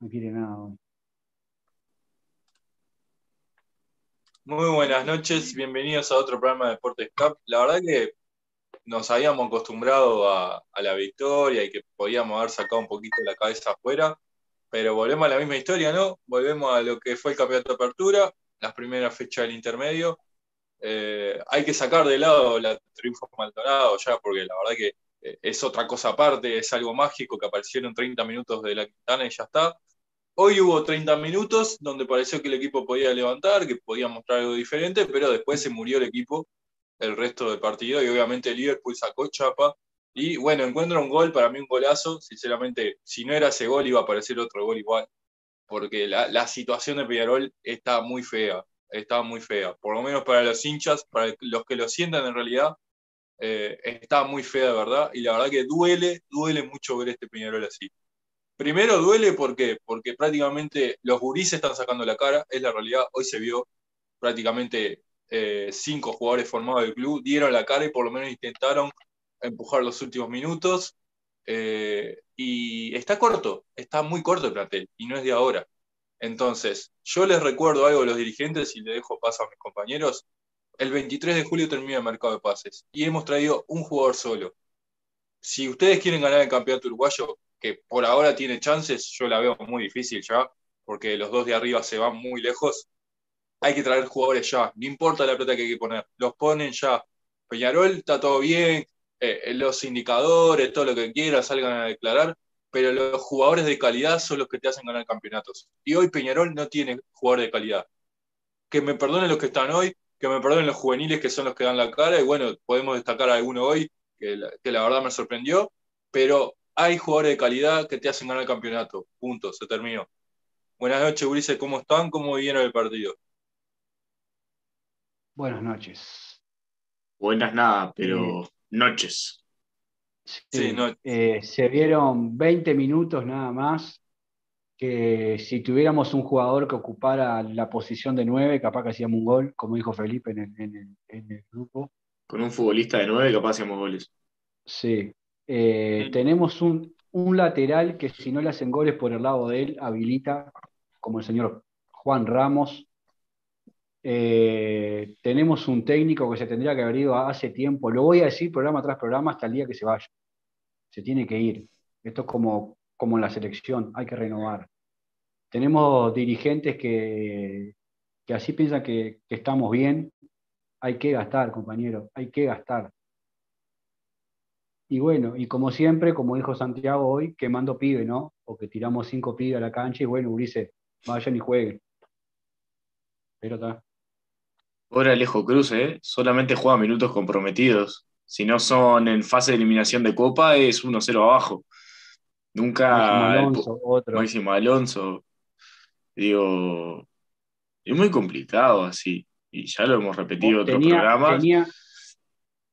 no quiere nada hoy. Muy buenas noches, bienvenidos a otro programa de Deportes Cup. La verdad que nos habíamos acostumbrado a, la victoria y que podíamos haber sacado un poquito la cabeza afuera, pero volvemos a la misma historia, ¿no? Volvemos a lo que fue el campeonato de apertura, las primeras fechas del intermedio. Eh, hay que sacar de lado la triunfo Maldonado ya, porque la verdad que es otra cosa aparte, es algo mágico que aparecieron 30 minutos de la Quintana y ya está. Hoy hubo 30 minutos donde pareció que el equipo podía levantar, que podía mostrar algo diferente, pero después se murió el equipo el resto del partido y obviamente el Liverpool sacó chapa. Y bueno, encuentra un gol, para mí un golazo. Sinceramente, si no era ese gol, iba a aparecer otro gol igual, porque la, situación de Peñarol está muy fea, está muy fea. Por lo menos para los hinchas, para los que lo sientan en realidad, eh, está muy fea verdad. Y la verdad que duele, duele mucho ver este Peñarol así. Primero duele porque, porque prácticamente los gurises están sacando la cara, es la realidad. Hoy se vio prácticamente eh, cinco jugadores formados del club dieron la cara y por lo menos intentaron empujar los últimos minutos. Eh, y está corto, está muy corto el plantel y no es de ahora. Entonces, yo les recuerdo algo a los dirigentes y le dejo paso a mis compañeros. El 23 de julio termina el mercado de pases y hemos traído un jugador solo. Si ustedes quieren ganar el campeonato uruguayo, que por ahora tiene chances, yo la veo muy difícil ya, porque los dos de arriba se van muy lejos, hay que traer jugadores ya, no importa la plata que hay que poner, los ponen ya. Peñarol está todo bien, eh, los indicadores, todo lo que quieran, salgan a declarar, pero los jugadores de calidad son los que te hacen ganar campeonatos. Y hoy Peñarol no tiene jugadores de calidad. Que me perdonen los que están hoy, que me perdonen los juveniles que son los que dan la cara, y bueno, podemos destacar a alguno hoy, que que la verdad me sorprendió, pero hay jugadores de calidad que te hacen ganar el campeonato. Punto, se terminó. Buenas noches, Ulises, ¿cómo están? ¿Cómo vieron el partido? Buenas noches. Buenas nada, pero eh, noches. Sí, eh, se vieron 20 minutos nada más, que si tuviéramos un jugador que ocupara la posición de 9, capaz que hacíamos un gol, como dijo Felipe en el, en el, grupo. Con un futbolista de 9 capaz hacíamos goles. Sí. Eh, tenemos un, un lateral que si no le hacen goles por el lado de él, habilita, como el señor Juan Ramos, eh, tenemos un técnico que se tendría que haber ido hace tiempo. Lo voy a decir programa tras programa hasta el día que se vaya. Se tiene que ir. Esto es como, como en la selección, hay que renovar. Tenemos dirigentes que, que así piensan que, estamos bien. Hay que gastar, compañero, hay que gastar. Y bueno, y como siempre, como dijo Santiago hoy, quemando pibe, ¿no? O que tiramos cinco pibes a la cancha y bueno, Ulises, vayan y jueguen. Pero está. Ahora Alejo Cruz, ¿eh? solamente juega minutos comprometidos. Si no son en fase de eliminación de Copa, es 1-0 abajo. Nunca. Alonso, otro. Máximo Alonso. Digo, es muy complicado así. Y ya lo hemos repetido en otros programas.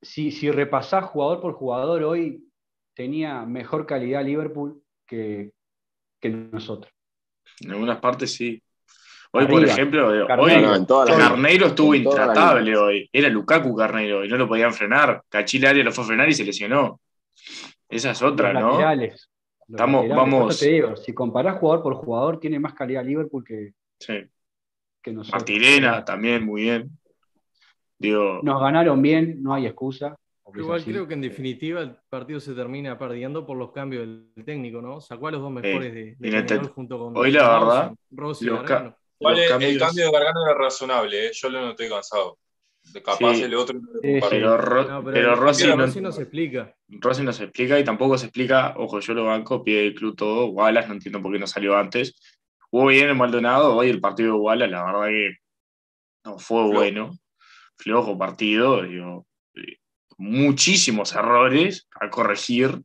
si, si repasás jugador por jugador, hoy tenía mejor calidad Liverpool que, que nosotros. En algunas partes sí. Hoy, por ejemplo, hoy Carneiro estuvo intratable hoy. Era Lukaku Carneiro y no lo podían frenar. Cachil lo fue a frenar y se lesionó. Esa es otra, ¿no? Estamos, vamos. Te digo, si comparás jugador por jugador, tiene más calidad Liverpool que, sí. que nosotros. Martirena también, muy bien. Digo, Nos ganaron bien, no hay excusa. Igual creo que en definitiva el partido se termina perdiendo por los cambios del técnico, ¿no? Sacó a los dos mejores de, de junto con Hoy la verdad, Rossi, el cambio de Gargano era razonable, ¿eh? yo lo noté cansado. Capaz el otro. pero, Rossi, no, se explica. Rossi no se explica y tampoco se explica. Ojo, yo lo banco, pie del club todo. Wallace, no entiendo por qué no salió antes. Jugó bien el Maldonado. Hoy el partido de Wallace, la verdad que no fue bueno. Flojo partido. Digo, muchísimos errores a corregir.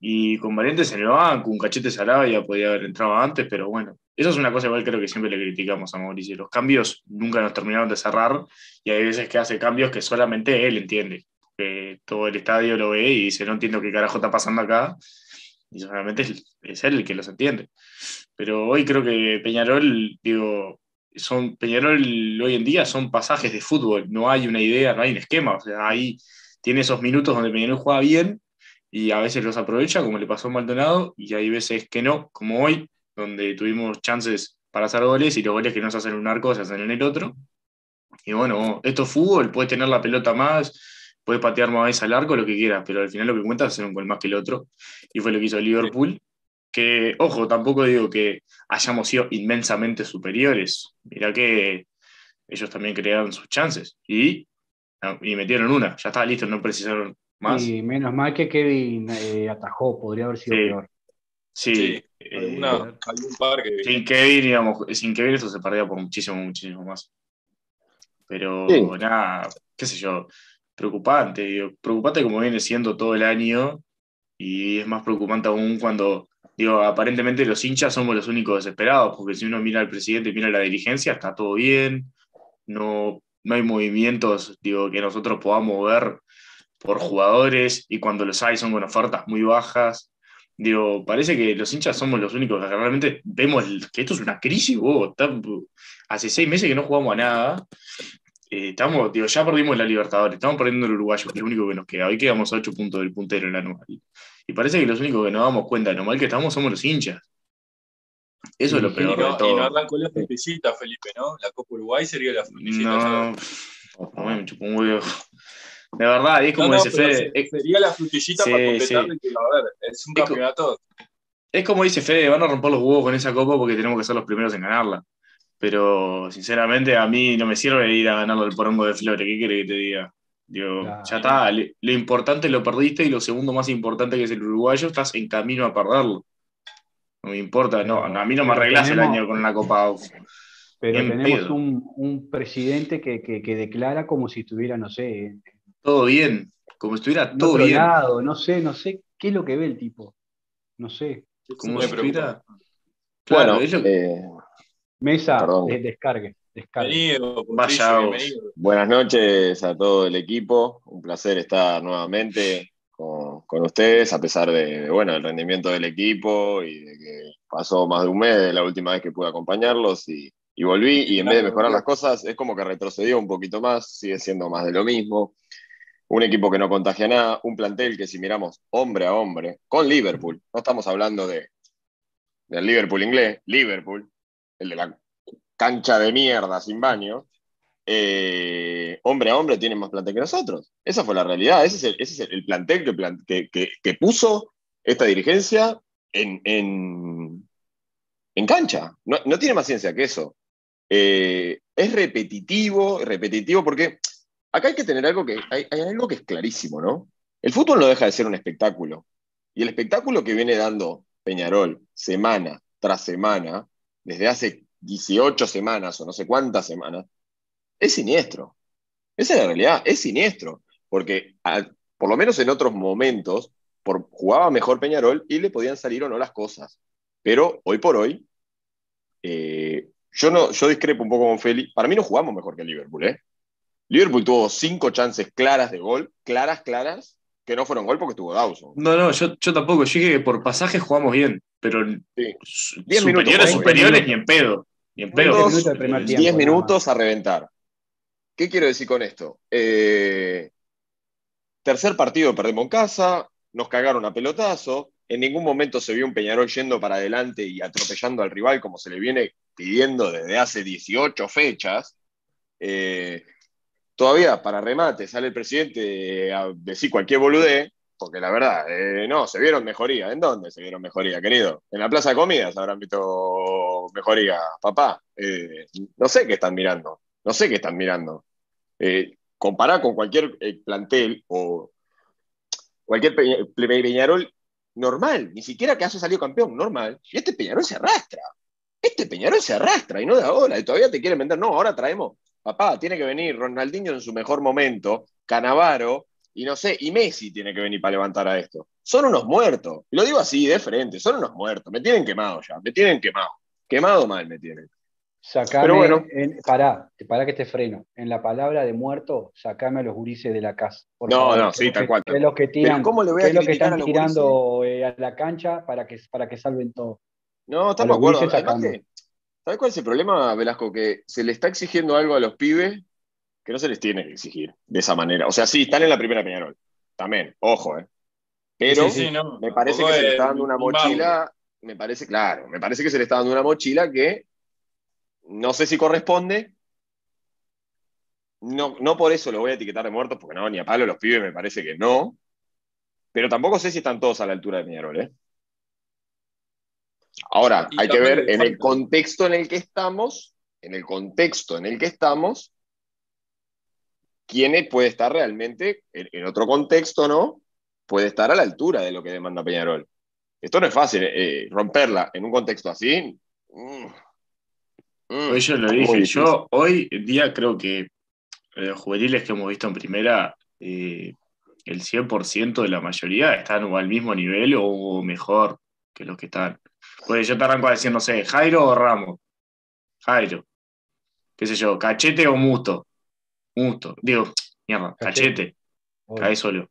Y con Valientes en el banco, un cachete salado ya podía haber entrado antes, pero bueno, eso es una cosa igual creo que siempre le criticamos a Mauricio. Los cambios nunca nos terminaron de cerrar y hay veces que hace cambios que solamente él entiende. Que todo el estadio lo ve y dice, no entiendo qué carajo está pasando acá. Y solamente es, él el que los entiende. Pero hoy creo que Peñarol, digo, son, Peñarol hoy en día son pasajes de fútbol. No hay una idea, no hay un esquema. O sea, ahí tiene esos minutos donde Peñarol juega bien y a veces los aprovecha, como le pasó a Maldonado, y hay veces que no, como hoy, donde tuvimos chances para hacer goles y los goles que no se hacen en un arco se hacen en el otro. Y bueno, esto es fútbol, puedes tener la pelota más, puedes patear más veces al arco, lo que quieras, pero al final lo que cuenta es hacer un gol más que el otro. Y fue lo que hizo el Liverpool. Que, ojo, tampoco digo que hayamos sido inmensamente superiores. Mirá que ellos también crearon sus chances y, y metieron una. Ya estaba listo, no precisaron más. Y menos mal que Kevin eh, atajó, podría haber sido peor. Sí, eh, par que... sin, Kevin, digamos, sin Kevin esto se perdía por muchísimo, muchísimo más. Pero nada, qué sé yo, preocupante, digo, preocupante como viene siendo todo el año y es más preocupante aún cuando, digo, aparentemente los hinchas somos los únicos desesperados, porque si uno mira al presidente y mira la dirigencia, está todo bien, no, no hay movimientos, digo, que nosotros podamos ver por jugadores y cuando los hay son con ofertas muy bajas. Digo, parece que los hinchas somos los únicos que realmente vemos que esto es una crisis. hace seis meses que no jugamos a nada. Eh, estamos, digo, ya perdimos la Libertadores, estamos perdiendo el Uruguayo, que es lo único que nos queda. Hoy quedamos a ocho puntos del puntero en la anual. Y parece que los únicos que nos damos cuenta de lo mal que estamos somos los hinchas. Eso es lo peor no, de todo. Y no arrancó la frutillita, Felipe, ¿no? La Copa Uruguay sería la frutillita. No, no me chupó un huevo. De verdad, es como dice Fede. Sería la frutillita para completar que, a ver, es un campeonato. Es como dice Fede, van a romper los huevos con esa copa porque tenemos que ser los primeros en ganarla. Pero sinceramente a mí no me sirve ir a ganarlo el porongo de Flores. ¿Qué quiere que te diga? Digo, ya está, lo importante lo perdiste y lo segundo más importante que es el uruguayo, estás en camino a perderlo. No me importa, no, a mí no me arreglas el año con la Copa Pero tenemos un, un, presidente que, que, que, declara como si estuviera, no sé, todo bien, como si estuviera todo bien. no sé, no sé qué es lo que ve el tipo. No sé. Como si estuviera. Claro, bueno, eh, Mesa, descargue. descargue. Vaya Buenas noches a todo el equipo. Un placer estar nuevamente con, ustedes, a pesar de, bueno, el rendimiento del equipo y de que pasó más de un mes de la última vez que pude acompañarlos y, y volví y en vez de mejorar las cosas es como que retrocedió un poquito más, sigue siendo más de lo mismo un equipo que no contagia nada, un plantel que si miramos hombre a hombre, con Liverpool, no estamos hablando de, del Liverpool inglés, Liverpool, el de la cancha de mierda sin baño, eh, hombre a hombre tienen más plantel que nosotros. Esa fue la realidad, ese es el, plantel que, que, puso esta dirigencia en, en, cancha. No, tiene más ciencia que eso. Eh, es repetitivo, repetitivo porque acá hay que tener algo que, hay, algo que es clarísimo, ¿no? El fútbol no deja de ser un espectáculo. Y el espectáculo que viene dando Peñarol semana tras semana, desde hace 18 semanas o no sé cuántas semanas, es siniestro. Esa es la realidad, es siniestro. Porque por lo menos en otros momentos por, jugaba mejor Peñarol y le podían salir o no las cosas. Pero hoy por hoy, eh, yo, no, yo discrepo un poco con Feli. Para mí no jugamos mejor que Liverpool, ¿eh? Liverpool tuvo cinco chances claras de gol, claras, claras, que no fueron gol porque tuvo Dawson. No, no, yo, tampoco. Yo dije que por pasaje jugamos bien, pero sí. superiores, superiores ni en pedo. Ni en pedo. Diez minutos, a reventar. ¿Qué quiero decir con esto? Eh, tercer partido perdemos en casa, nos cagaron a pelotazo, en ningún momento se vio un Peñarol yendo para adelante y atropellando al rival como se le viene pidiendo desde hace 18 fechas. Eh, todavía para remate sale el presidente a decir cualquier boludé, porque la verdad, eh, no, se vieron mejoría. ¿En dónde se vieron mejoría, querido? En la plaza de comidas habrán visto mejoría, papá. Eh, no sé qué están mirando, no sé qué están mirando. Eh, con cualquier plantel o cualquier Peñarol normal, ni siquiera que haya salido campeón, normal. Y este Peñarol se arrastra. Este Peñarol se arrastra y no de ahora, y todavía te quieren vender. No, ahora traemos papá, tiene que venir Ronaldinho en su mejor momento, Canavaro, y no sé, y Messi tiene que venir para levantar a esto. Son unos muertos. Y lo digo así, de frente, son unos muertos. Me tienen quemado ya, me tienen quemado. Quemado mal me tienen. Sacame, Pero bueno, pará, pará que te freno. En la palabra de muerto, sacame a los gurises de la casa. no, no, sí, tal cual. Es lo que tiran, ¿cómo le voy a es lo que están tirando eh, a la cancha para que, para que salven todo. No, estamos de acuerdo. ¿Sabes cuál es el problema, Velasco? Que se le está exigiendo algo a los pibes que no se les tiene que exigir de esa manera. O sea, sí, están en la primera Peñarol. También, ojo, ¿eh? Pero me parece que se le está dando una mochila me parece, claro, me parece que se le está dando una mochila que no sé si corresponde. No, no por eso lo voy a etiquetar de muertos, porque no, ni a palo los pibes me parece que no. Pero tampoco sé si están todos a la altura de Peñarol, ¿eh? Ahora, hay que ver en el contexto en el que estamos, en el contexto en el que estamos, quién puede estar realmente, en, otro contexto, ¿no? Puede estar a la altura de lo que demanda Peñarol. Esto no es fácil, eh, romperla en un contexto así. Mm, mm, hoy yo lo dije, yo hoy día creo que eh, los juveniles que hemos visto en primera, eh, el 100% de la mayoría están o al mismo nivel o mejor que los que están. Pues yo te arranco a decir, no sé, Jairo o Ramos. Jairo. ¿Qué sé yo? Cachete o Musto. Musto. Digo, mierda, cachete. Cae solo.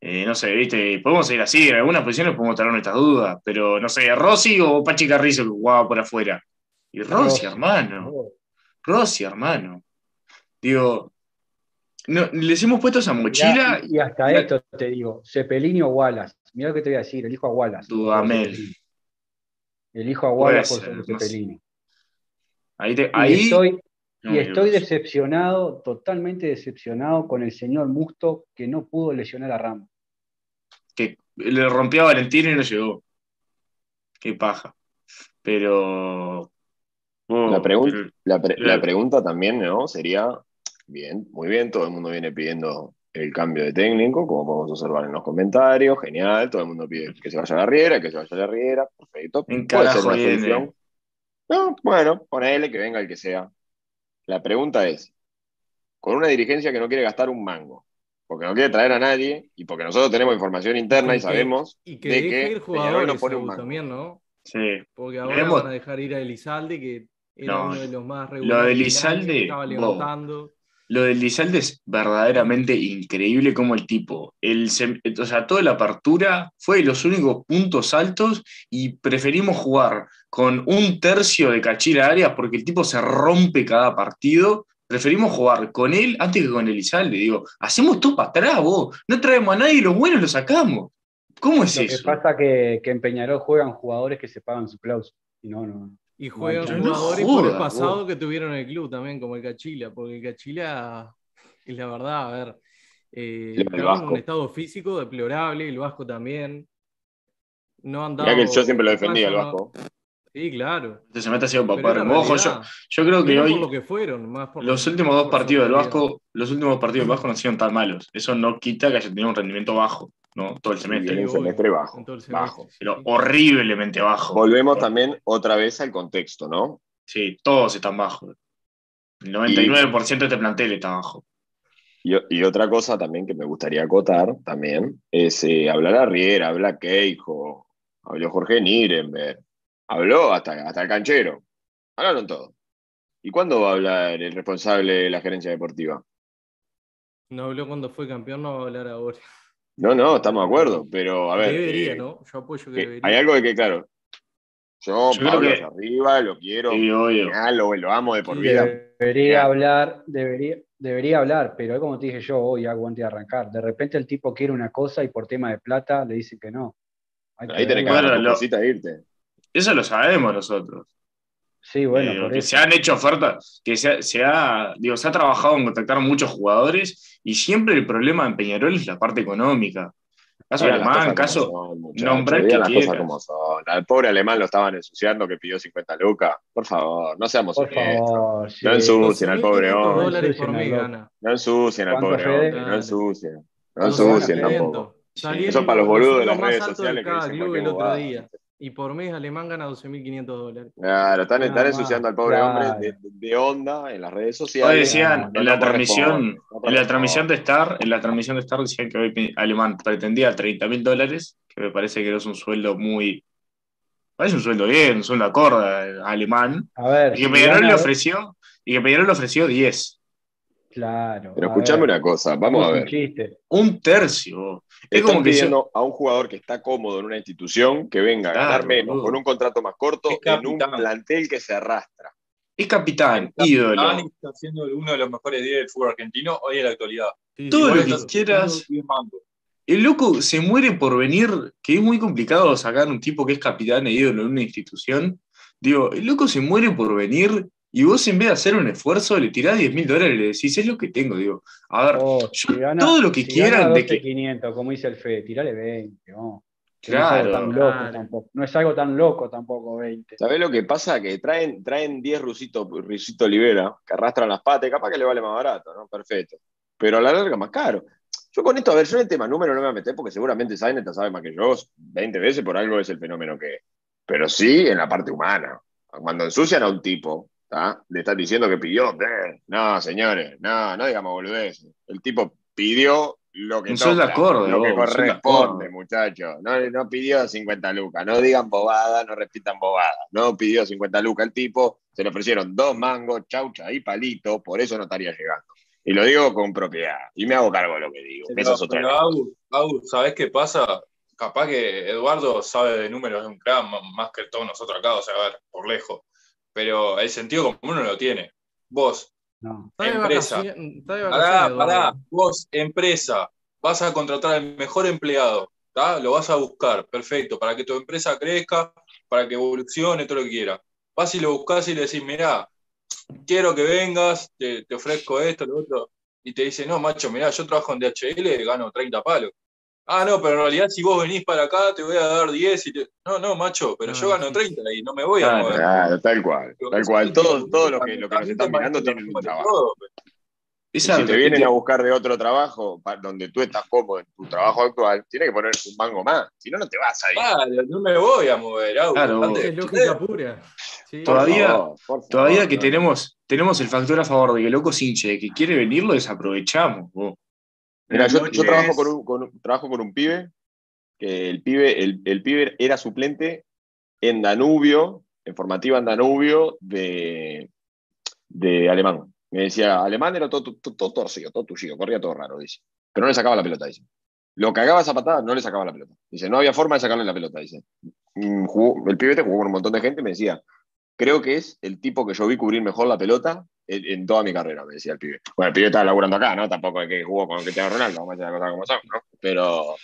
Eh, no sé, viste, podemos ir así, en algunas posiciones podemos tener nuestras dudas, pero no sé, Rossi o Pachi Carrizo que jugaba por afuera. Y Rossi, hermano. Rossi, hermano. Digo, no, les hemos puesto esa mochila. y hasta esto te digo, Cepelini o Wallace. Mira lo que te voy a decir, elijo a Wallace. Dudamel. Elijo a Wallace por sobre Cepelini. Ahí, ahí... Y estoy, y estoy decepcionado, totalmente decepcionado con el señor Musto que no pudo lesionar a Ramos. Que le rompió a Valentín y no llegó. Qué paja. Pero. Oh, la, la, pregunta también, ¿no? Sería, bien, muy bien, todo el mundo viene pidiendo el cambio de técnico, como podemos observar en los comentarios, genial, todo el mundo pide que se vaya a la Riera, que se vaya a la Riera, perfecto. Puede ser una solución. No, bueno, ponele que venga el que sea. La pregunta es, con una dirigencia que no quiere gastar un mango, porque no quiere traer a nadie y porque nosotros tenemos información interna y, sabemos y que de que ir jugadores no pone un mango. también, ¿no? Sí. Porque ahora van a dejar ir a Elizalde, que era uno de los más regulares. Lo de Elizalde, estaba levantando. Lo de Elizalde es verdaderamente increíble como el tipo, el, o sea, toda la apertura fue los únicos puntos altos y preferimos jugar con un tercio de Cachira Arias porque el tipo se rompe cada partido. Preferimos jugar con él antes que con Elizalde. Digo, hacemos todo para atrás, vos. No traemos a nadie y los buenos los sacamos. ¿Cómo es eso? Lo que pasa que, que en Peñarol juegan jugadores que se pagan su clauso. Y no, no. Y juegan jugadores por el pasado que tuvieron en el club también, como el Cachila, porque el Cachila, es la verdad, a ver, eh, en un estado físico deplorable, el Vasco también. No han que yo siempre lo defendía, el Vasco. Sí, claro. Entonces se me está haciendo papá. Ojo, yo, yo creo que hoy. Lo que fueron, más los últimos dos partidos del Vasco, los últimos partidos del Vasco no han sido tan malos. Eso no quita que haya tenido un rendimiento bajo. ¿No? Todo el semestre. semestre bajo. bajo. Pero horriblemente bajo. Volvemos también otra vez al contexto, ¿no? Sí, todos están bajos. El 99% de este plantel está bajo. Y, otra cosa también que me gustaría acotar también es eh, hablar a Riera, habla Keijo, habló Jorge Nirenberg, habló hasta, hasta el canchero. Hablaron todo. ¿Y cuándo va a hablar el responsable de la gerencia deportiva? No habló cuando fue campeón, no va a hablar ahora. No, no, estamos de acuerdo, pero a ver. Debería, eh, ¿no? Yo apoyo que, debería. Hay algo de que, claro, yo, Pablo arriba, lo quiero, sí, lo, lo, amo de por vida. Debería hablar, debería, debería hablar, pero es como te dije yo hoy, aguante de arrancar. De repente el tipo quiere una cosa y por tema de plata le dicen que no. ahí tenés que dar la cosita irte. Eso lo sabemos nosotros. Sí, bueno, eh, que se han hecho ofertas, que se, ha, digo, se ha trabajado en contactar a muchos jugadores y siempre el problema en Peñarol es la parte económica. Caso alemán, caso nombrar que las cosas como son. Al pobre alemán lo estaban ensuciando que pidió 50 lucas. Por favor, no seamos Por favor, No ensucien al pobre hombre. No ensucien al pobre hombre. No ensucien. No ensucien tampoco. Eso es para los boludos de las redes sociales que dicen el otro día y por mes Alemán gana 12.500 dólares. Claro, están, ensuciando al pobre hombre de, onda en las redes sociales. Hoy decían, en, la transmisión, en la transmisión de Star, en la transmisión de Star decían que hoy Alemán pretendía 30.000 dólares, que me parece que no es un sueldo muy... Parece un sueldo bien, un sueldo acorde alemán. A ver, y que Peñarol le ofreció, y que Peñarol le ofreció 10. Claro. Pero escuchame una cosa, vamos a ver. Un, tercio. Es como pidiendo a un jugador que está cómodo en una institución que venga a ganar menos, con un contrato más corto, en un plantel que se arrastra. Es capitán, ídolo. Está siendo uno de los mejores días del fútbol argentino hoy en la actualidad. Todo lo que quieras. el loco se muere por venir, que es muy complicado sacar un tipo que es capitán e ídolo en una institución. Digo, el loco se muere por venir y vos en vez de hacer un esfuerzo le tirás 10 mil dólares y le decís, es lo que tengo, digo. A ver, Oh, yo si gana- todo lo que si quieran de que... 12.500, como dice el Fede, tirale 20. no. Claro, no es algo tan loco claro. tampoco. No es algo tan loco tampoco, 20. ¿Sabés lo que pasa? Que traen, traen 10 Rusito, Rusito Olivera, que arrastran las patas, y capaz que le vale más barato, ¿no? Perfecto. Pero a la larga más caro. Yo con esto, a ver, yo en el tema número no me voy a meter porque seguramente Saineta sabe más que yo, 20 veces por algo es el fenómeno que es. Pero sí en la parte humana. Cuando ensucian a un tipo, ¿tá? le están diciendo que pidió. No, señores, no, no digamos boludeces. El tipo pidió lo que toca, acorde, lo que vos, corresponde, muchachos. No, no pidió 50 lucas. No digan bobadas, no repitan bobadas. No pidió 50 lucas el tipo. Se le ofrecieron dos mangos, chaucha y palito. Por eso no estaría llegando. Y lo digo con propiedad. Y me hago cargo de lo que digo. Pero, Esa es otra pero, Agus, Agus, ¿sabés qué pasa? Capaz que Eduardo sabe de números de un crack más que todos nosotros acá, o sea, a ver, por lejos. Pero el sentido común no lo tiene. Vos, No. Empresa. pará, pará, vos, empresa, vas a contratar al mejor empleado, ¿tá? Lo vas a buscar, perfecto, para que tu empresa crezca, para que evolucione, todo lo que quieras. Vas y lo buscas y le decís, mirá, quiero que vengas, te, te ofrezco esto, lo otro. Y te dice, no, macho, mirá, yo trabajo en DHL, gano 30 palos. Ah, no, pero en realidad si vos venís para acá te voy a dar 10 y te... No, no, macho, pero No, yo gano sí. 30 y no me voy a mover. Claro, tal cual. Pero Tal cual. Todos todo lo que, también- lo que nos están mirando tienen un trabajo. todo, Y si te vienen a buscar de otro trabajo, donde tú estás cómodo en tu trabajo actual, tienes que poner un mango más. Si no, no te vas a ir. Claro, no me voy a mover, Agus, Claro. Es lógica pura. Sí. Todavía- favor, por favor, Todavía que no. tenemos, tenemos el factor a favor de que el loco es hinche, de que quiere venir, lo desaprovechamos. vos. Mira, yo, trabajo, con un, con un- trabajo con un pibe, que el pibe, el, el pibe era suplente en Danubio, en formativa en Danubio de, de alemán. Me decía, alemán era todo, todo, todo torcido, todo tullido, corría todo raro, dice. Pero no le sacaba la pelota, dice. Lo cagaba esa patada, no le sacaba la pelota. Dice, no había forma de sacarle la pelota, dice. Mm, jugó- el pibete jugó con un montón de gente y me decía, creo que es el tipo que yo vi cubrir mejor la pelota en, en toda mi carrera, me decía el pibe. Bueno, el pibe estaba laburando acá, ¿no? Tampoco es que jugó con Cristiano Ronaldo, vamos a decir las cosas como son, ¿no? Pero,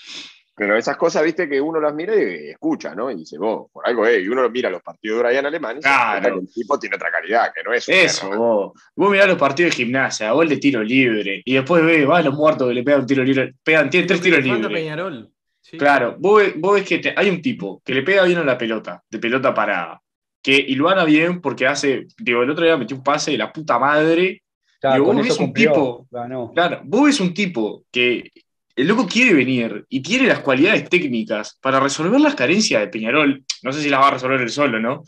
pero esas cosas, viste, que uno las mira y escucha, ¿no? Y dice, vos, por algo es. Y uno mira los partidos de Brian Alemán y se Claro. que el tipo tiene otra calidad, que no es un Eso, perro, vos. Vos mirás los partidos de gimnasia, gol de tiro libre, y después ves, va a los muertos que le pegan un tiro libre, pegan, tienen tres tiros libres. Peñarol. Sí. Claro, vos, ves- vos ves que te- hay un tipo que le pega bien a la pelota, de pelota parada, que hilvana bien porque hace, digo, el otro día metió un pase de la puta madre. Ya, Digo, vos ves un cumplió, tipo- ganó. Claro, vos ves un tipo que el loco quiere venir y tiene las cualidades técnicas para resolver las carencias de Peñarol. No sé si las va a resolver él solo, ¿no?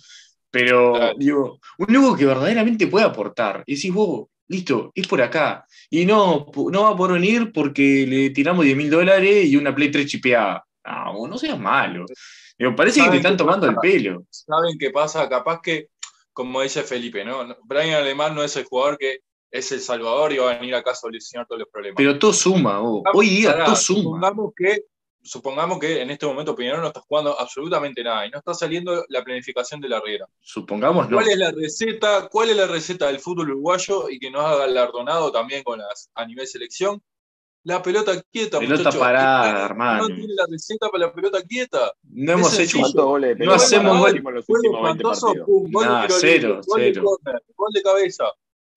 Pero, Claro. digo, un loco que verdaderamente puede aportar. Y decís, vos, listo, es por acá. Y no, no va a poder venir porque le tiramos 10 mil dólares y una Play 3 chipeada. No, vos no seas malo. Digo, parece que te ¿Saben están tomando el pelo. ¿Saben qué pasa? Capaz que, como dice Felipe, ¿no? Brian Alemán no es el jugador que es el salvador y va a venir acá a solucionar todos los problemas. Pero todo suma, vos. Hoy día todo suma. Supongamos que, supongamos que en este momento Peñarol no está jugando absolutamente nada y no está saliendo la planificación de la Riera. Supongamos no. ¿Cuál es la receta? ¿Cuál es la receta del fútbol uruguayo y que nos ha galardonado también con las a nivel selección? La pelota quieta, Pelota parada, No hermano. tiene la receta para la pelota quieta. No hemos Es hecho sencillo. ¿Cuántos goles de No hacemos parada gol. hicimos en los Juego últimos 20 espantoso, partidos? pum, gol Nah, de tiro cero, gol cero. de gol de cabeza.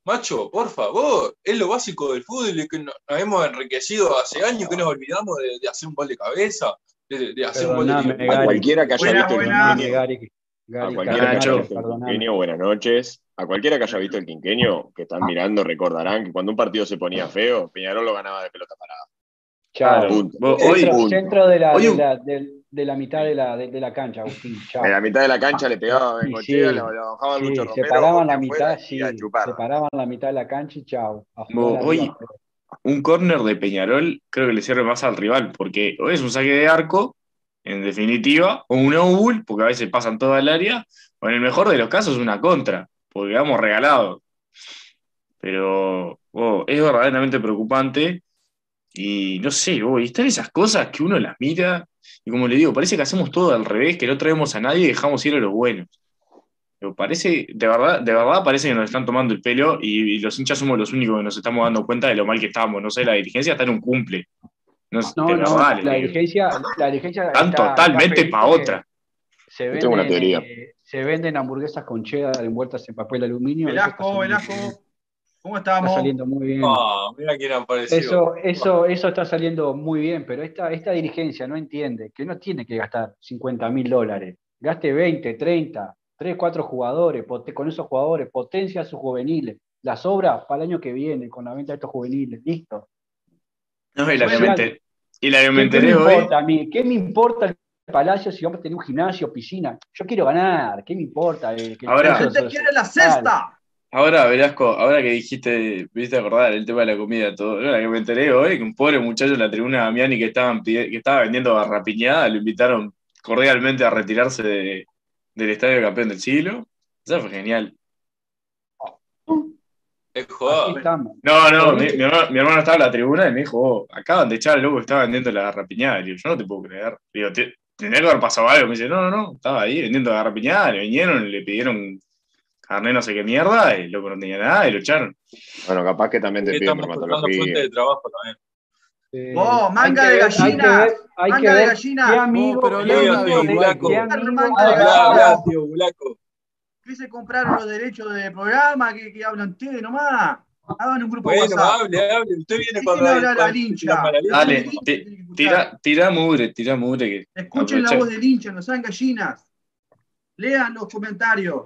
Macho, por favor, es lo básico del fútbol y que nos hemos enriquecido hace años que nos olvidamos de, de hacer un gol de cabeza, de, de hacer un gol de Perdoname, tiro. A Gary. cualquiera que haya Buena, visto el buena. quinquenio, Gary, a cualquiera que haya Nacho. visto el quinquenio, buenas noches. A cualquiera que haya visto el quinquenio, que están mirando, recordarán que cuando un partido se ponía feo, Peñarol lo ganaba de pelota parada. Chao. Punto. Hoy- Centro, punto. centro de, la, Hoy de, la, de, de la mitad de la, de, de la cancha, Agustín. En la mitad de la cancha le pegaba a Sí, Bengochea, sí. le, le bajaba Sí, Lucho Romero. separaban la mitad, y sí. Separaban la mitad de la cancha y chao. Hoy- un córner de Peñarol creo que le sirve más al rival, porque es un saque de arco, en definitiva, o un no porque a veces pasan todo el área, o en el mejor de los casos una contra, porque vamos regalados. Pero oh, es verdaderamente preocupante y no sé, oh, y están esas cosas que uno las mira y como le digo, parece que hacemos todo al revés, que no traemos a nadie y dejamos ir a los buenos. Parece, de verdad, de verdad parece que nos están tomando el pelo y, y los hinchas somos los únicos que nos estamos dando cuenta de lo mal que estamos. No sé, la dirigencia está en un cumple. No, no, no la, dirigencia, la dirigencia están totalmente para otra. Se venden, una teoría. Eh, se venden hamburguesas con cheddar envueltas en papel aluminio. Velasco, Velasco. ¿Cómo estamos? Está saliendo muy bien. Oh, mira quién apareció. Eso, eso, eso está saliendo muy bien, pero esta, esta dirigencia no entiende que no tiene que gastar 50 mil dólares. Gaste 20, 30, 3, 4 jugadores, con esos jugadores, potencia a sus juveniles. Las obras para el año que viene, con la venta de estos juveniles, listo. No, y la, que y la que me enteré ¿Qué, me importa a mí? ¿Qué me importa el Palacio si vamos a tener un gimnasio, piscina? Yo quiero ganar, ¿qué me importa? Eh, ahora, la gente quiere la cesta. Ahora, Velasco, ahora que dijiste, viste acordar el tema de la comida, todo, la que me enteré hoy, que un pobre muchacho en la tribuna de Damiani que, estaban, que estaba vendiendo garrapiñada, lo invitaron cordialmente a retirarse del estadio campeón del siglo. Eso fue genial. No, no, mi, hermano, estaba en la tribuna y me dijo, oh, acaban de echar al loco que estaba vendiendo la garrapiñada. yo no te puedo creer. Digo, ¿tenía que haber pasado algo? Me dice, no, no, no, estaba ahí vendiendo la garrapiñada, le vinieron, le pidieron carne no sé qué mierda, y el loco no tenía nada y lo echaron. Bueno, capaz que también te piden fuente de trabajo también. Eh, oh, manga de gallina. Manga de gallina. Qué amigo, pero ¿Qué se compraron los derechos de programa? ¿Qué, qué hablan ustedes nomás? Hagan un grupo bueno, hable, hable. Usted viene con la hincha. Dale, tira, tira mugre, tira mugre. Escuchen la voz del hincha, no sean gallinas. Lean los comentarios.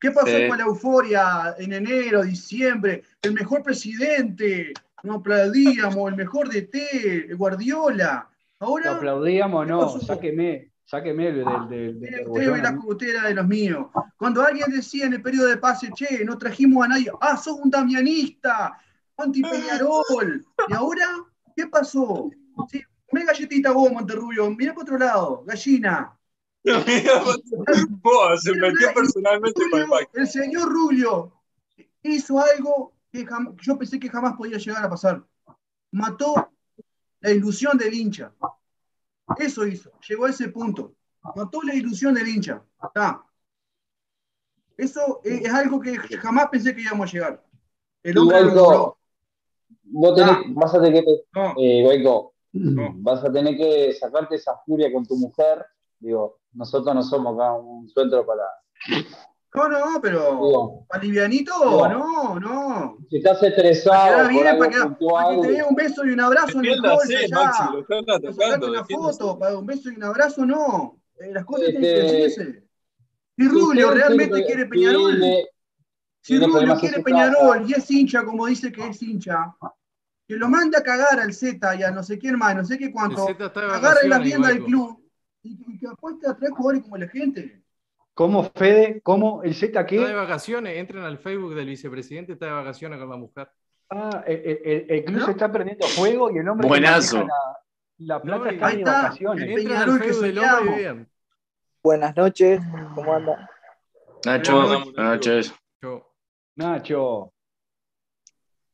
¿Qué pasó con la euforia en enero, diciembre? El mejor presidente, no aplaudíamos, el mejor de T, Guardiola. Ahora. No aplaudíamos, no, sáqueme, sáqueme del. del, del usted ve la cubutera de los míos. Cuando alguien decía en el periodo de pase, che, no trajimos a nadie, ah, sos un damianista, anti Peñarol. ¿Y ahora qué pasó? Sí, me galletita vos, Monterrubio, mira por otro lado, gallina. se metió personalmente con el El señor Rubio hizo algo que yo pensé que jamás podía llegar a pasar. Mató la ilusión del hincha. Eso hizo, llegó a ese punto. Mató la ilusión del hincha. Eso es, algo que jamás pensé que íbamos a llegar. El hombre lo Vos tenés, vas a tener que, eh, vas a tener que sacarte esa furia con tu mujer. Digo, nosotros no somos acá un centro para. No, no, pero para livianito, no, no. Si estás estresado. Bien, para, que, para que te dé un beso y un abrazo en el gol. Maxi, una foto, para un beso y un abrazo, no. Eh, las cosas tienen que este, decirse. Si Rubio realmente quiere Peñarol, si Rubio quiere Peñarol y es hincha como dice que es hincha, que lo mande a cagar al Z y a no sé quién más, no sé qué cuánto, agarre la tienda del club y, que apueste a tres jugadores como la gente. ¿Cómo, Fede? ¿Cómo? ¿El Z qué? Está de vacaciones, entren al Facebook del vicepresidente, está de vacaciones con la mujer. Ah, el, el, club se está prendiendo fuego y el hombre Buenazo. la, plata está de vacaciones. Entren al Facebook del hombre bien. Buenas noches, ¿cómo anda? Nacho, buenas noches. Nacho.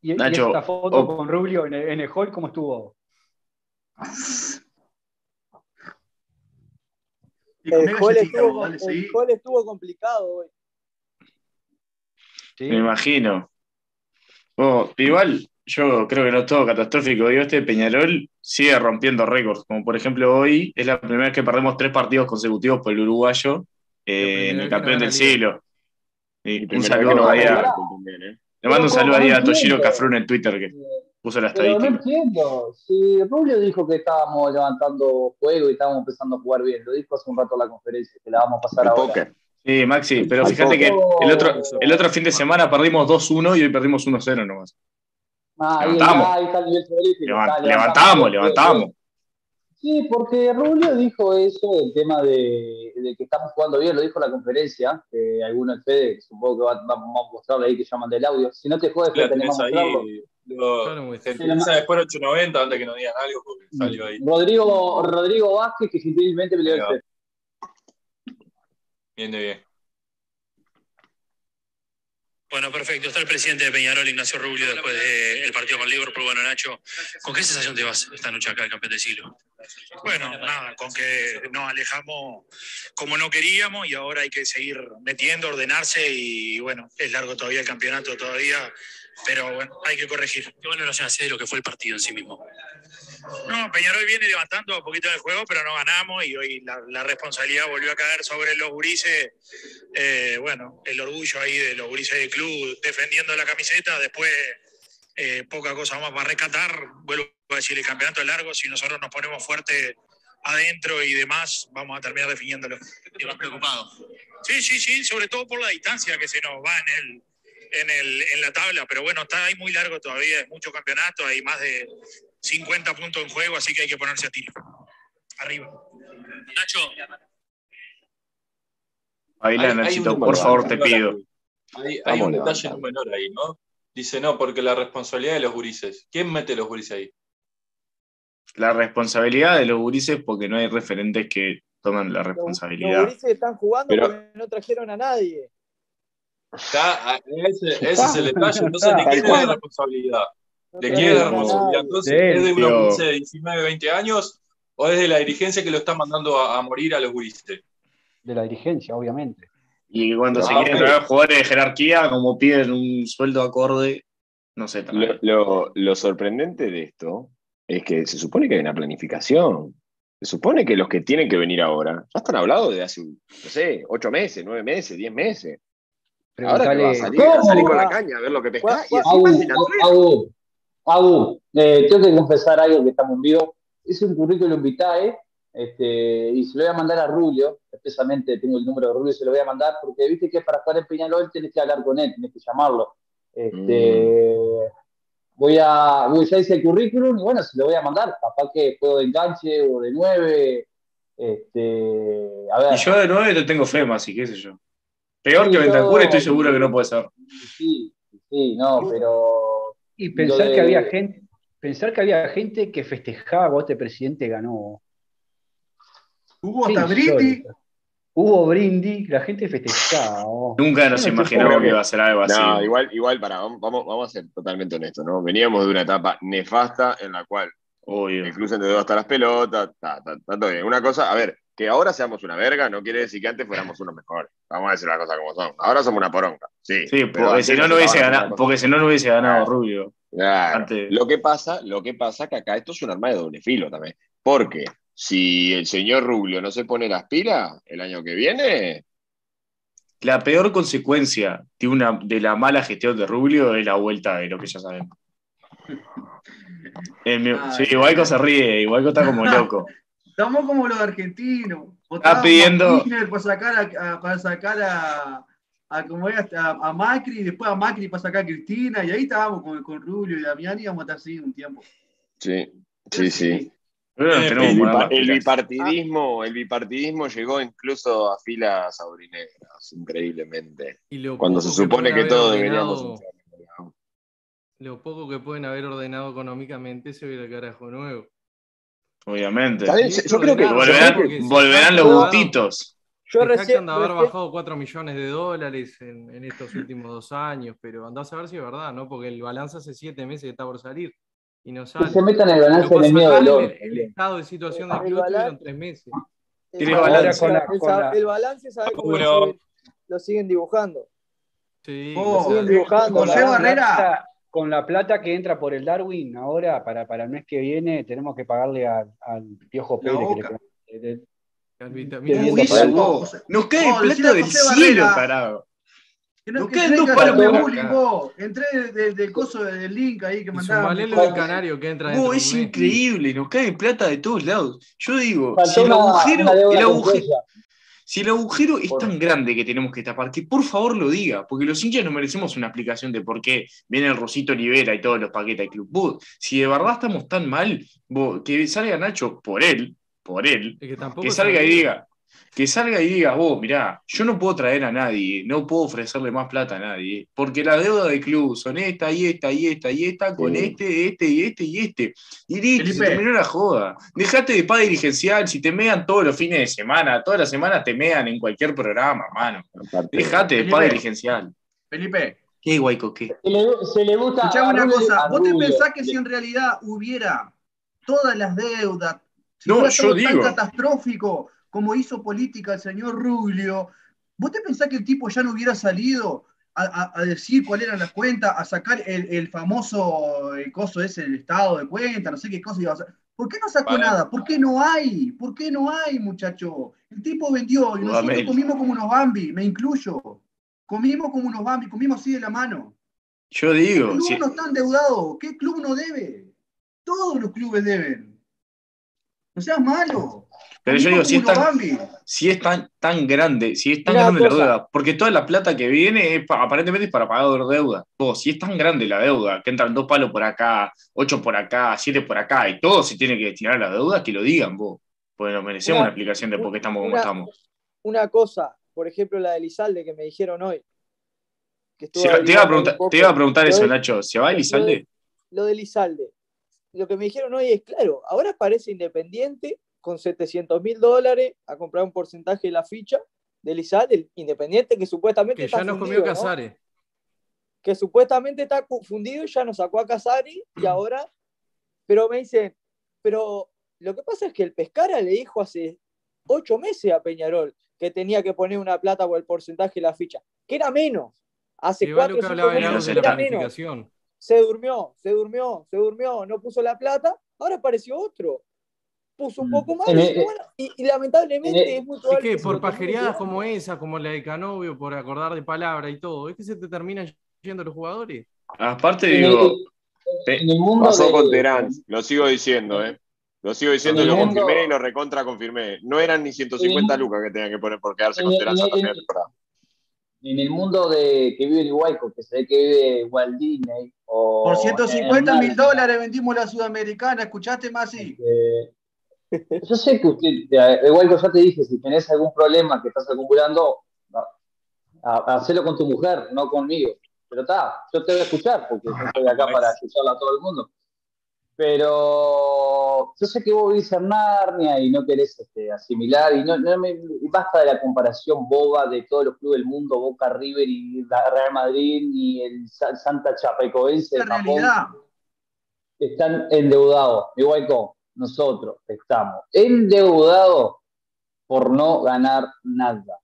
¿Y, Nacho, esta foto con Rubio en el, en el hall cómo estuvo? El gol, estuvo, complicado hoy. Me imagino. Oh, igual, yo creo que no es todo catastrófico. Digo, este Peñarol sigue rompiendo récords. Como por ejemplo, hoy es la primera vez que perdemos tres partidos consecutivos por el uruguayo eh, en el campeón del siglo. Y un saludo ahí a. ¿eh? Le mando un saludo ahí a Toshiro Cafrún en Twitter que puso la estadística. no entiendo. Si Rubio dijo que estábamos levantando juego y estábamos empezando a jugar bien, lo dijo hace un rato en la conferencia, que la vamos a pasar ahora. Sí, Maxi, pero fíjate que el otro, el otro fin de semana perdimos 2-1 y hoy perdimos 1-0 nomás. Ah, levantamos. Ahí, está el nivel levantamos, levantamos. Sí, porque Rubio dijo eso, el tema de, de, que estamos jugando bien, lo dijo en la conferencia, que algunos de Fede, supongo que vamos a mostrarle ahí que llaman del audio. Si no te jodes, claro, tenemos ahí, lo, se después 8.90 antes que nos digan algo porque salió ahí. Rodrigo, Rodrigo Vázquez, que gentilmente me dio el Bien de bien. Bueno, perfecto. Está el presidente de Peñarol, Ignacio Rubio, después del partido con Liverpool. Bueno, Nacho, ¿con qué sensación te vas esta noche acá, el campeón de siglo? Bueno, nada, con que nos alejamos como no queríamos y ahora hay que seguir metiendo, ordenarse y bueno, es largo todavía el campeonato todavía, pero bueno, hay que corregir. ¿Qué valoración hace de lo que fue el partido en sí mismo? No, Peñarol viene levantando un poquito del juego, pero no ganamos y hoy la, responsabilidad volvió a caer sobre los gurises. Eh, bueno, el orgullo ahí de los gurises del club defendiendo la camiseta. Después, eh, poca cosa más para rescatar. Vuelvo a decir, el campeonato es largo. Si nosotros nos ponemos fuerte adentro y demás, vamos a terminar definiéndolo. ¿Te vas preocupado? Sí, sí, sí, sobre todo por la distancia que se nos va en el, en, el, en la tabla, pero bueno, está ahí muy largo todavía, es mucho campeonato, hay más de 50 puntos en juego, así que hay que ponerse a tiro. Arriba. Nacho. Baila, Nachito, por favor, te pido. Hay, un detalle menor ahí, ¿no? Dice, no, porque la responsabilidad de los gurises. ¿Quién mete los gurises ahí? La responsabilidad de los gurises porque no hay referentes que toman la responsabilidad. Los, gurises están jugando porque no trajeron a nadie. Ese, es el detalle. Entonces, ¿de quién es la responsabilidad? ¿De quién es la responsabilidad? Entonces, ¿es de unos de 19, 20 años o es de la dirigencia que lo está mandando a, morir a los gurises? De la dirigencia, obviamente. Y cuando se quieren traer jugadores de jerarquía, como piden un sueldo acorde, no sé. Lo, lo, sorprendente de esto es que se supone que hay una planificación. Se supone que los que tienen que venir ahora ya están hablados de hace, no sé, ocho meses, nueve meses, diez meses. Ahora que va a salir, a salir con la caña a ver lo que pesca Abu, Abu, eh, tengo que confesar algo que estamos en vivo. Es un currículum vitae este, y se lo voy a mandar a Rubio, especialmente tengo el número de Rubio, se lo voy a mandar, porque viste que para estar en Peñalol tenés que hablar con él, tenés que llamarlo. Este, mm. Voy a, voy, ya hice el currículum y bueno, se lo voy a mandar, capaz que puedo de enganche o de nueve. Este, a ver. Y yo de nueve te tengo fe más, y qué sé yo. Peor que Bentancur estoy seguro que no puede ser. Sí, sí, no, pero. Y pensar que había gente, pensar que había gente que festejaba cuando este presidente ganó. Hubo hasta brindis. Hubo brindis, la gente festejaba. Nunca nos imaginamos que iba a ser algo así. No, igual, igual para, vamos, vamos a ser totalmente honestos, ¿no? Veníamos de una etapa nefasta en la cual el club se entendió hasta las pelotas, está, todo bien. Una cosa, a ver, que ahora seamos una verga no quiere decir que antes fuéramos unos mejores. Vamos a decir las cosas como son. Ahora somos una poronga. Sí, sí porque, si no, no hubiese ganado, porque si no, no hubiese ganado Rubio. Lo que pasa, lo que pasa que acá esto es un arma de doble filo también. Porque si el señor Rubio no se pone las pilas el año que viene. La peor consecuencia de, una, de la mala gestión de Rubio es la vuelta de lo que ya sabemos. sí, Igualco se ríe, Igualco está como loco. Estamos como los argentinos. Está pidiendo. Para sacar a, para sacar a, a, Macri, y después a Macri para sacar a Cristina, y ahí estábamos con, con Rubio y Damián, y íbamos a estar así un tiempo. Sí, sí, sí. El, bipartidismo, el bipartidismo llegó incluso a filas aurinegras, increíblemente. Cuando se supone que todos deberíamos. Lo poco que pueden haber ordenado económicamente se ve el carajo nuevo. Obviamente. Yo creo que volverán, los gustitos. Yo recién. de haber bajado 4 millones de dólares en, estos últimos dos años, pero andás a ver si es verdad, ¿no? Porque el balance hace 7 meses que está por salir y no sale. se metan el balance en el miedo el, el, estado de situación del club tuvieron 3 meses. El balance, el balance sabe cómo lo, siguen, dibujando. Sí, lo siguen dibujando. José Barrera con la plata que entra por el Darwin ahora, para, para el mes que viene, tenemos que pagarle al, Piojo Pérez. Que le, nos cae plata del cielo, carajo. nos caen dos palos Entré del coso del link ahí que mandaba. del canario que entra Es increíble, nos cae plata de todos lados. Yo digo, si el agujero, el agujero, si el agujero es tan grande que tenemos que tapar, que por favor lo diga, porque los hinchas no merecemos una explicación de por qué viene el Rosito Olivera y todos los paquetes de Club Bud. Si de verdad estamos tan mal, que salga Nacho por él, por él, que salga y diga, que salga y diga, vos, mirá, yo no puedo traer a nadie, no puedo ofrecerle más plata a nadie, porque la deuda del club son esta y esta y esta y esta, con este, este y este y este. Y listo, se terminó la joda. Dejate de paz dirigencial, si te mean todos los fines de semana, todas las semanas te mean en cualquier programa, mano. Dejate de paz dirigencial. Felipe. ¿Qué, Guayco, qué? Se le, gusta. Escuchame una cosa, ¿vos te pensás que si en realidad hubiera todas las deudas, si no, yo digo. tan catastrófico, como hizo política el señor Rubio, ¿vos te pensás que el tipo ya no hubiera salido a, decir cuál eran las cuentas, a sacar el, famoso coso ese, el estado de cuenta, no sé qué cosa iba a hacer? ¿Por qué no sacó nada? ¿Por qué no hay? ¿Por qué no hay, muchacho? El tipo vendió y nosotros comimos como unos Bambi, me incluyo. Comimos como unos Bambi, comimos así de la mano. Yo digo. ¿Qué club no está endeudado? ¿Qué club no debe? Todos los clubes deben. No seas malo. Pero yo digo, si es, tan, si es tan, tan grande, si es tan grande la deuda, porque toda la plata que viene es, aparentemente es para pagar deuda. Todo, si es tan grande la deuda, que entran dos palos por acá, ocho por acá, siete por acá, y todo se tiene que destinar a la deuda, que lo digan vos. Porque nos merecemos una, explicación de por qué estamos como estamos. Una cosa, por ejemplo, la de Elizalde que me dijeron hoy. te, iba a preguntar, te, iba a preguntar, eso, Nacho. ¿Se va Elizalde? Lo de Elizalde. Lo que me dijeron hoy es, claro, ahora parece independiente con 700 mil dólares a comprar un porcentaje de la ficha de Elizalde, Independiente, que supuestamente. Que ya nos comió Casares. Que supuestamente está confundido y ya nos sacó a Casares y ahora. Pero me dicen, pero lo que pasa es que el Pescara le dijo hace ocho meses a Peñarol que tenía que poner una plata por el porcentaje de la ficha, que era menos. Hace cuatro cinco meses era menos. Se durmió, se durmió, se durmió, no puso la plata, ahora apareció otro. Puso un mm. poco más y, lamentablemente es muy probable. Es que, por pajereadas como esa, como la de Canovio, por acordar de palabra y todo, es que se te terminan yendo los jugadores. Aparte, digo, pasó con Terán, lo sigo diciendo, ¿eh? Lo sigo diciendo y lo confirmé y lo recontra confirmé. No eran ni 150 lucas que tenían que poner por quedarse con Terán la temporada. En el mundo de que vive en Iguayco, que se ve que vive Walt Disney. O por 150 mil dólares vendimos la Sudamericana, ¿escuchaste, Masi? Este, yo sé que usted, igual que ya te dije, si tenés algún problema que estás acumulando, hacelo con tu mujer, no conmigo. Pero está, yo te voy a escuchar, porque yo estoy acá para escucharla a todo el mundo. Pero yo sé que vos vivís en Narnia y no querés este, asimilar, y no, me, basta de la comparación boba de todos los clubes del mundo, Boca River y Real Madrid y el Santa Chapecoense. La realidad. Están endeudados, igual que nosotros estamos endeudados por no ganar nada.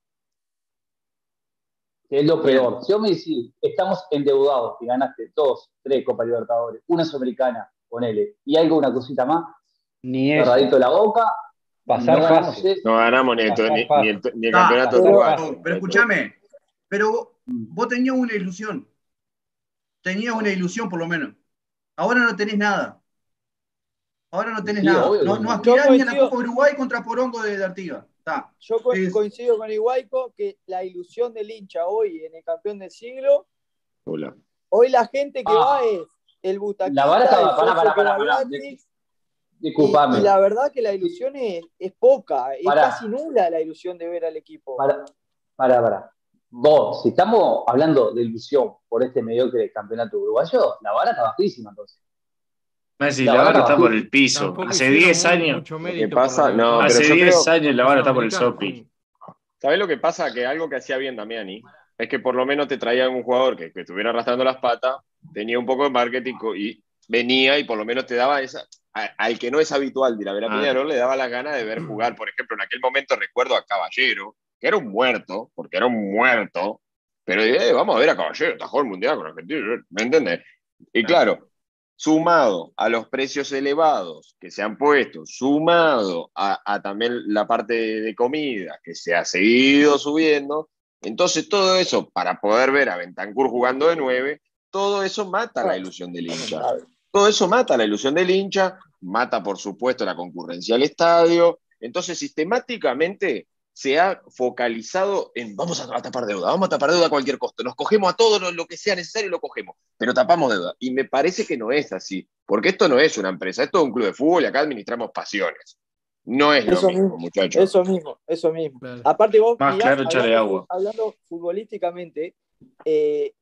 Que es lo peor. Si yo me decís, estamos endeudados y ganaste dos, tres Copa Libertadores, una Sudamericana, ponele, y algo, una cosita más, ni cerradito la boca, pasar no fácil. No ganamos ni, ni, el, ni el campeonato pero, pero escúchame, pero vos tenías una ilusión. Tenías una ilusión por lo menos. Ahora no tenés nada. Ahora no tenés nada. no, no aspirás ni a la Copa Uruguay contra Porongo de, Artiga. Yo coincido con Iguaico que la ilusión del hincha hoy en el campeón del siglo. Hola. Hoy la gente que ah. va es el Butaquita, La vara estaba, para, para, para, para, Disculpame. Y, la verdad que la ilusión es, es poca, es casi nula la ilusión de ver al equipo. Para, para, para. Vos, si estamos hablando de ilusión por este mediocre campeonato uruguayo, la vara está bajísima entonces. Messi, la, vara está por el piso. Hace 10 años. ¿Qué pasa? No, hace 10 años la vara está por el sopi. ¿Sabés lo que pasa? Que algo que hacía bien Damiani es que por lo menos te traía un jugador que, estuviera arrastrando las patas, tenía un poco de marketing y venía y por lo menos te daba esa. al que no es habitual de ir a ver a ah. le daba la gana de ver jugar. Por ejemplo, en aquel momento recuerdo a Caballero, que era un muerto, porque era un muerto, pero eh, vamos a ver a Caballero, tajó el mundial con Argentina, ¿me entiendes? Y claro, sumado a los precios elevados que se han puesto, sumado a, también la parte de, comida que se ha seguido subiendo, entonces todo eso, para poder ver a Bentancur jugando de nueve, todo eso mata la ilusión del hincha. Todo eso mata la ilusión del hincha, mata por supuesto la concurrencia al estadio. Entonces sistemáticamente se ha focalizado en vamos a, tapar deuda, vamos a tapar deuda a cualquier costo, nos cogemos a todo lo, que sea necesario y lo cogemos, pero tapamos deuda. Y me parece que no es así, porque esto no es una empresa, esto es un club de fútbol y acá administramos pasiones. No es lo mismo, muchachos. Eso mismo, eso mismo. Aparte vos, hablando, futbolísticamente, eh,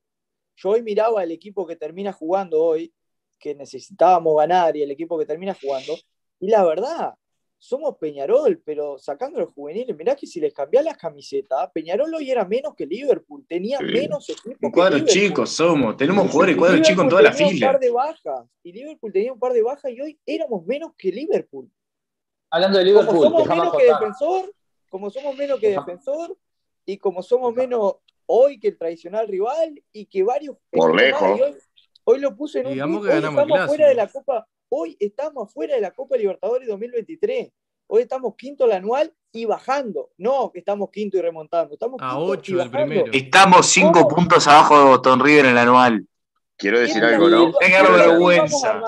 yo hoy miraba el equipo que termina jugando hoy, que necesitábamos ganar y el equipo que termina jugando, y la verdad, somos Peñarol, pero sacando los juveniles, mirá que si les cambiás las camisetas, Peñarol hoy era menos que Liverpool, tenía menos equipos. Un cuadro chico somos, tenemos jugadores cuadro chico en toda la fila. Un par de bajas, y Liverpool tenía un par de bajas y hoy éramos menos que Liverpool. Hablando de Liverpool, como somos menos que defensor, como somos menos que defensor, y como somos menos hoy que el tradicional rival, y que varios. Por lejos. Hoy, lo puse en un. Digamos que ganamos fuera de la Copa hoy estamos afuera de la Copa Libertadores 2023. Hoy estamos quinto el anual y bajando. No, que estamos quinto y remontando. Estamos a 8 del primero. Estamos 5 puntos abajo de Boston River en el anual. Quiero decir algo, ¿no? Tenga vergüenza.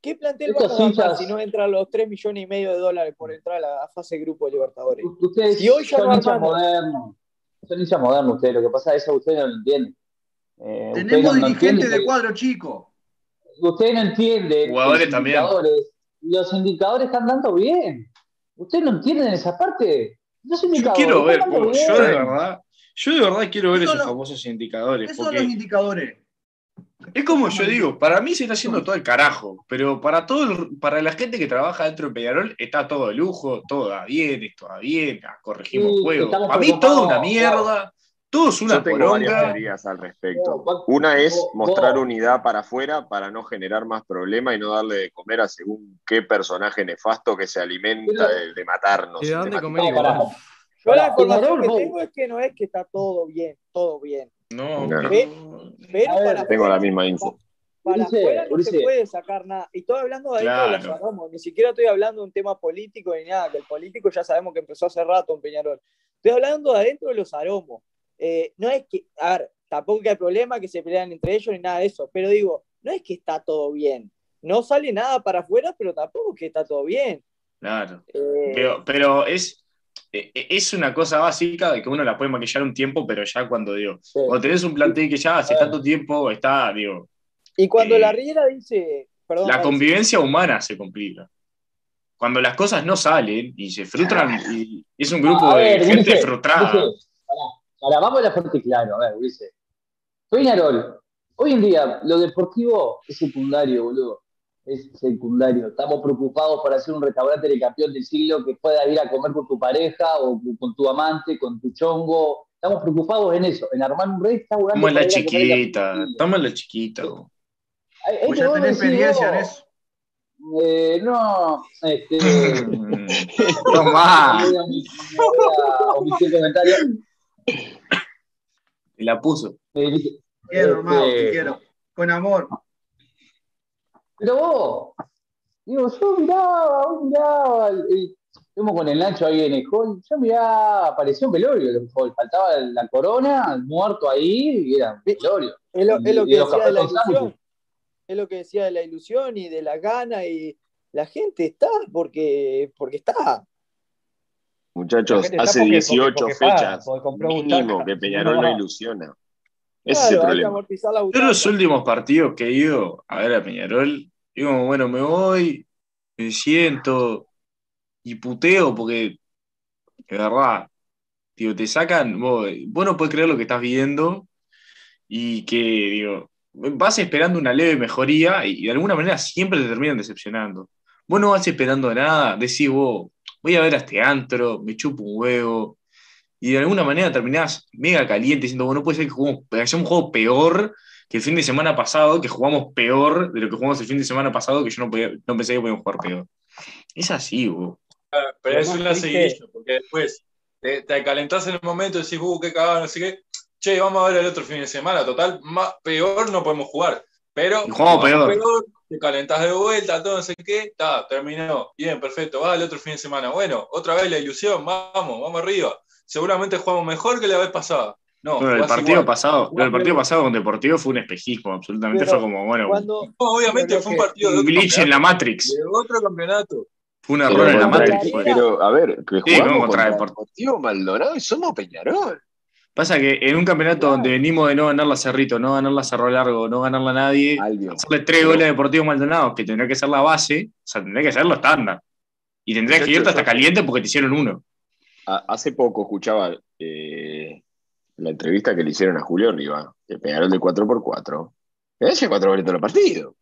¿Qué plantel vamos a armar si no entran los 3 millones y medio de dólares por entrar a la fase grupo de Libertadores? Ustedes y hoy ya son hinchas modernos. Son hinchas modernos ustedes. Lo que pasa es que ustedes no lo entienden. Eh, Tenemos no, dirigentes de cuadro chico. Ustedes no entienden. Jugadores también. Los indicadores están dando bien. ¿Ustedes no entienden esa parte? Los indicadores. Yo quiero ver, yo de verdad, yo de verdad quiero ver esos famosos indicadores. ¿Qué son los indicadores? Es como yo digo, para mí se está haciendo todo el carajo, pero para todo para la gente que trabaja dentro de Peñarol está todo de lujo, todo va bien, esto va bien, corregimos juego. Para mí todo una mierda, todo es una Yo tengo varias teorías al respecto. Una es mostrar unidad para afuera para no generar más problemas y no darle de comer a según qué personaje nefasto que se alimenta de, matarnos. ¿De dónde comer Yo la información que tengo es que no es que está todo bien, todo bien. No, pero, para tengo la misma info. Para afuera no se puede sacar nada. Y estoy hablando de ahí de los aromos. Ni siquiera estoy hablando de un tema político ni nada, que el político ya sabemos que empezó hace rato en Peñarol. Estoy hablando de adentro de los aromos. Eh, no es que, a ver, tampoco que hay problema que se pelean entre ellos ni nada de eso, pero digo, no es que está todo bien. No sale nada para afuera, pero tampoco que está todo bien. Claro. Eh, pero, pero es, e, e, es una cosa básica de que uno la puede maquillar un tiempo, pero ya cuando digo, cuando tenés un plantel que ya hace tanto tiempo está, digo. Y cuando la eh, Riera dice. Perdón, la convivencia humana se complica. Cuando las cosas no salen y se frustran, y es un grupo de gente frustrada. Ahora, vamos a la fuerte claro, a ver, Ulises. Peñarol, hoy en día lo deportivo es secundario, boludo es secundario. Estamos preocupados por hacer un restaurante de campeón del siglo que pueda ir a comer con tu pareja o con tu amante, con tu chongo. Estamos preocupados en eso, en armar un restaurante. Estamos en la chiquita, estamos en la chiquita. Ya tenés experiencia en eso. Eh, no, este. no comentario. Y la puso. Quiero, hermano, te quiero. Con amor. Pero vos, digo, yo miraba, miraba, estuvimos con el Nacho ahí en el hall, yo miraba, apareció un velorio el hall, faltaba la corona, el muerto ahí, y era un velorio. Es lo, es lo que decía de la ilusión, es lo que decía de la ilusión y de la gana, y la gente está porque, porque está. Muchachos, hace 18 fechas mínimo que Peñarol no ilusiona. Ese es el problema. Yo los últimos partidos que he ido a ver a Peñarol, digo, bueno, me voy, me siento y puteo porque, de verdad, digo, te sacan, vos, no puedes creer lo que estás viendo y que, digo, vas esperando una leve mejoría y, de alguna manera siempre te terminan decepcionando. Vos no vas esperando nada, decís vos, voy a ver a este antro, me chupo un huevo, y de alguna manera terminás mega caliente diciendo, bueno, no puede ser que juguemos, un juego peor que el fin de semana pasado, que jugamos peor de lo que jugamos el fin de semana pasado, que yo no, no pensé que podíamos jugar peor. Es así, vos. Pero es una seguidilla, porque después te, te, calentás en el momento y decís, uh, qué cagado, no sé qué. Che, vamos a ver el otro fin de semana. Total, más, peor no podemos jugar. Pero jugamos peor. te calentás de vuelta, todo no sé qué, está, terminó. Bien, perfecto, va el otro fin de semana. Bueno, otra vez la ilusión, vamos, vamos arriba seguramente jugamos mejor que la vez pasada. No, el partido pasado, el partido pasado con Deportivo fue un espejismo, absolutamente fue como, bueno, obviamente fue un partido de un glitch en la Matrix. De otro campeonato. Fue un error en la Matrix. Pero, a ver, que jugamos contra Deportivo Maldonado y somos Peñarol. Pasa que en un campeonato donde venimos de no ganar la Cerrito, no ganar la Cerro Largo, no ganarla a nadie, hacerle tres goles a Deportivo Maldonado, que tendría que ser la base, o sea, tendría que ser lo estándar. Y tendría que irte hasta caliente porque te hicieron uno hace poco escuchaba eh, la entrevista que le hicieron a Julio Riva, que pegaron de 4x4. Ese cuatro goles todos los partidos.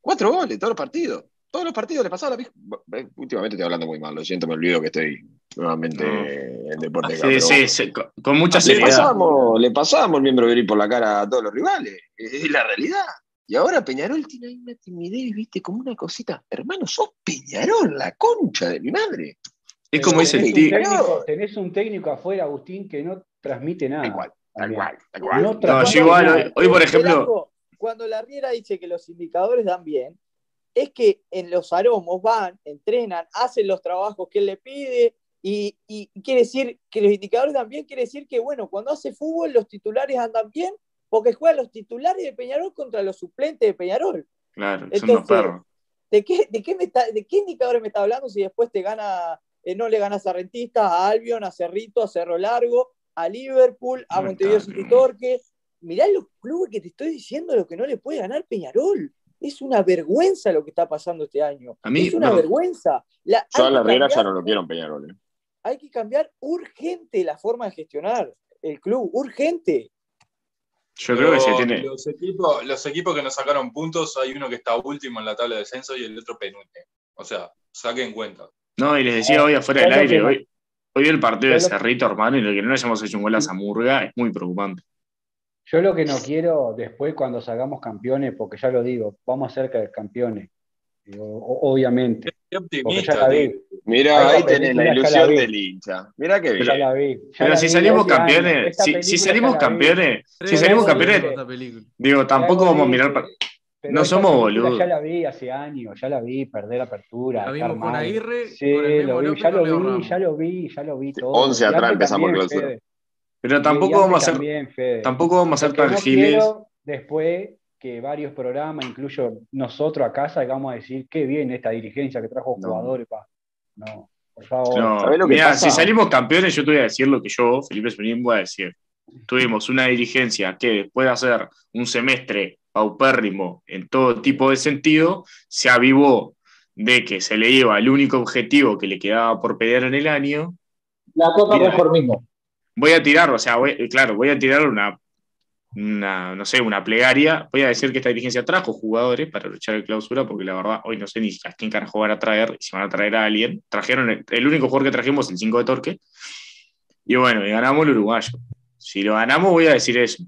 Cuatro goles todos los partidos. Todos los partidos le pasaba la eh, Últimamente estoy hablando muy mal, lo siento, me olvido que estoy nuevamente en deporte. Sí, sí, sí, con mucha seriedad. Le pasábamos, le pasábamos el miembro de por la cara a todos los rivales. Es la realidad. Y ahora Peñarol tiene ahí una timidez, viste, como una cosita. Hermano, sos Peñarol, la concha de mi madre. Es como ese el técnico. Tenés un técnico afuera, Agustín, que no transmite nada. Igual, igual, igual. No, igual, hoy, por ejemplo. Cuando la Riera dice que los indicadores dan bien, es que en los aromos van, entrenan, hacen los trabajos que él le pide, y, quiere decir que los indicadores también quiere decir que, bueno, cuando hace fútbol los titulares andan bien porque juegan los titulares de Peñarol contra los suplentes de Peñarol. Claro, Entonces, son ¿de qué, de, qué me está, ¿De qué indicadores me está hablando si después te gana, eh, no le ganas a Rentistas, a Albion, a Cerrito, a Cerro Largo, a Liverpool, a Montevideo City Torque? Mirá los clubes que te estoy diciendo lo que no le puede ganar Peñarol. Es una vergüenza lo que está pasando este año. A mí, es una vergüenza. La, Yo a la Riera ya no lo quiero en Peñarol. Eh hay que cambiar urgente la forma de gestionar el club, urgente. Yo creo que se tiene. Los equipos, los equipos que nos sacaron puntos, hay uno que está último en la tabla de descenso y el otro penúltimo. O sea, saquen cuenta. No, y les decía hoy afuera del aire, hoy, hoy el partido de Cerrito, hermano, y lo que no le hayamos hecho un gol a Zamurga es muy preocupante. Yo lo que no quiero después cuando salgamos campeones, porque ya lo digo, vamos a ser campeones obviamente. Mira, ahí tenés la ilusión del hincha. Mira que bien. la vi. Pero si salimos campeones, si, salimos campeones, si salimos campeones, digo, tampoco vamos a mirar para. no somos boludos. Ya la vi hace años, ya la vi perder apertura. La vimos con Aguirre. Sí, lo vi, ya lo vi, ya lo vi, ya lo vi todo. 11 atrás empezamos clausura. Pero tampoco vamos a ser, tampoco vamos a ser tan giles. Después que varios programas, incluyo nosotros acá, salgamos a decir qué bien esta dirigencia que trajo jugadores. Pa. No, por favor. mira, si salimos campeones, yo te voy a decir lo que yo, Felipe Espín, voy a decir. Tuvimos una dirigencia que después de hacer un semestre paupérrimo en todo tipo de sentido, se avivó de que se le iba el único objetivo que le quedaba por pelear en el año. La Copa mismo Voy a tirar, o sea, claro, voy a tirar una una, no sé, una plegaria. Voy a decir que esta dirigencia trajo jugadores para luchar el clausura, porque la verdad hoy no sé ni a quién carajo van a traer, si van a traer a alguien. Trajeron, el, único jugador que trajimos, el 5 de Torque. Y bueno, y ganamos el uruguayo. Si lo ganamos, voy a decir eso.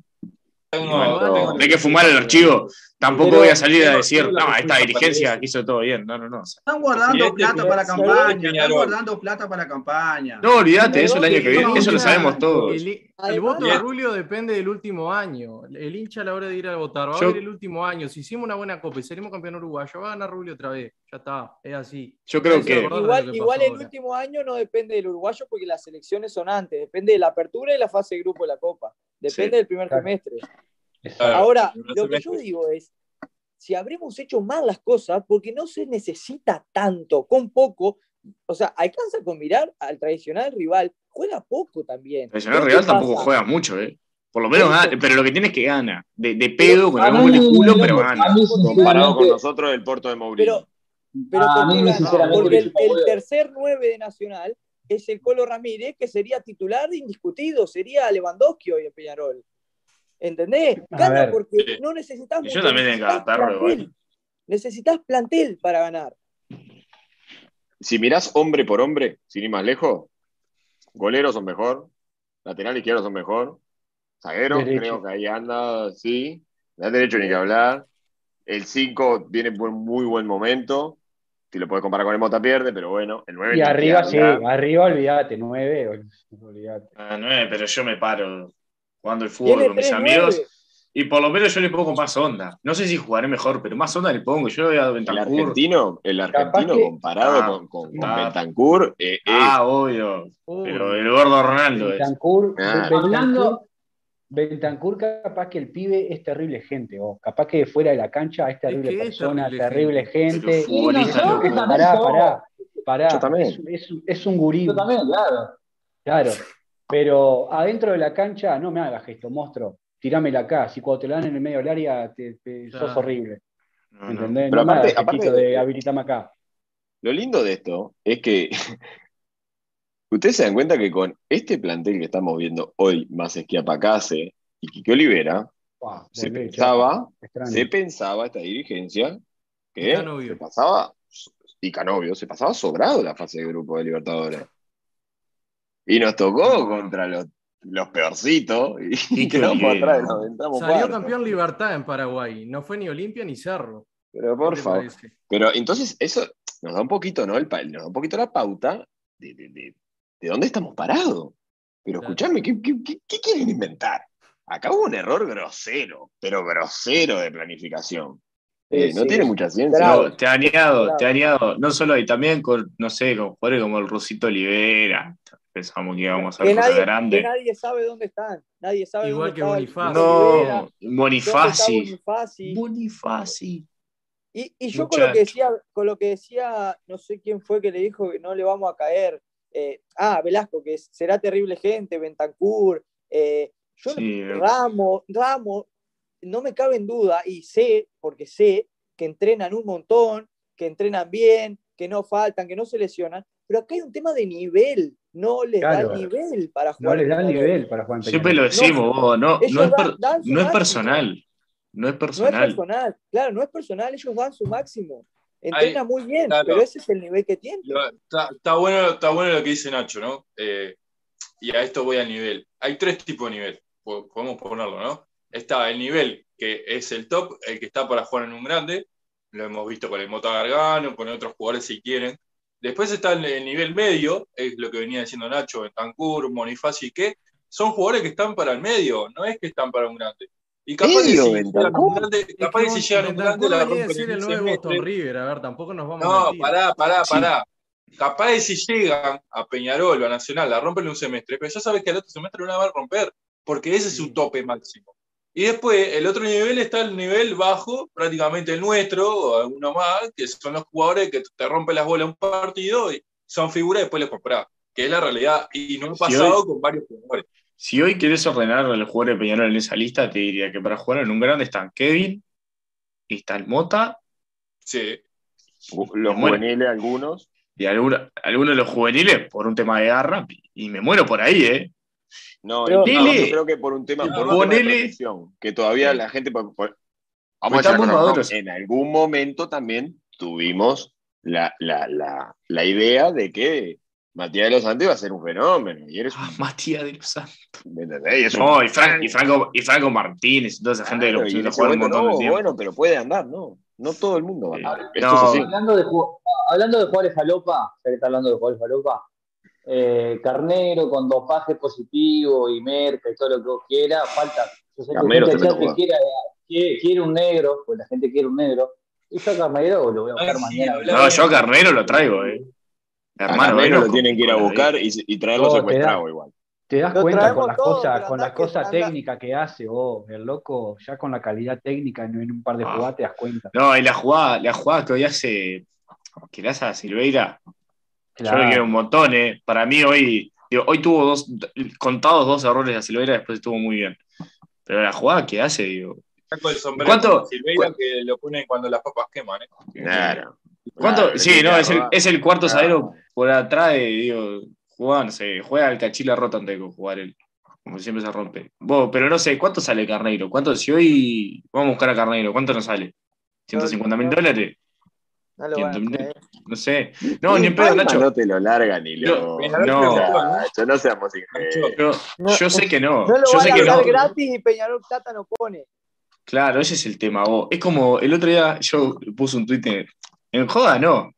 hay que fumar el archivo. Tampoco voy a salir a decir, no, esta dirigencia hizo todo bien. No, no, no. Están guardando plata para campaña. Están guardando plata para campaña. No, olvídate, eso el año que viene, eso lo sabemos todos. El, voto de Rulio depende del último año. El hincha a la hora de ir a votar va a ver el último año. Si hicimos una buena copa y salimos campeón uruguayo, va a ganar Rulio otra vez. Ya está, es así. Yo creo que. Igual, igual el último año no depende del uruguayo porque las elecciones son antes. Depende de la apertura y la fase de grupo de la copa. Depende del primer Ahora, lo que yo digo es, si habremos hecho mal las cosas, porque no se necesita tanto, con poco, o sea, alcanza con mirar al tradicional rival, juega poco también. El tradicional rival tampoco juega mucho, ¿eh? Por lo menos gana, pero lo que tiene es que gana. De, de pedo, con algún de culo, pero gana. Comparado con nosotros, el Porto de Mourinho. Pero, porque, el, tercer 9 de Nacional es el Colo Ramírez, que sería titular indiscutido, sería Lewandowski hoy en Peñarol. ¿Entendés? Gana porque no necesitas. Yo también necesitas plantel. necesitas plantel para ganar. Si mirás hombre por hombre, sin ir más lejos, goleros son mejor, lateral izquierdo son mejor, zaguero, creo que ahí anda, sí, da derecho ni que hablar. El 5 viene por muy buen momento. Si lo puedes comparar con el Mota pierde, pero bueno, el 9. Y arriba sí, arriba olvídate, 9. Olvídate. Ah, 9, pero yo me paro jugando el fútbol con mis amigos. Y por lo menos yo le pongo más onda. No sé si jugaré mejor, pero más onda le pongo. Yo voy a Bentancur. El argentino, el argentino comparado ah, con, con, Bentancur. Eh, ah, obvio. Pero el gordo Ronaldo Bentancur, es. Hablando. Bentancur, capaz que el pibe es terrible gente, o capaz que fuera de la cancha es terrible persona, terrible, gente. pará, pará, pará. Yo también. Es, es, un gurí. Yo también, claro. Claro. Pero adentro de la cancha, no me hagas gesto, monstruo. Tirámela acá. Si cuando te la dan en el medio del área, te, sos horrible. ¿Entendés? Pero aparte, de habilitarme acá. Lo lindo de esto es que ustedes se dan cuenta que con este plantel que estamos viendo hoy, más Esquiapacase y Quique Olivera, se, pensaba, se pensaba esta dirigencia que se pasaba, y Canovio, se pasaba sobrado la fase de grupo de Libertadores. Y nos tocó contra los, los peorcitos y, quedamos atrás, Salió campeón Libertad en Paraguay, no fue ni Olimpia ni Cerro. Pero por favor. Pero entonces eso nos da un poquito, ¿no? El, nos da un poquito la pauta de, de, de, dónde estamos parados. Pero escúchame, ¿qué, qué, quieren inventar? Acá hubo un error grosero, pero grosero de planificación. Eh, no tiene mucha ciencia. No, te ha añado, te ha añado, no solo ahí, también con, no sé, con jugadores como el Rusito Olivera. Pensamos que íbamos a que nadie, grande. que nadie sabe dónde están. Nadie sabe Igual dónde que Bonifacio. No, ¿Dónde Bonifaci. Bonifaci? Bonifaci. Y, y yo con lo, que decía, con lo que decía, no sé quién fue que le dijo que no le vamos a caer. eh, ah, Velasco, que será terrible gente, Bentancur. eh, yo, Sí, Ramos, Ramos, no me cabe en duda, y sé, porque sé, que entrenan un montón, que entrenan bien, que no faltan, que no se lesionan, pero acá hay un tema de nivel, no les Claro. da el nivel para No jugar. les en da el nivel para jugar en Siempre lo decimos, vos, no, ellos no, es, per- dan no personal. No es No es personal. claro, no es personal, ellos dan su máximo. Entrenan muy bien, claro. pero ese es el nivel que tienen. Lo- Está, está bueno, está bueno lo que dice Nacho, ¿no? Eh, y a esto voy al nivel. Hay tres tipos de nivel, po- podemos ponerlo, ¿no? Está el nivel que es el top, el que está para jugar en un grande, lo hemos visto con el Mota Gargano, con otros jugadores si quieren. Después está el, el nivel medio, es lo que venía diciendo Nacho, Bentancur, Bonifaci, que son jugadores que están para el medio, no es que están para un grande. Y capaz que ¿Medio, si llegan a un grande, capaz que si llegan a un grande la a rompen decir el Boston semestre. River, a ver, tampoco nos vamos a No, mentir. pará, pará, Sí. pará. Capaz de si llegan a Peñarol o a Nacional, la rompen en un semestre, pero ya sabes que al otro semestre no la van a romper, porque ese es su tope máximo. Y después, el otro nivel está el nivel bajo, prácticamente el nuestro, o alguno más, que son los jugadores que te rompen las bolas un partido y son figuras y después les comprás, que es la realidad. Y no ha Si pasado hoy- con varios jugadores. Si hoy querés ordenar a los jugadores de Peñarol en esa lista, te diría que para jugar en un grande están Kevin, está el Mota Sí. Los Bueno. juveniles, algunos. y alguno- algunos de los juveniles por un tema de garra, y me muero por ahí, ¿eh? No, Pero- no, yo creo que por un tema, por un tema de protección, que todavía la gente. por- por- Pues vamos a decir. En algún momento también tuvimos la, la, la, la idea de que Matías de los Santos iba a ser un fenómeno. Y eres Ah, un. Matías de los Santos. Y No, y, Fran- crack. y Franco, y Franco Martínez, toda esa gente que lo Claro, en a ese jugar un montón de no, tiempo. bueno, pero puede andar, ¿no? No todo el mundo va a andar. Eh, Esto no. es así. Hablando de, hablando de jugadores falopa, ya que está hablando de jugadores falopa, eh, Carnero con dopaje positivo y merca y todo lo que vos quieras, falta. Yo sé que Carnero gente que quiera, quiere, quiere un negro, pues la gente quiere un negro. Y yo a Carnero lo voy a buscar Ah, sí, mañana. hablaba- No, yo a Carnero lo traigo, ¿eh? A Hermano, Carnero lo tienen que ir a la buscar y, y traerlo secuestrado da- igual. Te das Lo cuenta con las cosas, con las cosas técnicas que hace vos, el loco, ya con la calidad técnica en, en un par de Ah. jugadas te das cuenta. No, y la jugada, la jugada que hoy hace, que le hace a Silveira, yo le quiero un montón, ¿eh? Para mí hoy, digo, hoy tuvo dos, contados dos errores a Silveira, después estuvo muy bien. Pero la jugada que hace, digo, Saco el sombrero ¿Cuánto- Silveira que lo ponen cuando las papas queman, ¿eh? Claro. ¿Cuánto? Claro, sí, no, es el, es el cuarto Claro. zaguero por atrás, de, digo, juega, no sé, juega al cachila roto antes de jugar él. Como siempre se rompe. Vos, pero no sé, ¿cuánto sale Carneiro? ¿Cuánto, si hoy vamos a buscar a Carneiro, ¿cuánto nos sale? ¿150 mil dólares? No lo van a 100.000. traer. No sé. No, ni en pedo, Nacho. No te lo larga ni Yo- lo. No. Nacho, no seamos ingenuos. Yo, No, yo sé que no. No lo yo van sé a que dar no. gratis y Peñarol Plata no pone. Claro, ese es el tema. vos. Es como el otro día yo puse un tuit en, en joda, no.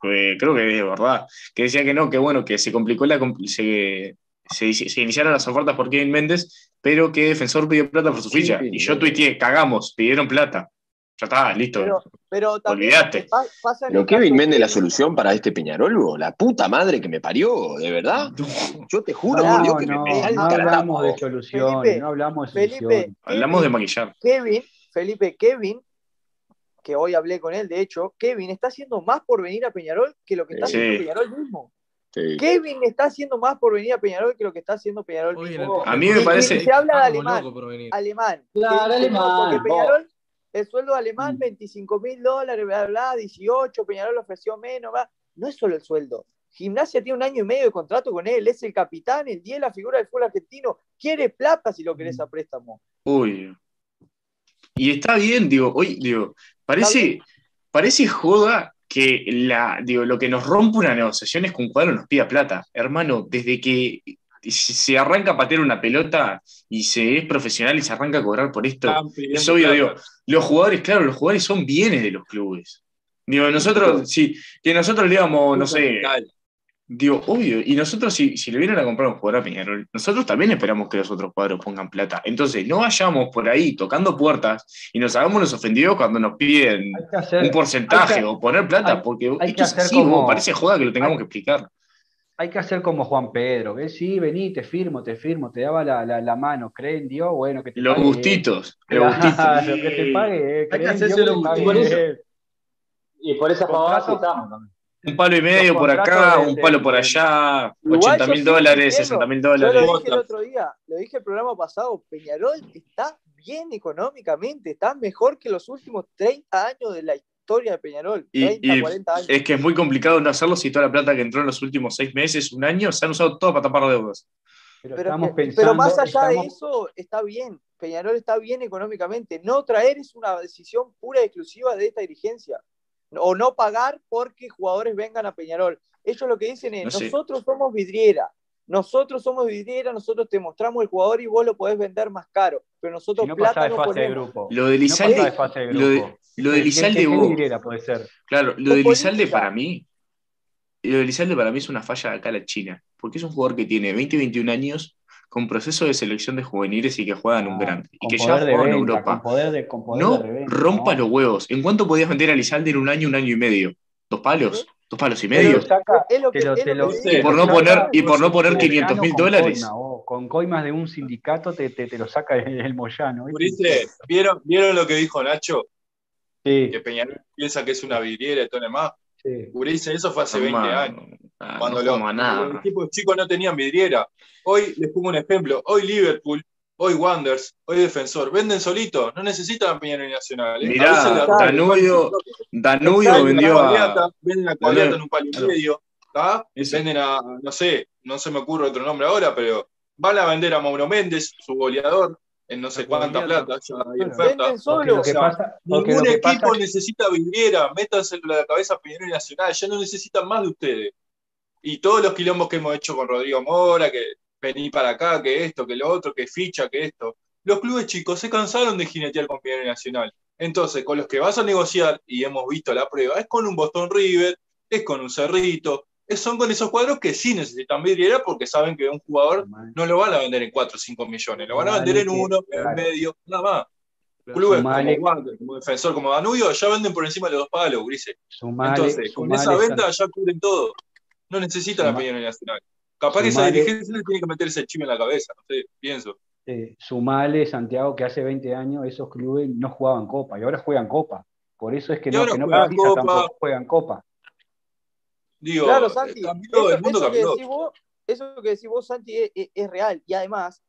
Pues creo que es verdad. Que decía que no, que bueno, que se complicó la. Se, se, se iniciaron las ofertas por Kevin Méndez, pero que Defensor pidió plata por su Sí, ficha. sí, y yo tuiteé, cagamos, pidieron plata. Ya está, listo. Pero, pero también pasa Kevin de Méndez la solución para este Peñarol, la puta madre que me parió, de verdad. Yo te juro, por Dios, que me, no, me no la hablamos de soluciones, Felipe, no hablamos de Felipe, soluciones. Hablamos de maquillar. Kevin, Felipe, Kevin, que hoy hablé con él, de hecho, Kevin está haciendo más por venir a Peñarol que lo que está Sí. haciendo Peñarol mismo. Sí. Kevin está haciendo más por venir a Peñarol que lo que está haciendo Peñarol mismo. A mí me Y- parece- y se habla de alemán. Alemán. Claro, Que- no, alemán, Porque Peñarol, el sueldo alemán, 25 mil dólares, bla, bla, 18, Peñarol ofreció menos, bla. No es solo el sueldo. Gimnasia tiene un año y medio de contrato con él, es el capitán, el 10, la figura del fútbol argentino. Quiere plata si lo querés a préstamo. Uy. Y está bien, digo, hoy, digo, parece, parece joda que la, digo, lo que nos rompe una negociación es que un cuadro nos pida plata. Hermano, desde que se se arranca a patear una pelota y se es profesional y se arranca a cobrar por esto, es obvio, plata. digo, los jugadores, claro, los jugadores son bienes de los clubes. Digo, nosotros, sí, que nosotros le digamos, no sé. Digo, obvio, y nosotros si, si le vienen a comprar un jugador a Peñarol, nosotros también esperamos que los otros cuadros pongan plata. Entonces, no vayamos por ahí tocando puertas y nos hagamos los ofendidos cuando nos piden un porcentaje o poner plata, porque esto es así, como, parece joda que lo tengamos que explicar. Hay que hacer como Juan Pedro, que sí, vení, te firmo, te firmo, te daba la, la, mano, creen Dios, bueno, que te Los gustitos, los gustitos. Lo que te pague, hay que hacerse los gustitos. Y por esa pavada estamos también. Un palo y medio por acá, un palo por allá, 80 mil dólares, 60 mil dólares. Yo lo dije el otro día, lo dije el programa pasado, Peñarol está bien económicamente, está mejor que los últimos 30 años de la historia de Peñarol. 30, 40 años. Es que es muy complicado no hacerlo si toda la plata que entró en los últimos seis meses, un año, se han usado todo para tapar deudas. Pero, pero, más allá de eso, está bien. Peñarol está bien económicamente. No traer es una decisión pura y exclusiva de esta dirigencia o no pagar porque jugadores vengan a Peñarol. Ellos lo que dicen es, nosotros somos vidriera, nosotros somos vidriera, nosotros te mostramos el jugador y vos lo podés vender más caro, pero nosotros plata no ponemos. Lo de Lizalde, lo de, lo de Lizalde puede ser. Claro, lo de Lizalde para mí, lo de Lizalde para mí es una falla acá a la China, porque es un jugador que tiene 20, 21 años, con proceso de selección de juveniles y que juegan un ah, grande. Y que ya juega en Europa. no rompa los huevos. ¿En cuánto podías vender a Lizalde en un año, un año y medio? ¿Dos palos? ¿Dos palos y medio? y por no poner, y por no poner 500 mil dólares. con coimas de un sindicato te, te, lo saca el, Moyano. ¿Vieron, ¿Vieron lo que dijo Nacho? Que Peñarol piensa que es una vidriera y todo lo demás. Sí. eso fue hace 20 años. Ah, cuando los, equipos chicos no tenían vidriera. Hoy les pongo un ejemplo. Hoy Liverpool, hoy Wanders, hoy Defensor, venden solitos, no necesitan Peñarol Nacional. ¿eh? Mirá, Danubio, Danubio vendió a... Venden a Cuadriata en un palo y medio. Venden a, no sé, no se me ocurre otro nombre ahora, pero van a vender a Mauro Méndez, su goleador, en no sé cuánta plata, hay oferta. ningún equipo necesita vidriera, métanse en la cabeza Peñarol Nacional, ya no necesitan más de ustedes y todos los quilombos que hemos hecho con Rodrigo Mora, que vení para acá, que esto, que lo otro, que ficha, que esto. Los clubes chicos se cansaron de jinetear con Peñarol Nacional. Entonces, con los que vas a negociar, y hemos visto la prueba, es con un Boston River, es con un Cerrito, son con esos cuadros que sí necesitan vidriera porque saben que un jugador no lo van a vender en 4 o 5 millones, lo van a vender en uno, en medio, nada más. Clubes como, como defensor, como Danubio, ya venden por encima de los dos palos, Grise. Entonces, con esa venta ya cubren todo no necesita la Peñarol Nacional. Capaz que esa dirigencia tiene que meterse el chime en la cabeza, no sé, pienso. Eh, sumale, Santiago, que hace 20 años esos clubes no jugaban Copa y ahora juegan Copa. Por eso es que no, que no copa. tampoco juegan Copa. Digo, claro, Santi, eso, el mundo eso, que decís vos, eso que decís vos, Santi, es, real. Y además,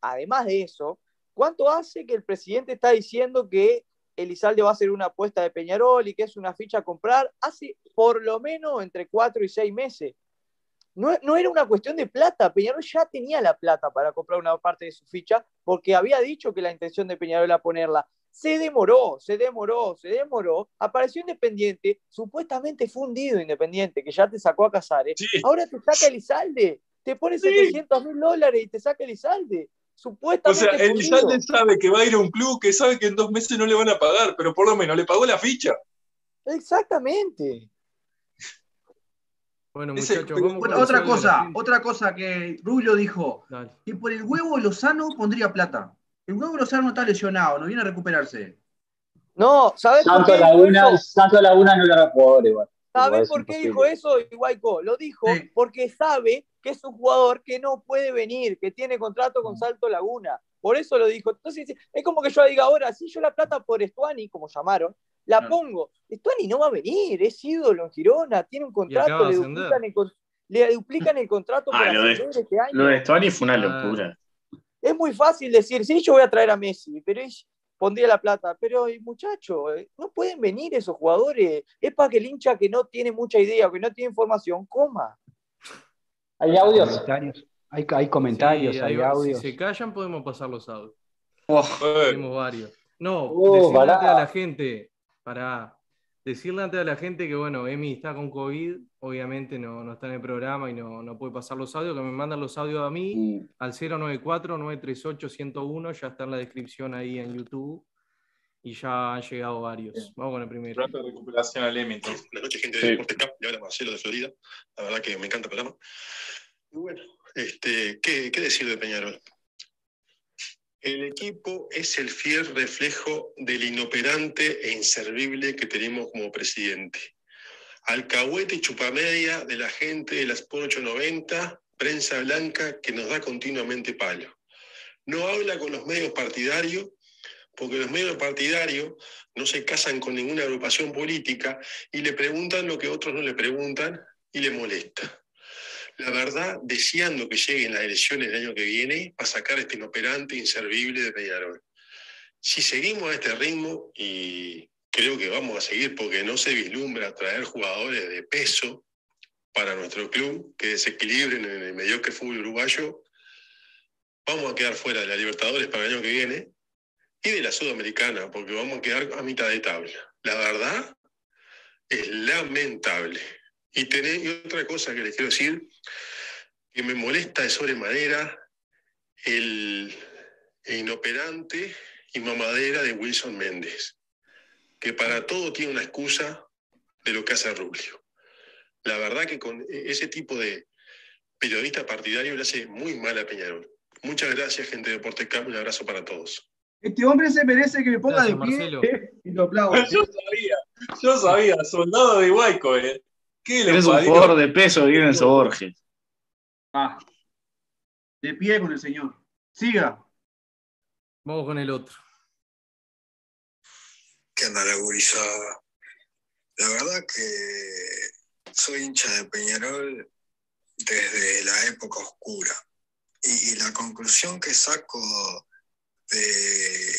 además de eso, ¿cuánto hace que el presidente está diciendo que Elizalde va a hacer una apuesta de Peñarol y que es una ficha a comprar hace por lo menos entre cuatro y seis meses. No, era una cuestión de plata, Peñarol ya tenía la plata para comprar una parte de su ficha porque había dicho que la intención de Peñarol era ponerla. Se demoró, se demoró, se demoró. Apareció Independiente, supuestamente fundido Independiente, que ya te sacó a Casares. Ahora te saca Elizalde, te pone 700 mil dólares y te saca Elizalde. Supuestamente. O sea, Elizalde sabe que va a ir a un club que sabe que en dos meses no le van a pagar, pero por lo menos le pagó la ficha. Exactamente. Bueno, muchachos, otra cosa, otra cosa que Rubio dijo, que por el huevo Lozano pondría plata. El huevo Lozano está lesionado, no viene a recuperarse. No, ¿sabes Santo por qué Laguna, Santo Laguna no era jugador igual. ¿Sabes por qué dijo eso, Iguaico? Lo dijo porque sabe que es un jugador que no puede venir, que tiene contrato con mm. Salto Laguna. Por eso lo dijo. Entonces, es como que yo diga ahora, si yo la plata por Estuani, como llamaron, la pongo. Estuani no va a venir, es ídolo en Girona, tiene un contrato, le duplican, el, le duplican, el, contrato ah, lo de, este año. Lo de Estuani fue una ah. locura. Es muy fácil decir, sí, yo voy a traer a Messi, pero pondría la plata. Pero, muchacho, eh, no pueden venir esos jugadores. Es para que el hincha que no tiene mucha idea, que no tiene información, coma. Hay audios. Hay, hay comentarios, hay, audios. Si se callan, podemos pasar los audios. Tenemos varios. No, decirle a la gente, para decirle antes a la gente que, bueno, Emi está con COVID, obviamente no, no está en el programa y no, no, puede pasar los audios, que me mandan los audios a mí mm. al 094-938-101, ya está en la descripción ahí en YouTube. y ya han llegado varios. Vamos con el primero. Pronto recuperación a Lemmy, Buenas noches, gente de Deportes Cup. Le habla Marcelo de Florida. La verdad que me encanta el programa. Y bueno, este, ¿qué, ¿qué decir de Peñarol? El equipo es el fiel reflejo del inoperante e inservible que tenemos como presidente. Alcahuete y chupamedia de la gente de las por 890, prensa blanca que nos da continuamente palo. No habla con los medios partidarios, porque los medios partidarios no se casan con ninguna agrupación política y le preguntan lo que otros no le preguntan y le molesta la verdad, deseando que lleguen las elecciones del año que viene para sacar este inoperante inservible de Peñarol. Si seguimos a este ritmo, y creo que vamos a seguir porque no se vislumbra traer jugadores de peso para nuestro club que desequilibren en el mediocre fútbol uruguayo, vamos a quedar fuera de la Libertadores para el año que viene y de la Sudamericana, porque vamos a quedar a mitad de tabla. La verdad es lamentable. Y, tener, otra cosa que les quiero decir, que me molesta de sobremanera el, inoperante y mamadera de Wilson Méndez, que para todo tiene una excusa de lo que hace Rubio. La verdad que con ese tipo de periodista partidario le hace muy mal a Peñarol. Muchas gracias, gente de Deporte Camp. Un abrazo para todos. Este hombre se merece que me ponga de pie y lo aplaudo. Yo sabía, yo sabía, soldado de Huayco, eh. Eres un jugador de peso, viene en Borges. Ah, de pie con el señor. Siga. Vamos con el otro. ¿Qué anda la gurizada? La verdad que soy hincha de Peñarol desde la época oscura. Y, la conclusión que saco de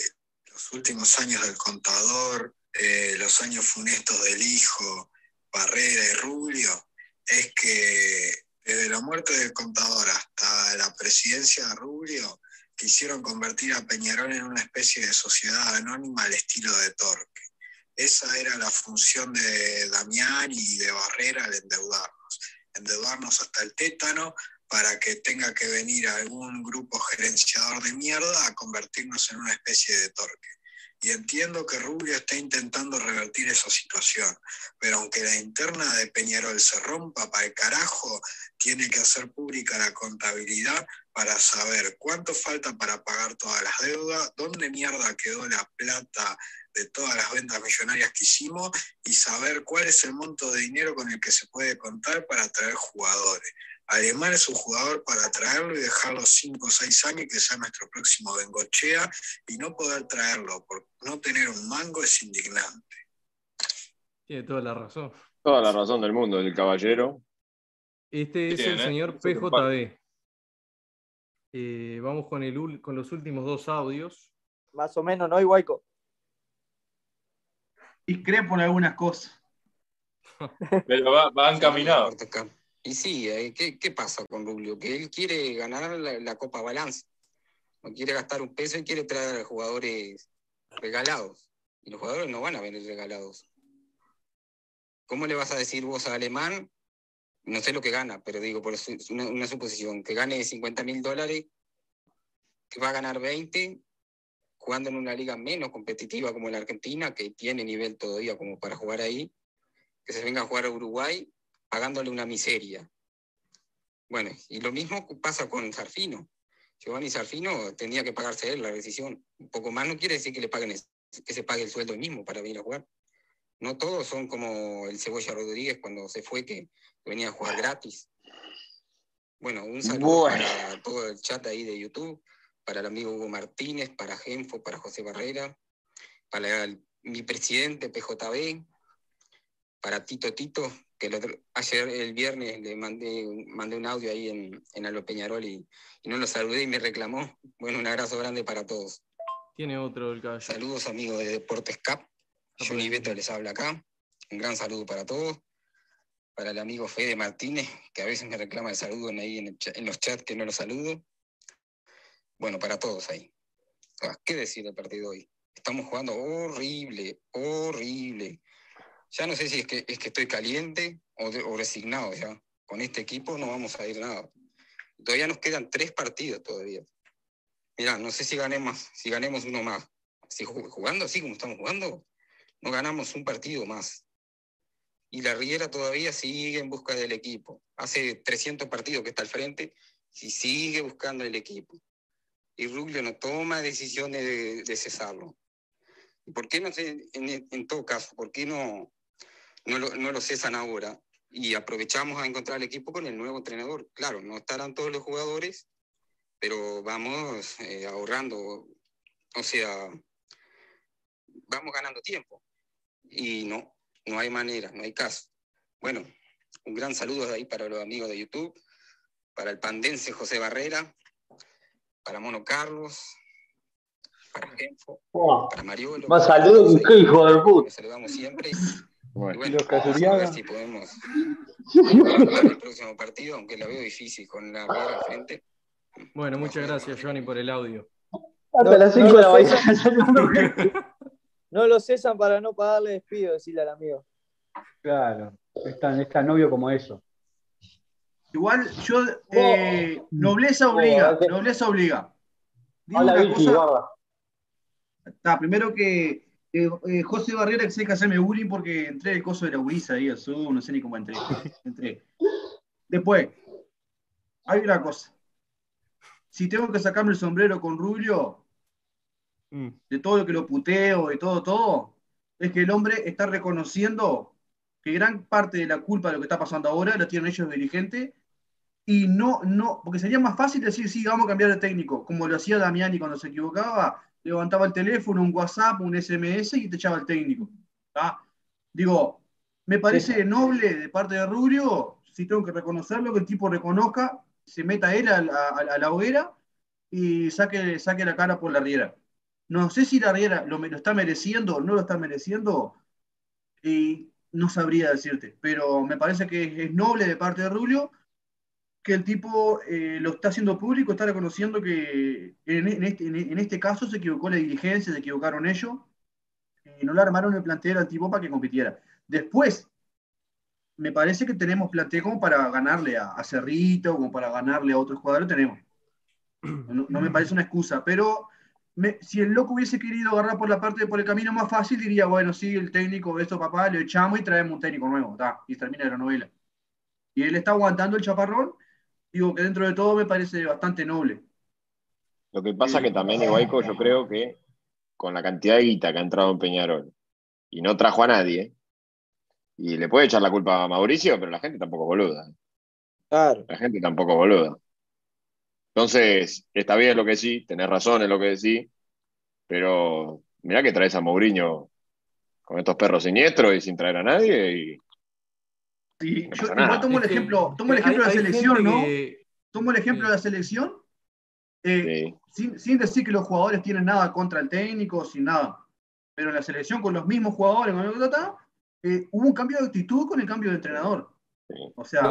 los últimos años del contador, eh, los años funestos del hijo, Barrera y Rubio es que desde la muerte del contador hasta la presidencia de Rubio quisieron convertir a Peñarol en una especie de sociedad anónima al estilo de Torque. Esa era la función de Damián y de Barrera al endeudarnos. Endeudarnos hasta el tétano para que tenga que venir algún grupo gerenciador de mierda a convertirnos en una especie de Torque y entiendo que Rubio está intentando revertir esa situación, pero aunque la interna de Peñarol se rompa para el carajo, tiene que hacer pública la contabilidad para saber cuánto falta para pagar todas las deudas, dónde mierda quedó la plata de todas las ventas millonarias que hicimos y saber cuál es el monto de dinero con el que se puede contar para traer jugadores. Alemán es un jugador para traerlo y dejarlo 5 o 6 años que sea nuestro próximo Bengochea y no poder traerlo por no tener un mango es indignante. Tiene toda la razón. Toda la razón del mundo, el caballero. Este es el ¿eh? señor PJB. Eh, vamos con, el, con los últimos dos audios. Más o menos, ¿no, Iguaico? Discrepo en algunas cosas. Pero va, va encaminado. Y sí, eh, ¿qué, pasa con Rubio? Que él quiere ganar la, Copa Balance. No quiere gastar un peso y quiere traer a jugadores regalados. Y los jugadores no van a venir regalados. ¿Cómo le vas a decir vos a Alemán? No sé lo que gana, pero digo, por una, una suposición, que gane 50 mil dólares, que va a ganar 20, jugando en una liga menos competitiva como la Argentina, que tiene nivel todavía como para jugar ahí, que se venga a jugar a Uruguay pagándole una miseria. Bueno, y lo mismo pasa con Sarfino. Giovanni Sarfino tenía que pagarse él la decisión. Un poco más no quiere decir que le paguen que se pague el sueldo mismo para venir a jugar. No todos son como el Cebolla Rodríguez cuando se fue que venía a jugar gratis. Bueno, un saludo para todo el chat ahí de YouTube, para el amigo Hugo Martínez, para Genfo, para José Barrera, para mi presidente PJB, para Tito Tito, que ayer, el viernes, le mandé, mandé un audio ahí en, en Alba Peñarol y, no lo saludé y me reclamó. Bueno, un abrazo grande para todos. Tiene otro el caballo. Saludos amigos de Deportes Cap. Johnny Beto les habla acá. Un gran saludo para todos. Para el amigo Fede Martínez, que a veces me reclama el saludo en, ahí en, en los chats que no lo saludo. Bueno, para todos ahí. ¿Qué decir del partido hoy? Estamos jugando horrible, horrible ya no sé si es que, es que estoy caliente o, resignado ya. Con este equipo no vamos a ir nada. Todavía nos quedan tres partidos todavía. Mira, no sé si ganemos, si ganemos uno más. si jugando así como estamos jugando, no ganamos un partido más. Y la Riera todavía sigue en busca del equipo. Hace 300 partidos que está al frente y sigue buscando el equipo. Y Rubio no toma decisiones de, cesarlo. ¿Y por qué no en, todo caso, por qué no, no, lo, no lo cesan ahora? Y aprovechamos a encontrar el equipo con el nuevo entrenador. Claro, no estarán todos los jugadores, pero vamos eh, ahorrando, o sea, vamos ganando tiempo. Y no, no hay manera, no hay caso. Bueno, un gran saludo de ahí para los amigos de YouTube, para el pandense José Barrera, para Mono Carlos, para Genfo, para Mariolo. Más saludos, hijo de puta. saludamos siempre. Bueno, y bueno a ver si podemos el próximo partido, aunque la veo difícil con la vida al frente. Bueno, muchas gracias, Johnny, por el audio. Hasta las 5 de la mañana. No lo cesan para no pagarle despido, decirle al amigo. Claro, es tan, novio como eso. Igual yo, eh, nobleza obliga, nobleza obliga. Digo una cosa. Está, primero que eh, eh, José Barrera que se que hacerme bullying porque entré el coso de la Ubisa ahí al no sé ni cómo entré. entré. Después, hay una cosa. Si tengo que sacarme el sombrero con Rubio, Mm. de todo lo que lo puteo, de todo, todo, es que el hombre está reconociendo que gran parte de la culpa de lo que está pasando ahora la tienen ellos dirigentes y no, no, porque sería más fácil decir, sí, vamos a cambiar de técnico, como lo hacía Damiani cuando se equivocaba, levantaba el teléfono, un WhatsApp, un SMS y te echaba el técnico. Digo, me parece noble de parte de Rubio, si tengo que reconocerlo, que el tipo reconozca, se meta él a, la hoguera y saque, saque la cara por la riera. No sé si la Riera lo, está mereciendo o no lo está mereciendo, y no sabría decirte, pero me parece que es, noble de parte de Rubio que el tipo eh, lo está haciendo público, está reconociendo que este, en, este, caso se equivocó la dirigencia, se equivocaron ellos, y no le armaron el plantel al tipo para que compitiera. Después, me parece que tenemos plantel como para ganarle a, Cerrito, como para ganarle a otros jugadores, tenemos. no me parece una excusa, pero si el loco hubiese querido agarrar por la parte, por el camino más fácil, diría, bueno, sí, el técnico, esto papá, lo echamos y traemos un técnico nuevo, y termina la novela. Y él está aguantando el chaparrón, digo que dentro de todo me parece bastante noble. Lo que pasa que también, Iguaico, yo creo que con la cantidad de guita que ha entrado en Peñarol y no trajo a nadie, y le puede echar la culpa a Mauricio, pero la gente tampoco boluda. Claro. La gente tampoco boluda. Entonces, está bien lo que sí, tenés razón en lo que decís, pero mirá que traes a Mourinho con estos perros siniestros y sin traer a nadie. Y... Sí, yo tomo el ejemplo, tomo el ejemplo de la selección, ¿no? Tomo el ejemplo de la selección, eh, sin, decir que los jugadores tienen nada contra el técnico, sin nada. Pero en la selección, con los mismos jugadores, eh, hubo un cambio de actitud con el cambio de entrenador. O sea,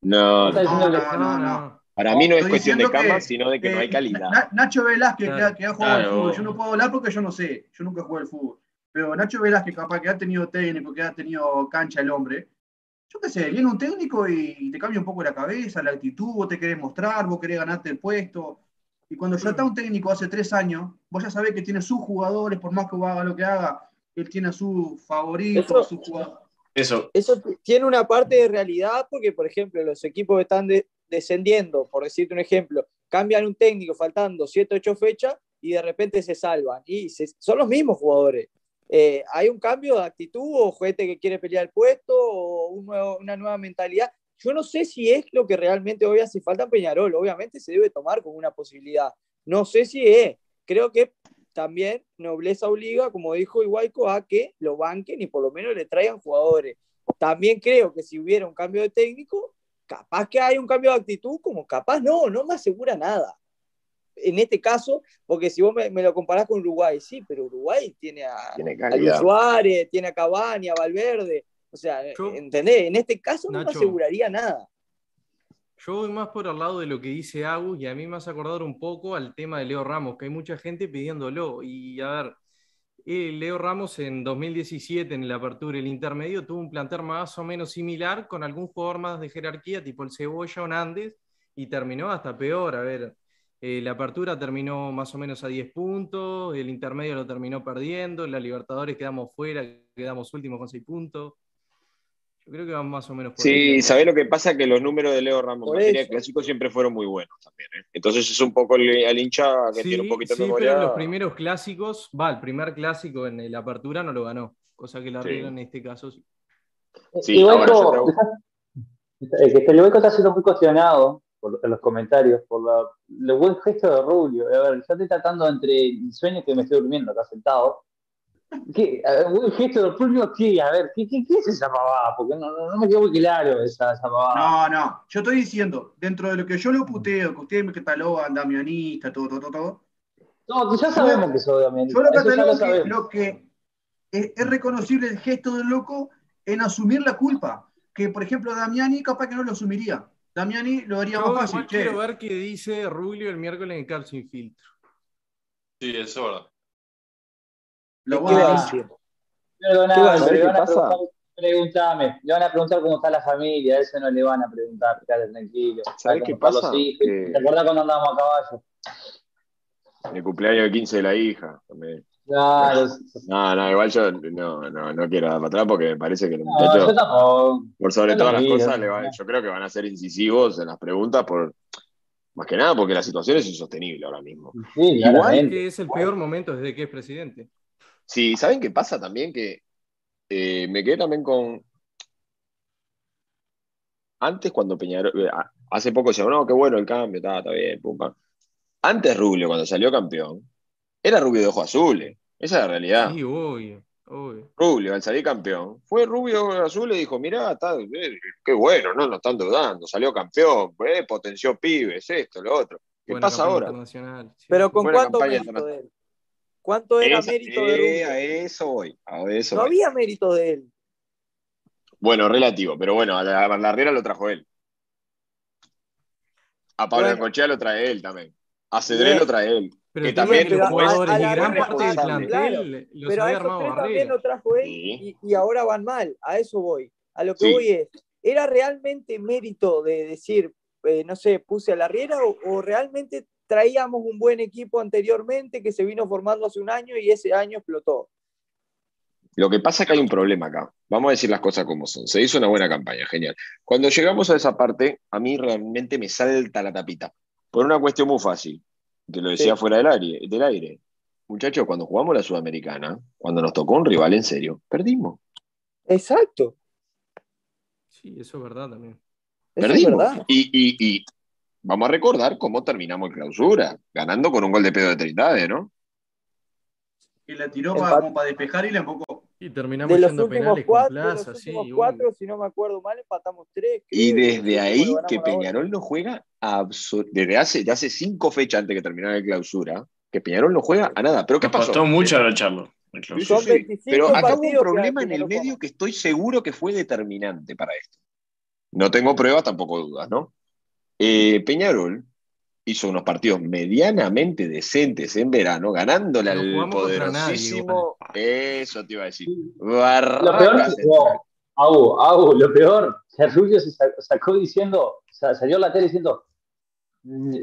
¿No? No, no, no, Para mí no es cuestión de cama, sino de que no hay calidad. Nacho Velázquez, que, ha, jugado al fútbol, yo no puedo hablar porque yo no sé, yo nunca jugué al fútbol. Pero Nacho Velázquez, capaz que ha tenido técnico, que ha tenido cancha el hombre, yo qué sé, viene un técnico y te cambia un poco la cabeza, la actitud, vos te querés mostrar, vos querés ganarte el puesto. Y cuando ya está un técnico hace tres años, vos ya sabés que tiene sus jugadores, por más que haga lo que haga, él tiene a su favorito, a su jugador. Eso. tiene una parte de realidad porque, por ejemplo, los equipos que están descendiendo, por decirte un ejemplo, cambian un técnico faltando 7, 8 fechas y de repente se salvan. Y son los mismos jugadores. Eh, hay un cambio de actitud o gente que quiere pelear el puesto o una nueva mentalidad. Yo no sé si es lo que realmente hoy hace falta en Peñarol. Obviamente se debe tomar como una posibilidad. No sé si es. Creo que también nobleza obliga, como dijo Iguaico, a que lo banquen y por lo menos le traigan jugadores. También creo que si hubiera un cambio de técnico, capaz que hay un cambio de actitud, como capaz no, no me asegura nada. En este caso, porque si vos me, lo comparás con Uruguay, sí, pero Uruguay tiene a, a Suárez, tiene a Cavani, a Valverde. O sea, ¿entendés? En este caso no me aseguraría nada. Yo voy más por el lado de lo que dice Agus y a mí me hace acordar un poco al tema de Leo Ramos, que hay mucha gente pidiéndolo. Y a ver, eh, Leo Ramos en 2017 en la apertura del intermedio tuvo un plantel más o menos similar con algún jugador más de jerarquía, tipo el Cebolla o Nández, y terminó hasta peor. A ver, Eh, la apertura terminó más o menos a 10 puntos, el intermedio lo terminó perdiendo, la Libertadores quedamos fuera, quedamos últimos con 6 puntos. Yo creo que van más o menos por Sí, ¿sabés lo que pasa? Que los números de Leo Ramos en materia clásico siempre fueron muy buenos también. ¿eh? Entonces es un poco el, hincha que tiene un poquito de sí, Pero los primeros clásicos, va, el primer clásico en la apertura no lo ganó, cosa que la regla en este caso sí. Sí, Igual el que Hueco está siendo muy cuestionado por, en los comentarios por la, el buen gesto de Rubio. A ver, yo estoy tratando entre el sueño que me estoy durmiendo acá sentado. ¿Qué? ¿Buen gesto de Rubio qué? A ver, ¿qué, qué, qué es esa pavada? Porque no, no, me quedó muy claro esa, esa No, no. Yo estoy diciendo, dentro de lo que yo lo puteo, que ustedes me catalogan damianista, todo, todo, todo. No, ya sabemos que soy damianista. Yo lo catalogo que, lo que es, es reconocible el gesto del loco en asumir la culpa que, por ejemplo, Damiani capaz que no lo asumiría. Damiani lo haría más fácil. Quiero ver qué dice Rubio el miércoles en Cal Sin Filtro. Sí, eso es verdad. Lo voy a decir. Perdóname, le van a preguntar, pregúntame, le van a preguntar cómo está la familia, eso no le van a preguntar, quédate tranquilo. ¿Sabes qué pasa? ¿Te acuerdas cuando andábamos a caballo? El cumpleaños de 15 de la hija también. No, no, igual yo no, no, no quiero dar para atrás porque me parece que los muchachos, por sobre todas las cosas, yo creo que van a ser incisivos en las preguntas por más que nada porque la situación es insostenible ahora mismo. igual que es el peor momento desde que es presidente. Sí, ¿saben qué pasa también? Que eh, me quedé también con. Antes, cuando Peñarol. Eh, hace poco decían, no, qué bueno el cambio, está, está bien, pum, Antes Rubio, cuando salió campeón, era rubio de ojos azules. Esa es la realidad. Sí, obvio, Rubio, al salir campeón, fue rubio azul y dijo, mirá, está, eh, qué bueno, no nos están dudando, salió campeón, eh, potenció pibes, esto, lo otro. ¿Qué pasa ahora? Pero con cuánto mérito de él. ¿Cuánto era mérito de Rubio? Eh, a eso voy, a eso No había mérito de él. Bueno, relativo, pero bueno, a la, la lo trajo él. A Pablo bueno. Cochea lo trae él también. A Cedré lo trae él. Pero que también los jugadores y gran parte del plantel los pero había armado también lo trajo él y, ahora van mal. A eso voy. A lo que voy es, ¿era realmente mérito de decir, eh, no sé, puse a la riera o, realmente traíamos un buen equipo anteriormente que se vino formando hace un año y ese año explotó? Lo que pasa es que hay un problema acá. Vamos a decir las cosas como son. Se hizo una buena campaña, genial. Cuando llegamos a esa parte, a mí realmente me salta la tapita. Por una cuestión muy fácil que lo decía fuera del aire, del aire. Muchachos, cuando jugamos la Sudamericana, cuando nos tocó un rival en serio, perdimos. Exacto. Sí, eso es verdad también. Perdimos. Y, vamos a recordar cómo terminamos en clausura, ganando con un gol de pedo de Trindade, ¿no? Y la tiró para, como para despejar y la enfocó. Y terminamos de los últimos cuatro, plaza, los últimos cuatro, si no me acuerdo mal, empatamos tres. Y desde ahí que Peñarol no juega desde hace, hace cinco fechas antes de que terminara la clausura, que Peñarol no juega a nada. ¿Pero qué pasó? costó mucho agacharlo. Pero acá hubo un problema en el medio que estoy seguro que fue determinante para esto. No tengo pruebas, tampoco dudas, ¿no? Eh, Peñarol hizo unos partidos medianamente decentes en verano, ganándole al poderosísimo. eso te iba a decir. lo peor, lo peor, que Rubio se sacó diciendo, salió a la tele diciendo,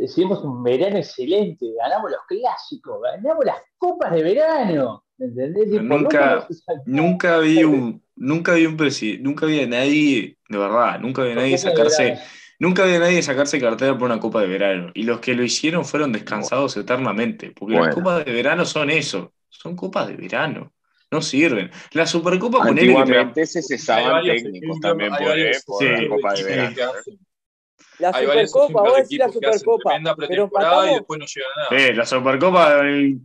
hicimos un verano excelente, ganamos los clásicos, ganamos las copas de verano. ¿Entendés? Nunca, nunca vi un, nunca vi un presidente, nunca vi a nadie, de verdad, nunca vi a nadie sacarse Nunca había nadie sacarse cartera por una copa de verano. Y los que lo hicieron fueron descansados eternamente. Porque las copas de verano son eso. Son copas de verano. No sirven. La Supercopa con Antiguamente se cesaban técnicos también por, eh, por la copa de verano. La Supercopa, vos decís la Supercopa. Pero y después no llega nada. Eh, la Supercopa, el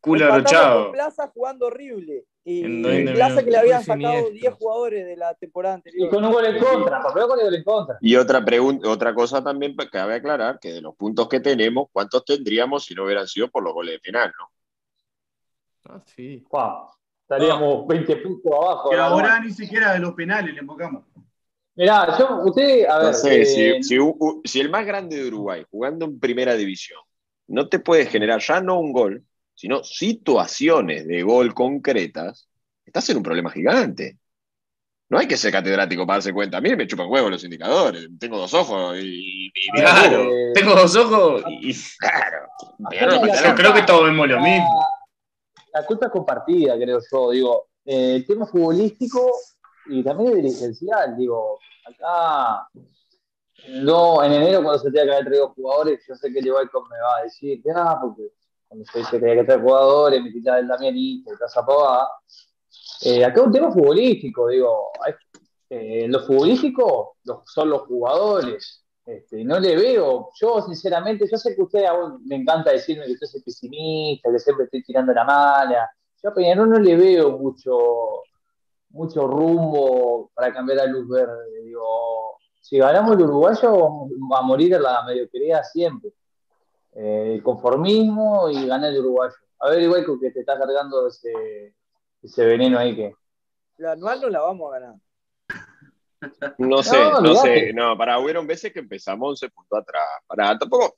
culo arrochado. Plaza jugando horrible. Y en Plaza que le habían sacado 10 jugadores de la temporada anterior. Y con un gol en contra, con gol en contra. Y otra, pregunta, otra cosa también que cabe aclarar, que de los puntos que tenemos, ¿cuántos tendríamos si no hubieran sido por los goles de penal, no? Ah, sí. estaríamos 20 puntos abajo. Que ahora ni siquiera de los penales le enfocamos. Mirá, yo, usted, a ver. Eh, si, si el más grande de Uruguay, jugando en primera división, no te puede generar ya no un gol, sino situaciones de gol concretas, estás en un problema gigante. No hay que ser catedrático para darse cuenta. A mí me chupan huevos los indicadores. Tengo dos ojos y. claro, tengo dos ojos y. Claro. yo creo que todos vemos lo mismo. La culpa es compartida, creo yo. Digo, eh, el tema futbolístico y también el dirigencial. Digo, acá. No, en enero cuando se tenga que haber traído jugadores, yo sé que el igual me va a decir, ah, porque cuando se dice que tenía que traer jugadores, me quitaba el Damianito, el Casa Pavada. Eh, acá un tema futbolístico, digo, eh, lo futbolístico son los jugadores. Este, no le veo, yo sinceramente, yo sé que usted me encanta decirme que usted es pesimista, que siempre estoy tirando la mala. Yo a Peñarol no le veo mucho, mucho rumbo para cambiar a luz verde. Digo, si ganamos el uruguayo, va a morir en la mediocridad siempre. Eh, el conformismo y ganar el uruguayo. A ver, igual que te está cargando ese, ese veneno ahí que. La anual no la vamos a ganar. No sé, no, sé. No, para hubieron veces que empezamos 11 puntos atrás. Para tampoco.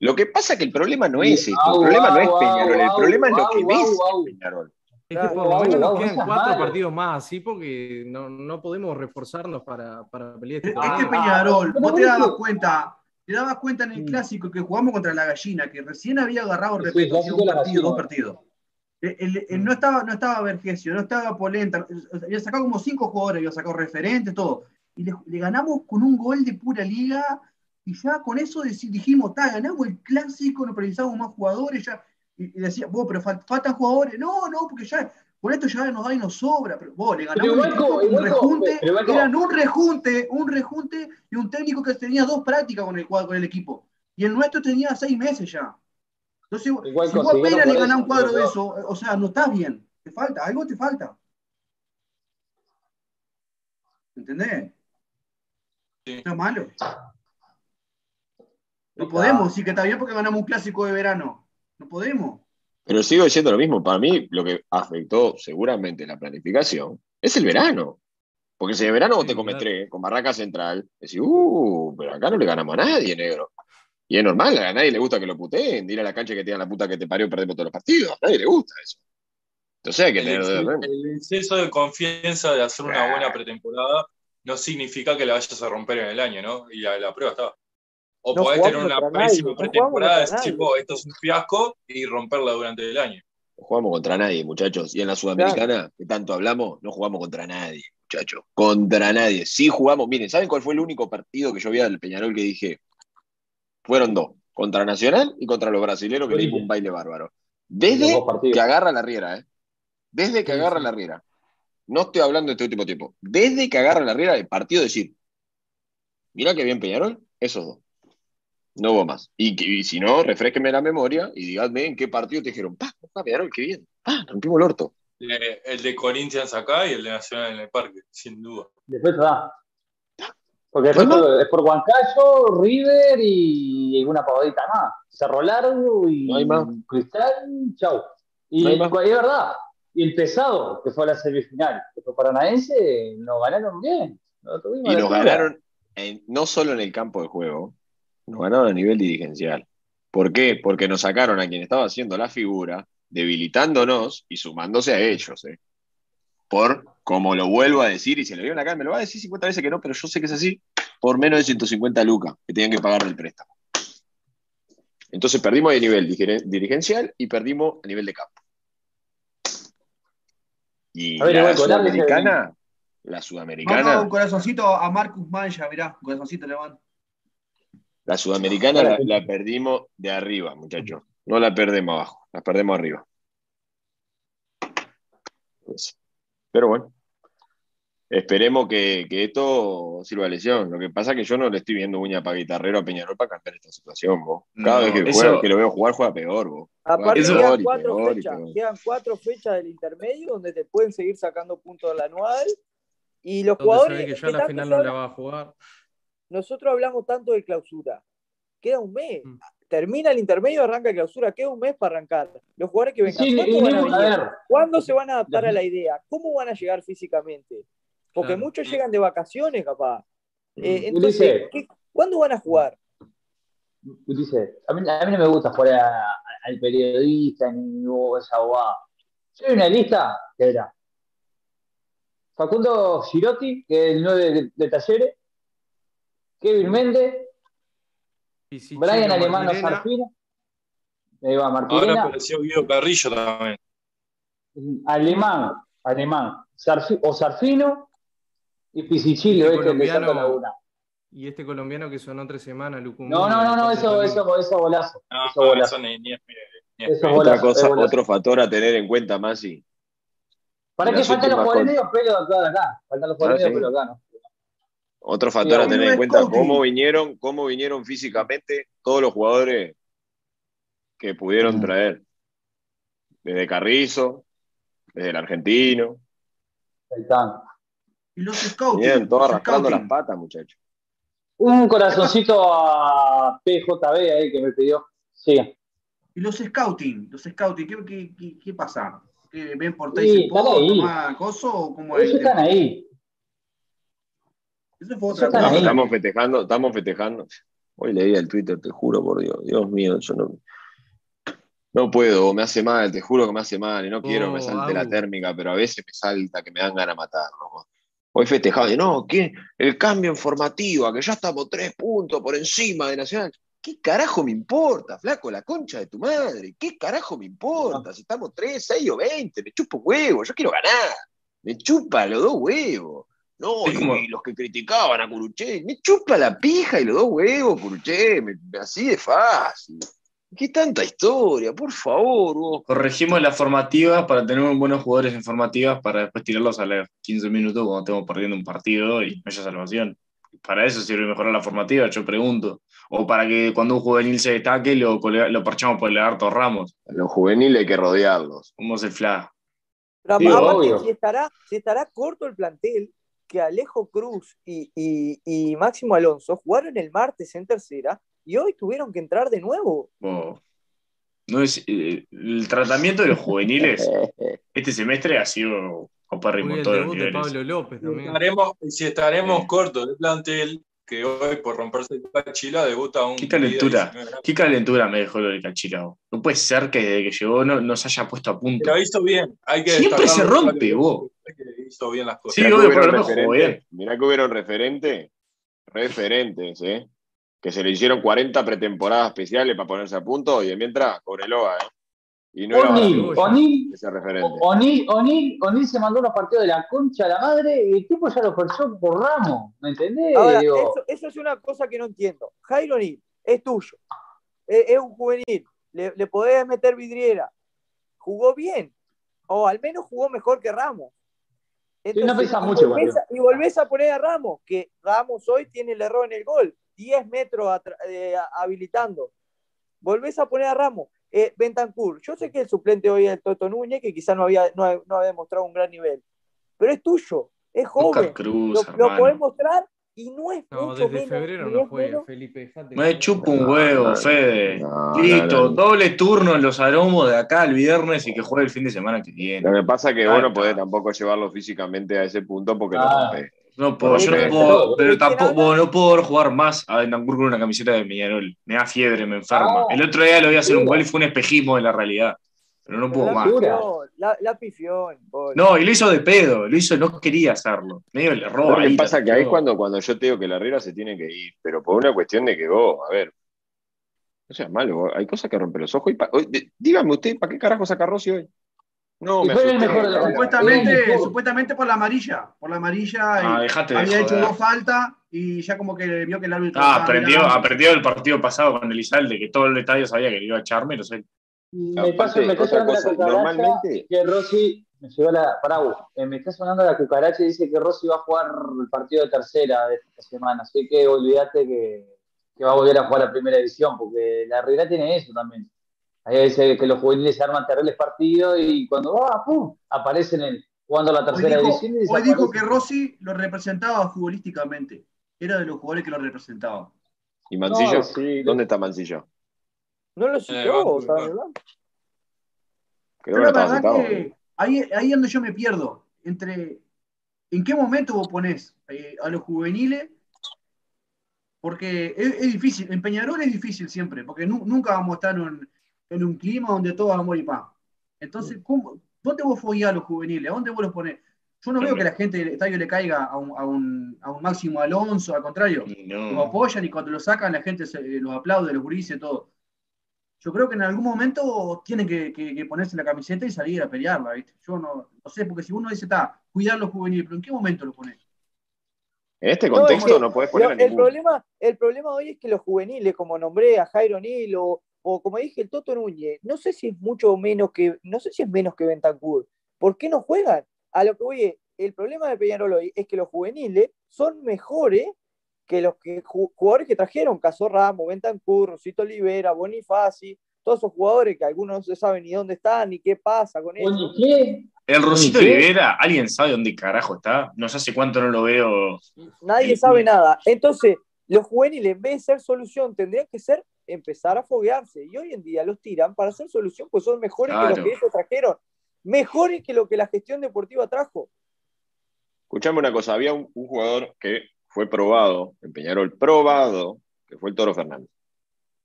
Lo que pasa es que el problema no es esto, el problema no es Peñarol, el problema es lo que ves Peñarol. Es que por lo menos nos quedan cuatro partidos más así porque no, no podemos reforzarnos para, para pelear este Es que Peñarol, vos te dabas cuenta, te dabas cuenta en el clásico que jugamos contra la gallina, que recién había agarrado repetición un partido, dos partidos. no estaba, no estaba Vergesio, no estaba Polenta, había sacado como cinco jugadores, había sacado referentes, todo. Y le, ganamos con un gol de pura liga, y ya con eso dijimos, ganamos el clásico, nos precisamos más jugadores, ya, y, decía, vos, pero faltan jugadores. No, no, porque ya con esto ya nos da y nos sobra, pero vos le ganamos un, rejunte, eran un rejunte, un rejunte y un técnico que tenía dos prácticas con el, con el equipo. Y el nuestro tenía seis meses ya. Entonces, si vos apenas le ganás un cuadro de eso, o sea, no estás bien. Te falta, algo te falta. ¿Entendés? Está malo. No podemos decir que está bien porque ganamos un clásico de verano. No podemos. Pero sigo diciendo lo mismo. Para mí, lo que afectó seguramente la planificación es el verano. Porque si de verano vos te comes tres con Barraca Central, decís, uh, pero acá no le ganamos a nadie, negro. Y es normal, a nadie le gusta que lo puteen, ir a la cancha que tenga la puta que te parió, perdemos todos los partidos. A nadie le gusta eso. Entonces hay que tener. El exceso de confianza de hacer una buena pretemporada no significa que la vayas a romper en el año, ¿no? Y la, la prueba está. O podés tener una pésima pretemporada, decir, esto es un fiasco y romperla durante el año. No jugamos contra nadie, muchachos. Y en la Sudamericana, que tanto hablamos, no jugamos contra nadie, muchachos. Contra nadie. Sí jugamos. Miren, ¿saben cuál fue el único partido que yo vi del Peñarol que dije? Fueron dos. Contra Nacional y contra los brasileños que dimos un baile bárbaro. Desde que agarra la riera, ¿eh? Desde que agarra la riera. No estoy hablando de este último tiempo. Desde que agarra la riera, el partido decir, mira que bien Peñarol, esos dos. No hubo más. Y, si no, refresqueme la memoria y díganme en qué partido te dijeron, pa, pa, qué bien. Ah, rompimos el orto. el de Corinthians acá y el de Nacional en el parque, sin duda. Después va. Porque después es por Huancayo, River y alguna pavadita más. Cerro Largo y Cristal, chau. Y es verdad. Y el pesado, que fue a la semifinal, que fue Paranaense, nos ganaron bien. y nos ganaron no solo en el campo de juego, nos ganaron a nivel dirigencial. ¿Por qué? Porque nos sacaron a quien estaba haciendo la figura, debilitándonos y sumándose a ellos. ¿eh? Por, como lo vuelvo a decir, y se lo vio en la cara, me lo va a decir 50 veces que no, pero yo sé que es así, por menos de 150 lucas que tenían que pagar del préstamo. Entonces perdimos a nivel dirigencial y perdimos a nivel de campo. Y la sudamericana, la sudamericana. un corazoncito a Marcus Mancha, mirá, un corazoncito le van. La sudamericana la, perdimos de arriba, muchachos. No la perdemos abajo, la perdemos arriba. Pues, pero bueno, esperemos que, esto sirva de lesión. Lo que pasa es que yo no le estoy viendo uña para guitarrero a Peñarol para cambiar esta situación. Cada vez que, lo veo jugar, juega peor. Vos. Aparte, quedan cuatro, fechas, quedan cuatro fechas del intermedio donde te pueden seguir sacando puntos del anual. Y los jugadores. que ya la final no la va a jugar nosotros hablamos tanto de clausura. Queda un mes. Mm. Termina el intermedio, arranca clausura. Queda un mes para arrancar. Los jugadores que vengan, ¿cuándo, se van a adaptar a la idea? ¿Cómo van a llegar físicamente? Porque muchos llegan de vacaciones, capaz. Eh, mm. entonces, ¿cuándo van a jugar? Dice, a mí, no me gusta jugar al periodista ni esa bobada. Soy una lista que era Facundo Girotti, que es el 9 de, Talleres, Kevin Méndez, Brian Alemano Sarfino, ahí va Martirena. Ahora apareció Guido Carrillo también. Alemán, alemán, o Sarfino y Pisichillo, este, colombiano, Y este colombiano que sonó tres semanas. No, no, no, no, eso, eso, eso golazo. No, eso golazo. Ni, ni, ni, Otra cosa, otro factor a tener en cuenta, Masi. Para que faltan los jugadores medio pelo acá. Faltan los jugadores medio pelo acá, ¿no? Otro factor a tener en cuenta, cómo vinieron, cómo vinieron físicamente todos los jugadores que pudieron traer. Desde Carrizo, desde el argentino. Ahí están. Y los scouts. Bien, todos arrastrando las patas, muchachos. Un corazoncito a PJB ahí que me pidió. Sí. Y los scouting, los scouting, ¿qué, qué, qué, pasa? ¿Ven por sí, toma coso o cómo Ellos están ahí. Eso fue otra cosa. Estamos festejando, estamos festejando. Hoy leí el Twitter, te juro por Dios. Dios mío, yo no. No puedo, me hace mal, te juro que me hace mal y no quiero que me salte la térmica, pero a veces me salta que me dan ganas de matarlo. Hoy festejado, y no, ¿qué? El cambio en formativa, que ya estamos tres puntos por encima de Nacional. ¿Qué carajo me importa, flaco? La concha de tu madre. ¿Qué carajo me importa? Si estamos tres, seis o veinte, me chupo huevo, yo quiero ganar. Me chupa los dos huevos. No, y, los que criticaban a Curuché, me chupa la pija y los dos huevos, Curuché, así de fácil. ¿Qué tanta historia? Por favor. Vos. Corregimos las formativas para tener buenos jugadores en formativas para después tirarlos a los 15 minutos cuando estemos perdiendo un partido y no haya salvación. Para eso sirve mejorar la formativa, yo pregunto. O para que cuando un juvenil se destaque lo, lo parchamos por el harto Ramos. A los juveniles hay que rodearlos. ¿Cómo se fla? Pero si estará, si estará corto el plantel, que Alejo Cruz y, y Máximo Alonso jugaron el martes en tercera y hoy tuvieron que entrar de nuevo. No es, eh, el tratamiento de los juveniles este semestre ha sido opérrimo todo los Pablo López también. Estaremos, si estaremos cortos de plantel, que hoy por romperse el Cachila debuta un. Qué calentura, qué calentura me dejó lo de Cachila. No puede ser que desde que llegó no, se haya puesto a punto. Lo hizo bien. Hay que Siempre se rompe, vos. Hizo bien las cosas. Sí, obvio, pero no bien. Mirá que hubieron referentes, referentes, ¿eh? que se le hicieron 40 pretemporadas especiales para ponerse a punto y mientras Cobreloa, ¿eh? Y no O'Neill, se mandó unos partidos de la concha a la madre y el tipo ya lo perdió por Ramos, ¿me entendés? eso, es una cosa que no entiendo. Jairo O'Neill es tuyo, es, un juvenil, le, le, podés meter vidriera, jugó bien, o al menos jugó mejor que Ramos. no pesa mucho, y volvés a poner a Ramos, que Ramos hoy tiene el error en el gol 10 metros eh, habilitando. Volvés a poner a Ramos. Eh, Bentancur, yo sé que el suplente hoy es el Toto Núñez, que quizás no había, no, había demostrado un gran nivel, pero es tuyo, es joven. lo, lo podés mostrar y no es no, mucho desde febrero no juega, Felipe. Me chupo un huevo, Fede. Listo, doble turno en los aromos de acá el viernes y que juegue el fin de semana que viene. Lo que pasa es que vos no podés tampoco llevarlo físicamente a ese punto porque no no puedo, yo no puedo, pero tampoco, no puedo jugar más a Bentancur con una camiseta de Peñarol. Me da fiebre, me enferma. El otro día lo voy a hacer un gol y fue un espejismo de la realidad. Pero no puedo más. La, la pifión. No, y lo hizo de pedo, lo hizo, no quería hacerlo. Medio el error. ¿Qué pasa? Que ahí es cuando, cuando yo te digo que la Herrera se tiene que ir, pero por una cuestión de que vos, a ver, no seas malo, hay cosas que rompen los ojos. Y dígame usted, ¿para qué carajo saca Rossi hoy? No, me supuestamente, supuestamente por la amarilla. Por la amarilla ah, había hecho dos faltas y ya como que vio que el árbitro. Ah, aprendió, aprendió el partido pasado con Elizalde, que todo el estadio sabía que iba a echarme, no sé. Me está, sonando normalmente... que Rossi me llegó la eh, me está sonando la cucaracha y dice que Rossi va a jugar el partido de tercera de esta semana, así que olvídate que, que va a volver a jugar la primera edición, porque la realidad tiene eso también hay veces que los juveniles se arman terribles partidos y cuando va, ¡pum! aparecen en, jugando la tercera edición. hoy dijo que Rossi lo representaba futbolísticamente. Era de los jugadores que lo representaba. ¿Y Mancillo? ¿Dónde está Mancillo? No lo citó, Creo que la verdad que ahí, ahí es donde yo me pierdo. Entre en qué momento vos ponés eh, a los juveniles porque es, difícil, en Peñarol es difícil siempre, porque nunca vamos a estar en, en un clima donde todo va a morir pan. Entonces, ¿cómo, ¿dónde vos follás a los juveniles? ¿A dónde vos los ponés? Yo no veo que la gente del estadio le caiga a un, a un, a un Máximo Alonso, al contrario. Lo apoyan y cuando lo sacan la gente se, los aplaude, los gurises, todo. Yo creo que en algún momento tienen que, que, ponerse la camiseta y salir a pelearla, ¿viste? Yo no, no sé, porque si uno dice, está, cuidar los juveniles, pero ¿en qué momento lo pones? En este contexto no, puedes poner el problema El problema hoy es que los juveniles, como nombré a Jairo Nil o, como dije el Toto Núñez, no sé si es mucho menos que, no sé si es menos que Bentancur. ¿Por qué no juegan? A lo que voy, el problema de Peñarol hoy es que los juveniles son mejores que los que, jugadores que trajeron, Caso Ramos, Bentancur, Rosito Olivera, Bonifaci, todos esos jugadores que algunos no se saben ni dónde están ni qué pasa con ellos. El Rosito Olivera, ¿alguien sabe dónde carajo está? No sé hace cuánto no lo veo. Nadie sabe nada. Entonces, los juveniles, en vez de ser solución, tendrían que ser empezar a foguearse. Y hoy en día los tiran para ser solución, pues son mejores que los que ellos trajeron. Mejores que lo que la gestión deportiva trajo. Escuchame una cosa, había un, jugador que fue probado en Peñarol, probado, que fue el Toro Fernández.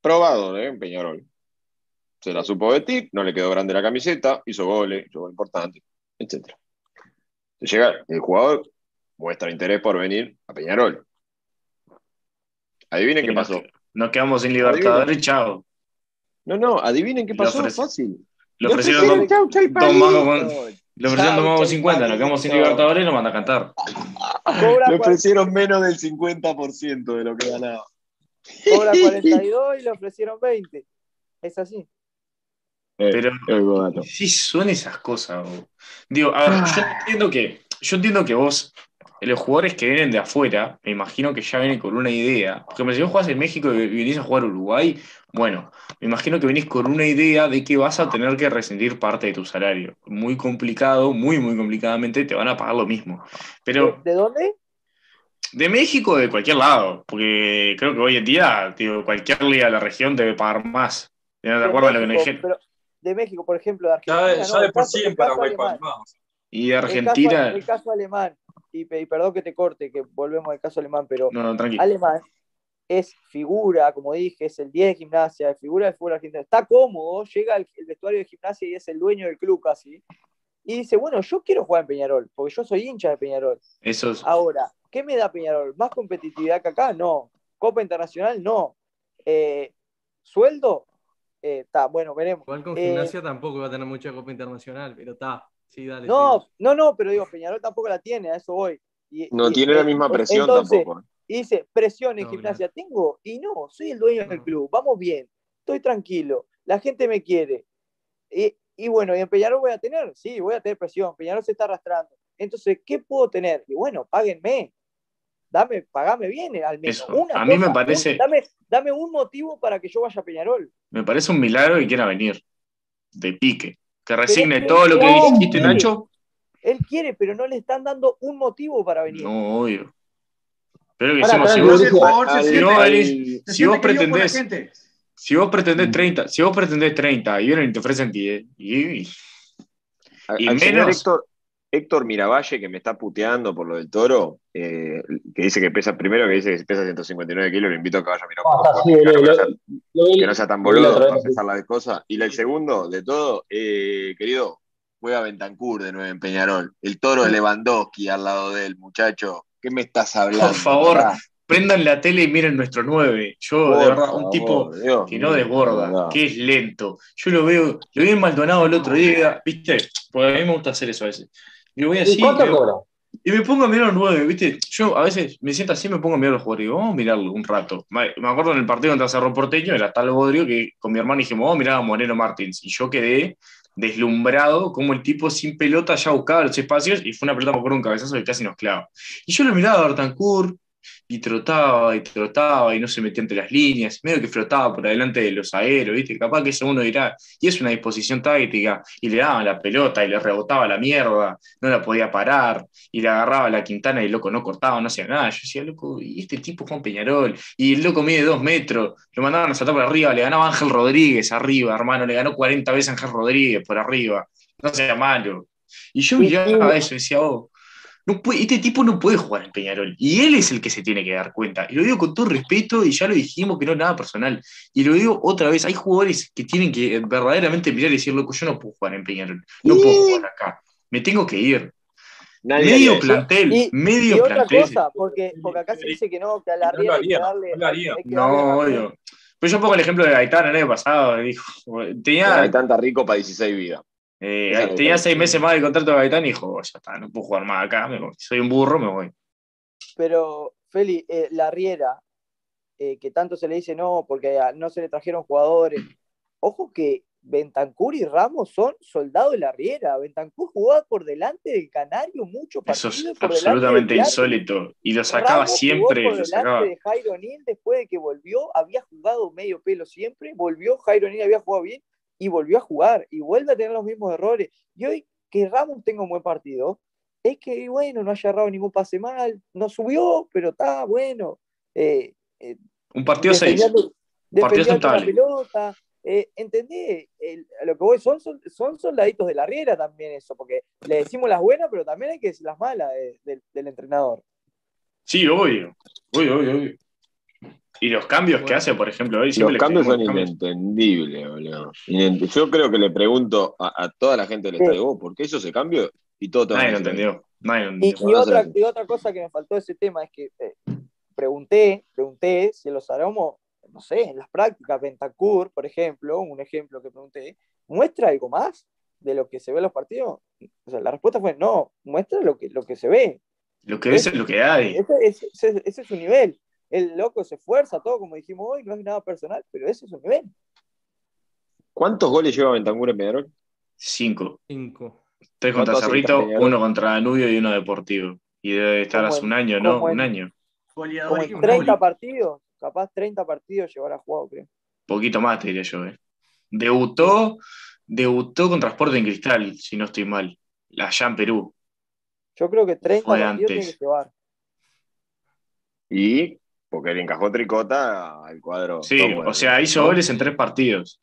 Probado ¿eh? en Peñarol. Se la supo vestir, no le quedó grande la camiseta, hizo goles, hizo goles importantes etc. Llega, el jugador muestra interés por venir a Peñarol. Adivinen qué pasó. Nos quedamos sin Libertadores, chao. No, no, adivinen qué pasó, fácil. Lo ofrecieron Lo ofrecieron 50, nos quedamos sin Libertadores y nos manda a cantar. Le ofrecieron menos del 50% de lo que ganaba. Cobra 42 y le ofrecieron 20. Es así. Eh, Pero sí son esas cosas. Digo, a ver, yo ah. entiendo que, yo entiendo que vos, los jugadores que vienen de afuera, me imagino que ya vienen con una idea. Porque si vos jugás en México y venís a jugar a Uruguay, bueno, me imagino que venís con una idea de que vas a tener que rescindir parte de tu salario. Muy complicado, muy, muy complicadamente, te van a pagar lo mismo. Pero, ¿De dónde? De México, de cualquier lado, porque creo que hoy en día digo, cualquier liga de la región debe pagar más. ¿No te acuerdas lo que me dijeron? de México, por ejemplo, de Argentina. Ya, de por sí en Paraguay Y de Argentina. El caso, alemán, y, perdón que te corte, que volvemos al caso alemán, pero alemán es figura, como dije, es el 10 de gimnasia, es figura del fútbol argentino. Está cómodo, llega el, vestuario de gimnasia y es el dueño del club casi. Y dice, bueno, yo quiero jugar en Peñarol, porque yo soy hincha de Peñarol. Eso Ahora, ¿qué me da Peñarol? ¿Más competitividad que acá? No. ¿Copa Internacional? No. Eh, ¿Sueldo? Está, eh, bueno, veremos. Igual con gimnasia eh, tampoco va a tener mucha Copa Internacional, pero está. Sí, dale. No, no, no, pero digo, Peñarol tampoco la tiene, a eso voy. no tiene la misma presión tampoco. Y dice, presión en gimnasia, tengo, y no, soy el dueño del club, vamos bien, estoy tranquilo, la gente me quiere. Y, y, bueno, ¿y en Peñarol voy a tener? Sí, voy a tener presión, Peñarol se está arrastrando. Entonces, ¿qué puedo tener? Y bueno, páguenme, dame, pagame bien al menos. a mí me parece. Dame, dame, un motivo para que yo vaya a Peñarol. Me parece un milagro que quiera venir. De pique. Que resigne todo lo que dijiste, Nacho. Él quiere, pero no le están dando un motivo para venir. No, obvio. Pero que hicimos, si vos, si vos pretendés. Si vos pretendés 30, si vos pretendés 30 y vienen y te ofrecen 10, y, y, y menos, Héctor Miravalle, que me está puteando por lo del toro, eh, que dice que pesa, primero que dice que pesa 159 kilos, lo invito a que vaya a mirar ah, que, no sea, tan boludo para empezar la cosa. Y el segundo de todo, eh, querido, juega Bentancur de nuevo en Peñarol. El toro de Lewandowski al lado de él, muchacho. ¿Qué me estás hablando? Por favor, prendan la tele y miren nuestro 9. Yo, de verdad, un tipo que no desborda, que es lento. Yo lo veo, lo vi en Maldonado el otro día, ¿viste? Porque a mí me gusta hacer eso a veces. Y voy así. ¿Y me pongo a mirar los nueve, ¿viste? Yo a veces me siento así, me pongo a mirar los jugadores y digo, vamos a mirarlo un rato. Me acuerdo en el partido contra Cerro Porteño, era tal Bodrio, que con mi hermano dijimos, vamos a mirar a Moreno Martins. Y yo quedé deslumbrado como el tipo sin pelota ya buscaba los espacios y fue una pelota por un cabezazo que casi nos clava. Y yo lo miraba a Artancourt y trotaba y trotaba y no se metía entre las líneas, medio que flotaba por adelante de los aeros, ¿viste? Capaz que eso uno dirá, y es una disposición táctica, y le daban la pelota y le rebotaba la mierda, no la podía parar, y le agarraba la quintana y el loco no cortaba, no hacía nada. Yo decía, loco, y este tipo Juan Peñarol, y el loco mide dos metros, lo mandaban a saltar por arriba, le ganaba Ángel Rodríguez arriba, hermano, le ganó 40 veces Ángel Rodríguez por arriba, no sea malo. Y yo miraba eso y decía, oh, este tipo no puede jugar en Peñarol. Y él es el que se tiene que dar cuenta. Y lo digo con todo respeto, y ya lo dijimos que no es nada personal. Y lo digo otra vez, hay jugadores que tienen que verdaderamente mirar y decir, loco, yo no puedo jugar en Peñarol. No puedo jugar acá. Me tengo que ir. medio plantel, Y, medio y otra plantel. cosa, porque, porque acá se dice que no, que a la No hay que darle. no hay que darle No, obvio. Pero yo pongo el ejemplo de Gaitán el año pasado. Dijo, tenía, Hay tanta rico para 16 vidas. Eh, tenía seis meses más de contrato de Gaitán y dijo, ya está, no puedo jugar más acá, me voy. soy un burro, me voy. Pero, Feli, eh, la Riera, eh, que tanto se le dice no, porque no se le trajeron jugadores. Ojo que Bentancur y Ramos son soldados de la Riera. Bentancur jugaba por delante del Canario muchos Eso es por absolutamente del insólito. Y lo sacaba Ramos jugó siempre, por lo delante sacaba. de Jairo Neal después de que volvió, había jugado medio pelo siempre, volvió, Jairo Neal había jugado bien y volvió a jugar y vuelve a tener los mismos errores. Y hoy que Ramos tenga un buen partido, es que bueno, no haya errado ningún pase mal, no subió, pero está bueno. Eh, eh, Un partido seis. defendiendo- Un partido la pelota. Eh, a lo que voy, son, son, son soldaditos de la riera también eso, porque le decimos las buenas, pero también hay que decir las malas de- de- del entrenador. Sí, obvio. Obvio, obvio, obvio. Y los cambios que hace, por ejemplo, hoy Los cambios son cambios. inentendibles, boludo. Inent- Yo creo que le pregunto a, a toda la gente del Sí. estadio, "¿Vos ¿por qué hizo ese cambio? Y todo Nadie lo entendió. Nadie lo Y, entendió. y Bueno, otra, y otra cosa que me faltó de ese tema es que eh, pregunté, pregunté si los aromos, no sé, en las prácticas, Bentancur, por ejemplo, un ejemplo que pregunté, ¿muestra algo más de lo que se ve en los partidos? O sea, la respuesta fue no, muestra lo que, lo que se ve. Lo que ves es lo que hay. Ese, ese- ese- ese es su nivel. El loco se esfuerza, todo como dijimos hoy, no es nada personal, pero ese es su nivel. ¿Cuántos goles lleva Bentancur en Peñarol? Cinco. Cinco. Tres contra ¿Cuántos hace Cerrito, uno contra Danubio y uno Deportivo. Y debe estar Como hace en- un año, ¿no? en- Un año. Como Goleador en y 30 gol. partidos, capaz 30 partidos llevará jugado, creo. Poquito más, te diría yo. ¿eh? Debutó, debutó con Transporte en Cristal, si no estoy mal. Allá en Perú. Yo creo que 30 Fue partidos tiene antes. que llevar. Y porque le encajó tricota al cuadro. Sí, o sea, hizo ¿no? goles en tres partidos.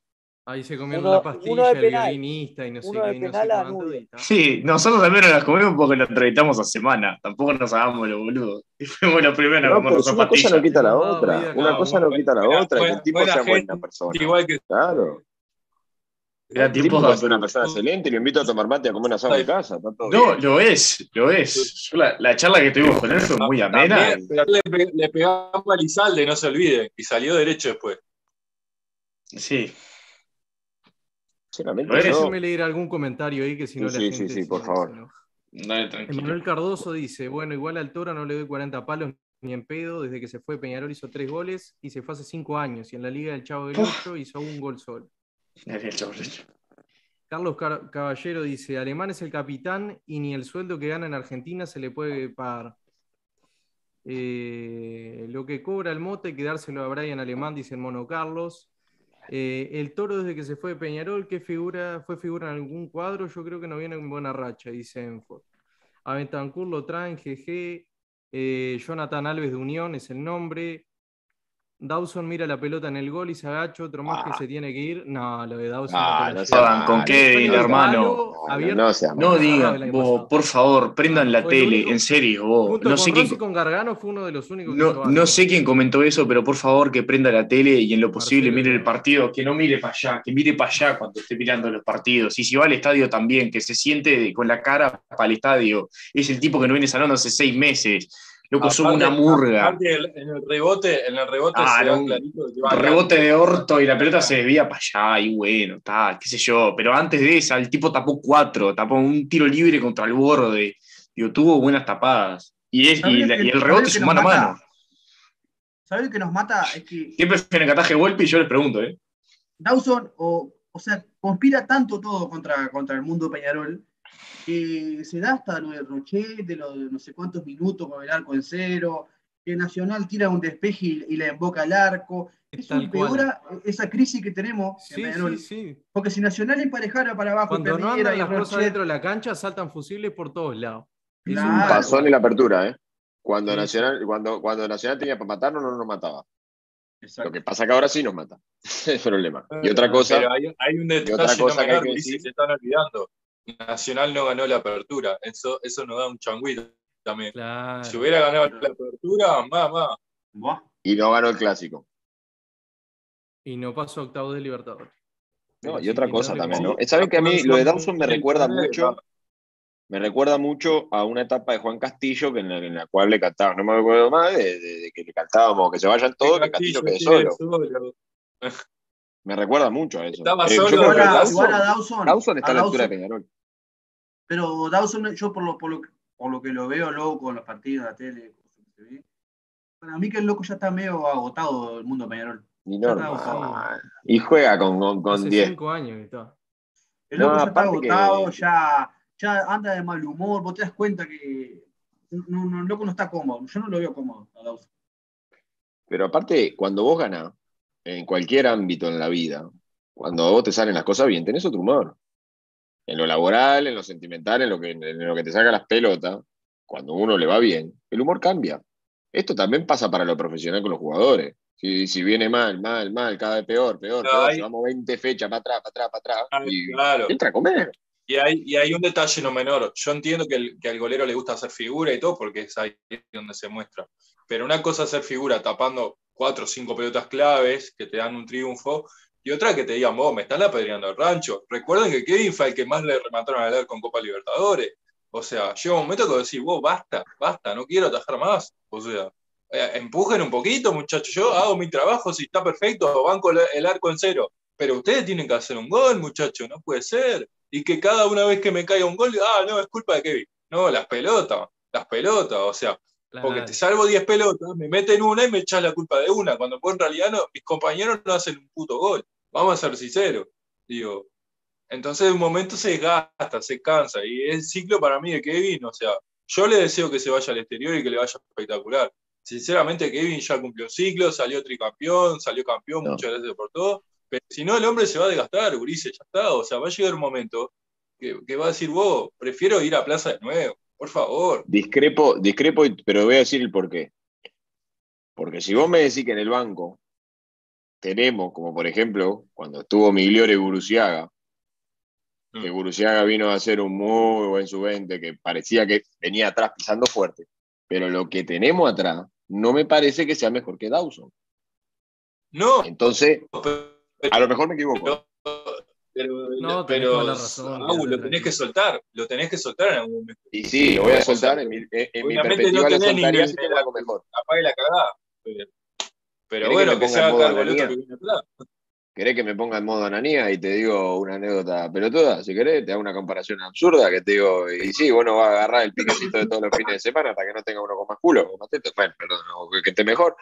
Ahí se comieron Uno- la pastilla, uno de el penal. violinista y no sé qué, no sé cuánto, y. Sí, nosotros también nos las comimos porque lo entrevistamos a semana. Tampoco nos hagamos los boludos. Y fuimos los primeros No, si una cosa no quita la otra. a Una cosa no quita la Buena- otra. Que el tipo buena sea buena persona. Igual que Claro. Era tipo ser una persona excelente y lo invito a tomar mate a comer asado en mi casa. Está todo No, bien. lo es, lo es. Yo la, la charla que tuvimos con él fue muy amena. También, le, pe- le pegamos a Lizalde, no se olvide, y salió derecho después. Sí. Déjenme leer algún comentario ahí que si no Sí, la sí, gente sí, se- por se favor. Dale. Emanuel Cardoso dice, bueno, igual al Toro no le doy 40 palos ni en pedo, desde que se fue Peñarol hizo tres goles y se fue hace cinco años, y en la Liga del Chavo del Ocho hizo un gol solo. Carlos Car- Caballero dice, Alemán es el capitán y ni el sueldo que gana en Argentina se le puede pagar. Eh, lo que cobra el mote, hay que dárselo a Brian Alemán, dice el mono Carlos. Eh, el toro desde que se fue de Peñarol, ¿qué figura, fue figura en algún cuadro? Yo creo que no viene en buena racha, dice Enford. A Bentancur lo traen, GG. Eh, Jonathan Alves de Unión es el nombre. Dawson mira la pelota en el gol y se agacha, otro más que se tiene que ir. No, lo de Dawson Ah, no ¿con qué, el hermano? No, digan, vos, por favor, prendan la tele, único- en serio, vos. Junto No con sé, Rossi quién, con Gargano fue uno de los únicos no, no sé quién comentó eso, pero por favor que prenda la tele y en lo posible mire el partido, que no mire para allá, que mire para allá cuando esté mirando los partidos. Y si va al estadio también, que se siente con la cara para el estadio. Es el tipo que no viene sanando hace seis meses. Loco, somos una murga. el- en el rebote, en el rebote Ah, se clarito. Rebote de orto y la pelota se desvía para allá y bueno, está, qué sé yo. Pero antes de esa, el tipo tapó cuatro, tapó un tiro libre contra el borde. Digo, tuvo buenas tapadas. Y, es, y, ¿Sabés la- que- y el rebote es mano a mano. ¿Sabes lo que nos mata? Es que ¿Quién prefiere cataje golpe? Y yo les pregunto, ¿eh? Dawson, o, o sea, conspira tanto todo contra, contra el mundo Peñarol, que se da hasta lo de Rochet, de lo de no sé cuántos minutos con el arco en cero, que Nacional tira un despeje y, y la emboca al arco. Eso cual. esa crisis que tenemos en Sí, sí, sí. Porque si Nacional emparejara para abajo, Cuando no andan las cosas dentro de la cancha, saltan fusibles por todos lados. Es un Claro. Pasó en la apertura, ¿eh? Cuando Sí, Nacional, cuando, cuando Nacional tenía para matarnos, no nos mataba. Exacto. Lo que pasa que ahora sí nos mata. es el problema. Y otra cosa, Pero hay, hay un detalle otra cosa no que hay que decir- se están olvidando. Nacional no ganó la apertura. Eso, eso nos da un changuito también. Claro. Si hubiera ganado la apertura. Buah. y no ganó el clásico. Y no pasó octavos de Libertadores. No, y otra cosa también, ¿no? ¿Saben que a mí lo de Dawson me recuerda mucho me recuerda mucho a una etapa de Juan Castillo que en, la, cual le cantábamos, no me acuerdo más, de, que le cantábamos que se vayan todos, que Castillo quede solo. Me recuerda mucho a eso. Estaba eh, solo. Igual a, igual a Dawson. Dawson está a, la altura de Peñarol. Pero Dawson, yo por lo, por lo, por lo que lo veo luego con los partidos de la tele, para mí que el loco ya está medio agotado el mundo de Peñarol. Y, y juega con 10. Con, Hace cinco años y todo. El loco ya está agotado, ya ya anda de mal humor, vos te das cuenta que no, el loco no está cómodo, yo no lo veo cómodo a Pero aparte, cuando vos ganás, en cualquier ámbito en la vida, cuando vos te salen las cosas bien, tenés otro humor. En lo laboral, en lo sentimental, en lo que, en lo que te saca las pelotas, cuando uno le va bien, el humor cambia. Esto también pasa para lo profesional con los jugadores. Si, si viene mal, mal, mal, cada vez peor, peor, peor, si vamos 20 fechas para atrás, para atrás, para atrás, y entra a comer. Y hay, y hay un detalle no menor. Yo entiendo que, el, que, al golero le gusta hacer figura y todo, porque es ahí donde se muestra. Pero una cosa es hacer figura tapando cuatro o cinco pelotas claves que te dan un triunfo, y otra que te digan, vos, me están apedreando el rancho. Recuerden que Kevin fue el que más le remataron a leer con Copa Libertadores. O sea, llega un momento que decís, vos, basta, basta, no quiero atajar más. O sea, eh, empujen un poquito, muchachos. Yo hago mi trabajo, si está perfecto, banco el arco en cero. Pero ustedes tienen que hacer un gol, muchachos, no puede ser y que cada una vez que me caiga un gol, ah, no, es culpa de Kevin. No, las pelotas, las pelotas, o sea, porque te salvo 10 pelotas, me meten una y me echas la culpa de una, cuando en realidad no, mis compañeros no hacen un puto gol. Vamos a ser sinceros. Digo, entonces de un momento se desgasta, se cansa, y es el ciclo para mí de Kevin, o sea, yo le deseo que se vaya al exterior y que le vaya espectacular. Sinceramente, Kevin ya cumplió ciclo, salió tricampeón, salió campeón, muchas gracias por todo pero si no, el hombre se va a desgastar, Ulises, ya está. O sea, va a llegar un momento que, va a decir, vos, prefiero ir a Plaza de nuevo, por favor. Discrepo, discrepo, pero voy a decir el por qué. Porque si vos me decís que en el banco tenemos, como por ejemplo, cuando estuvo Migliore Guruciaga, mm. que Guruciaga vino a hacer un muy buen sub-20, que parecía que venía atrás pisando fuerte, pero lo que tenemos atrás no me parece que sea mejor que Dawson. No. Entonces, a lo mejor me equivoco. Pero, no, pero lo tenés que soltar, lo tenés que soltar en algún momento. Y sí, lo voy a soltar en mi, en, mi perspectiva, no lo soltaría mejor. Apague la cagada. Pero, bueno, que, sea cargo el otro que viene atrás. ¿Querés que me ponga en modo ananía y te digo una anécdota pelotuda? Si querés, te hago una comparación absurda que te digo, y sí, bueno, va a agarrar el piquecito de todos los fines de semana hasta que no tenga uno con más culo, con más teto. Bueno, perdón, que esté mejor.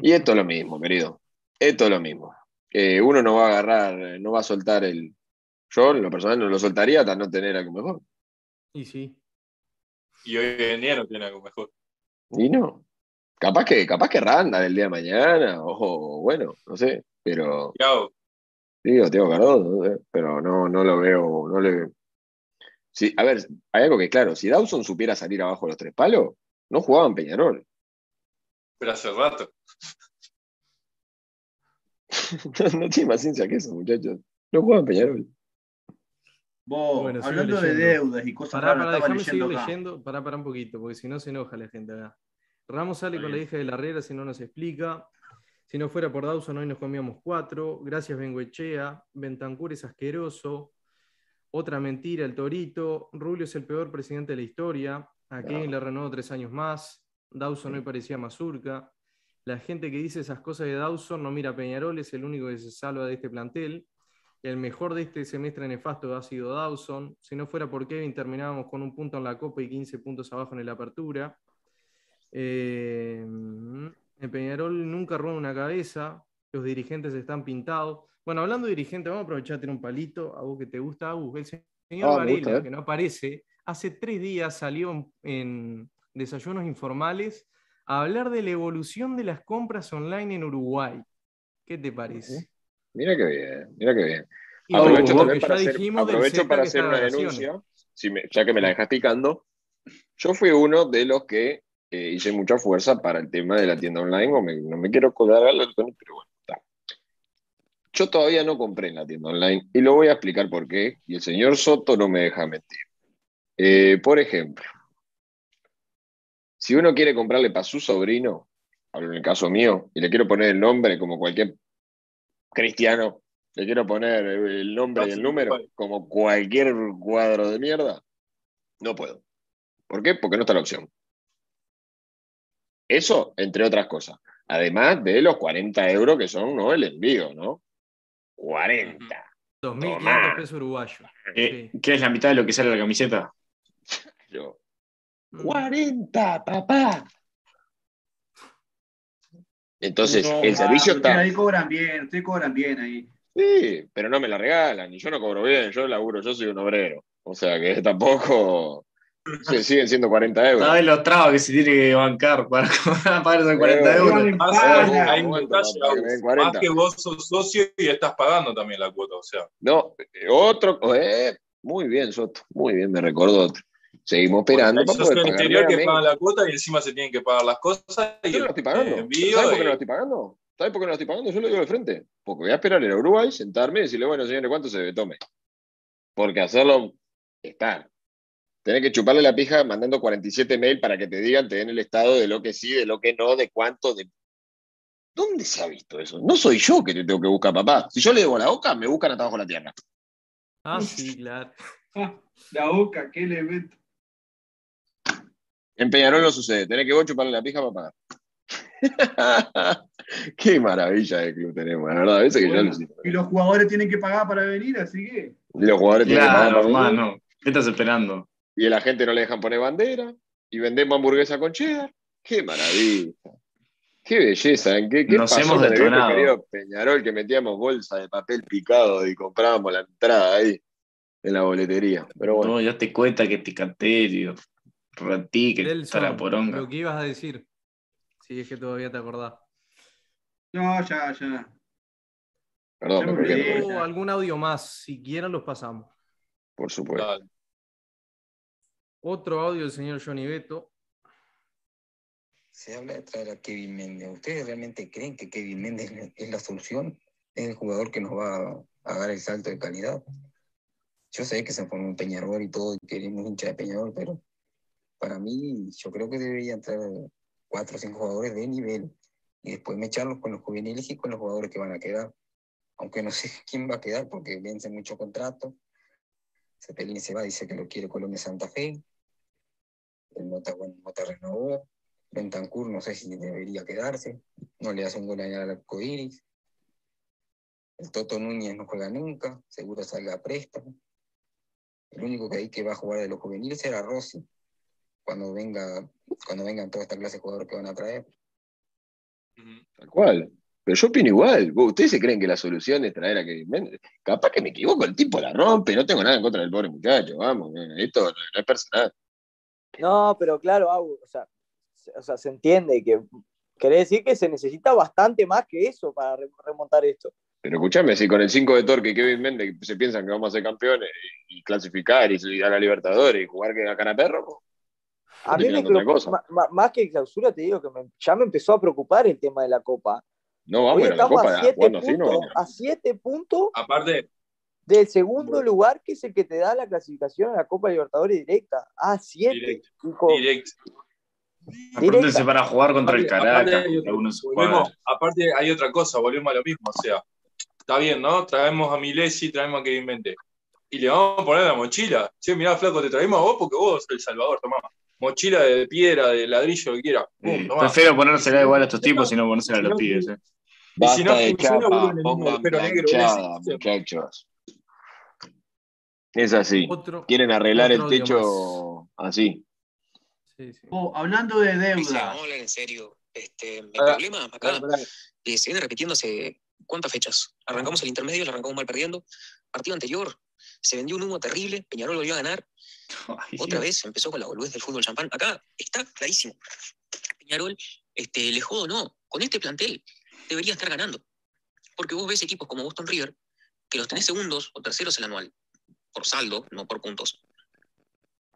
Y esto es lo mismo, querido. Esto es lo mismo uno no va a agarrar, no va a soltar el. Yo, en lo personal, no lo soltaría hasta no tener algo mejor. Y sí. Y hoy en día no tiene algo mejor. Y no. Capaz que, capaz que Randa del día de mañana, o bueno, no sé, pero. Claro. Digo, Teo Cardoso, pero no, no lo veo, no le. Sí, a ver, hay algo que claro, si Dawson supiera salir abajo de los tres palos, no jugaba en Peñarol. Pero hace rato. no, tiene más ciencia que eso, muchachos. No juegan Peñarol. Vos, hablando de deudas y cosas para, para, déjame seguir leyendo, para, para un poquito, porque si no se enoja la gente acá. Ramos sale con la hija de la Herrera si no nos explica. Si no fuera por Dawson, hoy nos comíamos cuatro. Gracias, Benguechea. Bentancur es asqueroso. Otra mentira, el Torito. Rubio es el peor presidente de la historia. A Kevin le renovó tres años más. Dawson hoy parecía mazurca. La gente que dice esas cosas de Dawson no mira a Peñarol, es el único que se salva de este plantel. El mejor de este semestre nefasto ha sido Dawson. Si no fuera por Kevin, terminábamos con un punto en la Copa y 15 puntos abajo en la apertura. Eh, en Peñarol nunca roba una cabeza. Los dirigentes están pintados. Bueno, hablando de dirigentes, vamos a aprovechar de tener un palito. A vos que te gusta, a El señor Varela, eh. que no aparece, hace tres días salió en desayunos informales hablar de la evolución de las compras online en Uruguay. ¿Qué te parece? Mira qué bien, mira qué bien. aprovecho también para hacer, aprovecho para hacer una denuncia, ya que me la dejas picando. Yo fui uno de los que eh, hice mucha fuerza para el tema de la tienda online, no me quiero colar al pero bueno, está. Yo todavía no compré en la tienda online y lo voy a explicar por qué, y el señor Soto no me deja mentir. Eh, por ejemplo, si uno quiere comprarle para su sobrino, hablo en el caso mío, y le quiero poner el nombre como cualquier cristiano, le quiero poner el nombre y el número como cualquier cuadro de mierda, No puedo. ¿Por qué? Porque no está la opción. Eso, entre otras cosas. Además de los 40 euros que son ¿no? el envío, ¿no? 40. 2.500 pesos uruguayos. ¿Qué, ¿Qué es la mitad de lo que sale la camiseta? Yo. 40, papá. Entonces, No, el servicio está. Ahí cobran bien, ustedes cobran bien ahí. Sí, pero no me la regalan y yo no cobro bien, yo laburo, yo soy un obrero. O sea que tampoco se siguen siendo 40 euros. ¿Sabes los trabas que se tiene que bancar para pagar esos 40 euros? Más, hay un bueno, detalle, papá, que me den 40. más que vos sos socio y estás pagando también la cuota, o sea. No, eh, otro. eh, muy bien, Soto, muy bien, me recordó otro. Seguimos esperando Hay para poder interior que pagan la cuota y encima se tienen que pagar las cosas. Y Yo no lo estoy pagando. envío ¿Sabes por qué no lo estoy pagando? ¿Sabes por qué no lo estoy pagando? Yo lo digo de frente. Porque voy a esperar en Uruguay, sentarme y decirle, bueno, señores, ¿cuánto se tome? Porque hacerlo está. Tenés que chuparle la pija mandando 47 mail para que te digan, te den el estado de lo que sí, de lo que no, de cuánto, de. ¿Dónde se ha visto eso? No soy yo que te tengo que buscar, papá. Si yo le debo la boca, me buscan hasta abajo la tierra. Ah, sí, claro. La boca, qué elemento. En Peñarol no sucede. Tenés que vos chuparle la pija para pagar. Qué maravilla de club tenemos, la verdad. A veces que siento. y los jugadores tienen que pagar para venir, así que. Y los jugadores tienen que pagar para venir. hermano. ¿Qué estás esperando? y a la gente no le dejan poner bandera, y vendemos hamburguesa con cheddar. ¡Qué maravilla! ¡Qué belleza! ¿En qué, qué Nos pasó hemos detonado. querido Peñarol que metíamos bolsa de papel picado y comprábamos la entrada ahí en la boletería? Pero bueno, No, ya te cuenta que te caterio. Ratí, que Nelson, la poronga. lo que ibas a decir. Si es que todavía te acordás. No, ya, ya. perdón, me colgué, me colgué. O algún audio más, si quieren los pasamos. por supuesto. Dale. Otro audio del señor Johnny Beto. Se habla de traer a Kevin Méndez. ¿Ustedes realmente creen que Kevin Méndez es la solución? ¿Es el jugador que nos va a dar el salto de calidad? Yo sé que se formó un Peñarol y todo, y queremos hincha de Peñarol, pero para mí yo creo que debería entrar cuatro o cinco jugadores de nivel y después mecharlos con los juveniles y con los jugadores que van a quedar. Aunque no sé quién va a quedar porque vence mucho contrato. Cepelín se va, dice que lo quiere Colombia Santa Fe. El Mota, bueno, Mota renovó. Bentancur no sé si debería quedarse, no le hace un gol al arco iris. El Toto Núñez no juega nunca, seguro salga a préstamo. El único que hay que va a jugar de los juveniles será Rossi, cuando venga, cuando vengan toda esta clase de jugadores que van a traer. Tal cual. Pero yo opino igual. ¿Ustedes se creen que la solución es traer a Kevin Méndez? Capaz que me equivoco, el tipo la rompe, no tengo nada en contra del pobre muchacho, vamos, esto no, es personal. No, pero claro, Agu, o sea, se- o sea, se entiende que quiere decir que se necesita bastante más que eso para re- remontar esto. Pero escúchame, si con el 5 de Torque y Kevin Méndez se piensan que vamos a ser campeones y, y clasificar y, y a la Libertadores y jugar que a cara perro, pues, A mí me, más que clausura, te digo que me- ya me empezó a preocupar el tema de la Copa. no vamos Hoy a ir a la estamos Copa a siete, jugando así, no puntos, vamos. a siete puntos Aparte, del segundo lugar, que es el que te da la clasificación a la Copa Libertadores directa. A siete. Directo. Directo. Apróntense para jugar contra el Caracas, aparte volvemos- aparte hay otra cosa, volvemos a lo mismo, o sea, está bien, ¿no? Traemos a Milesi, traemos a Kevin Méndez. Y le vamos a poner la mochila. Che, mirá, flaco, te traemos a vos porque vos sos el Salvador, tomá. Mochila de piedra, de ladrillo, lo que quiera. Tomá. prefiero ponérsela igual a estos tipos y no ponérsela a no, los pibes. eh. Y si no Basta de funciona, chapa, pongan planchada, muchachos. Es así. Otro, Quieren arreglar el techo así. Sí, sí. Oh, hablando de deuda. vamos a hablar en serio. Este, el Ah, problema acá eh, se viene repitiendo hace cuántas fechas. Arrancamos el intermedio, lo arrancamos mal perdiendo. Partido anterior, se vendió un humo terrible, Peñarol volvió a ganar. Ay, Otra vez empezó con la boludez del fútbol champán. Acá está clarísimo. Peñarol, este, le jodo o no, con este plantel debería estar ganando. Porque vos ves equipos como Boston River, que los tenés segundos o terceros el anual, por saldo, no por puntos.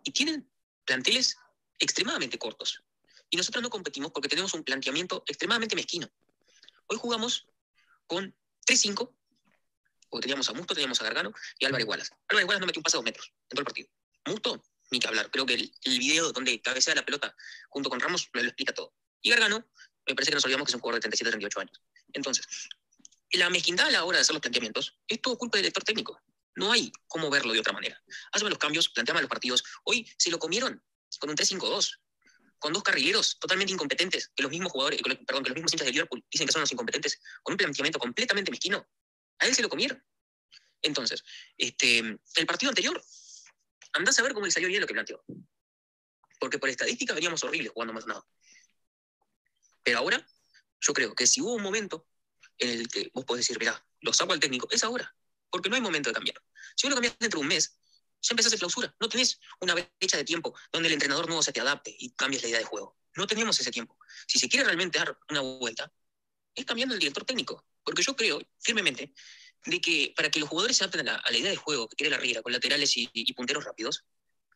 Y tienen planteles extremadamente cortos. Y nosotros no competimos porque tenemos un planteamiento extremadamente mezquino. Hoy jugamos con 3-5, porque teníamos a Musto, teníamos a Gargano y a Álvarez Wallace. Álvarez Wallace no metió un pase a dos metros en todo el partido. Musto, ni que hablar. Creo que el, el video donde cabecea la pelota junto con Ramos lo, lo explica todo. Y Gargano, me parece que nos olvidamos que es un jugador de 37, 38 años. Entonces, la mezquindad a la hora de hacer los planteamientos es todo culpa del director técnico. No hay cómo verlo de otra manera. Hazme los cambios, planteame los partidos. Hoy se lo comieron con un 3-5-2, con dos carrileros totalmente incompetentes, que los mismos jugadores, perdón, que los mismos hinchas de Liverpool dicen que son los incompetentes, con un planteamiento completamente mezquino. A él se lo comieron. Entonces, este, el partido anterior, andás a ver cómo le salió bien lo que planteó. Porque por estadística veníamos horribles jugando nada. Pero ahora, yo creo que si hubo un momento en el que vos podés decir, mirá, lo saco al técnico, es ahora. Porque no hay momento de cambiar. Si vos lo dentro de un mes, ya empezás a clausura. No tenés una brecha de tiempo donde el entrenador nuevo se te adapte y cambies la idea de juego. No tenemos ese tiempo. Si se quiere realmente dar una vuelta, es cambiando el director técnico. Porque yo creo firmemente de que para que los jugadores se adapten a la, idea de juego que quiere la Riera, con laterales y, punteros rápidos,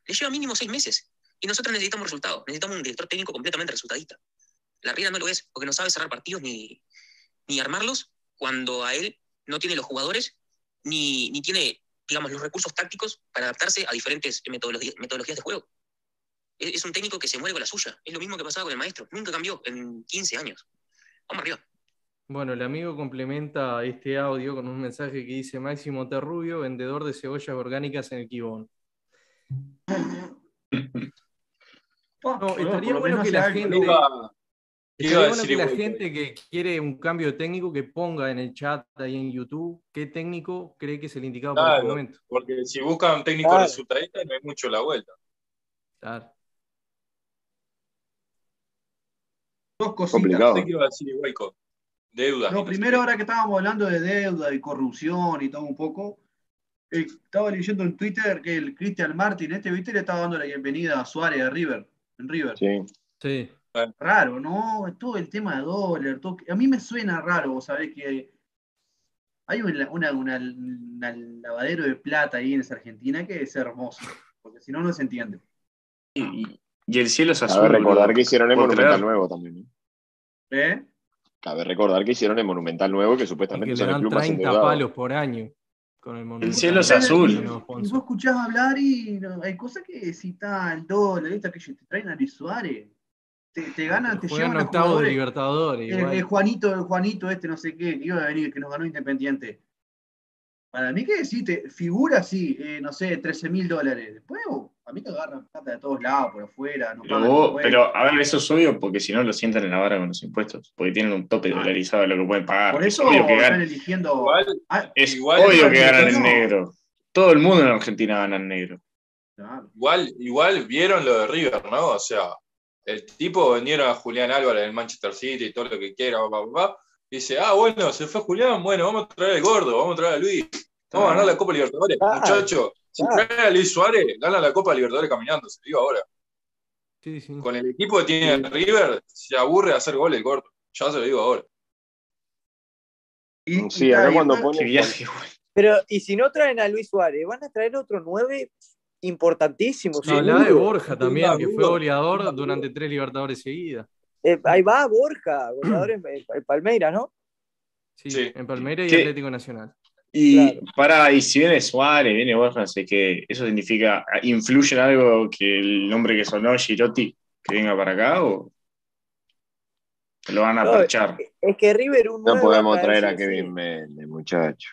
les lleva mínimo seis meses. Y nosotros necesitamos resultados. Necesitamos un director técnico completamente resultadista. La Riera no lo es, porque no sabe cerrar partidos ni, ni armarlos cuando a él no tiene los jugadores ni, ni tiene, digamos, los recursos tácticos para adaptarse a diferentes metodologías, de juego. Es, es, un técnico que se muere con la suya. Es lo mismo que pasaba con el maestro. Nunca cambió en 15 años. Vamos arriba. Bueno, el amigo complementa este audio con un mensaje que dice Máximo Terrubio, vendedor de cebollas orgánicas en el Kibón. No, estaría bueno que la gente, estaría bueno que la gente que quiere un cambio técnico que ponga en el chat ahí en YouTube qué técnico cree que es el indicado para este momento. Porque si buscan un técnico resultadista no hay mucho la vuelta. Claro. Dos cositas. Te quiero decir, Deuda. No, primero ahora que estábamos hablando de deuda y corrupción y todo un poco, eh, estaba leyendo en Twitter que el Cristian Martin, este viste, le estaba dando la bienvenida a Suárez de River, en River. Sí. Sí. Raro, ¿no? Todo el tema de dólar, a mí me suena raro, vos sabés que hay una, un lavadero de plata ahí en esa Argentina que es hermoso, porque si no, no se entiende. Y, el cielo es azul. Cabe recordar que hicieron el Monumental Nuevo también. ¿Eh? Cabe recordar que hicieron el Monumental Nuevo, que supuestamente que le dan 30 palos por año. Con el, monumental. el cielo es azul. Y, vos escuchás hablar y hay cosas que si está el dólar, esta que te traen a Luis Suárez. Te, te ganan, te llevan octavos de Libertadores. El, Juanito, el Juanito este, no sé qué, que iba a venir, que nos ganó Independiente. Para mí que sí, te figura así, eh, no sé, 13 mil dólares. Después, a mí te agarran plata de todos lados, por afuera. No pero, pero, a ver, eso es obvio porque si no lo sientan en la vara con los impuestos, porque tienen un tope ah. dolarizado de lo que pueden pagar. Por eso es están eligiendo. Igual, ah, es obvio que ganan en negro. Todo el mundo en Argentina gana en negro. Igual, igual vieron lo de River, ¿no? O sea, el tipo vendieron a Julián Álvarez del Manchester City y todo lo que quiera, Dice, ah, bueno, se fue Julián, bueno, vamos a traer al gordo, vamos a traer a Luis. Vamos a ganar la Copa Libertadores. Ah, Muchachos, si trae a Luis Suárez, gana la Copa Libertadores caminando, se digo ahora. Con el equipo que tiene River, se aburre de hacer goles el corto. Ya se lo digo ahora. Y, sí, acá cuando pone. Pero, ¿y si no traen a Luis Suárez? ¿Van a traer otro nueve importantísimo? No, la de Borja también, que fue goleador durante tres Libertadores seguidas. Eh, ahí va Borja, goleador en, Palmeiras, ¿no? Sí, en Palmeiras y Atlético Nacional. Y para, y si viene Suárez, viene Borja, sé que eso significa, ¿influye en algo que el nombre que sonó, Girotti, que venga para acá o lo van a no, Es que River No podemos traer a Kevin Méndez, muchacho.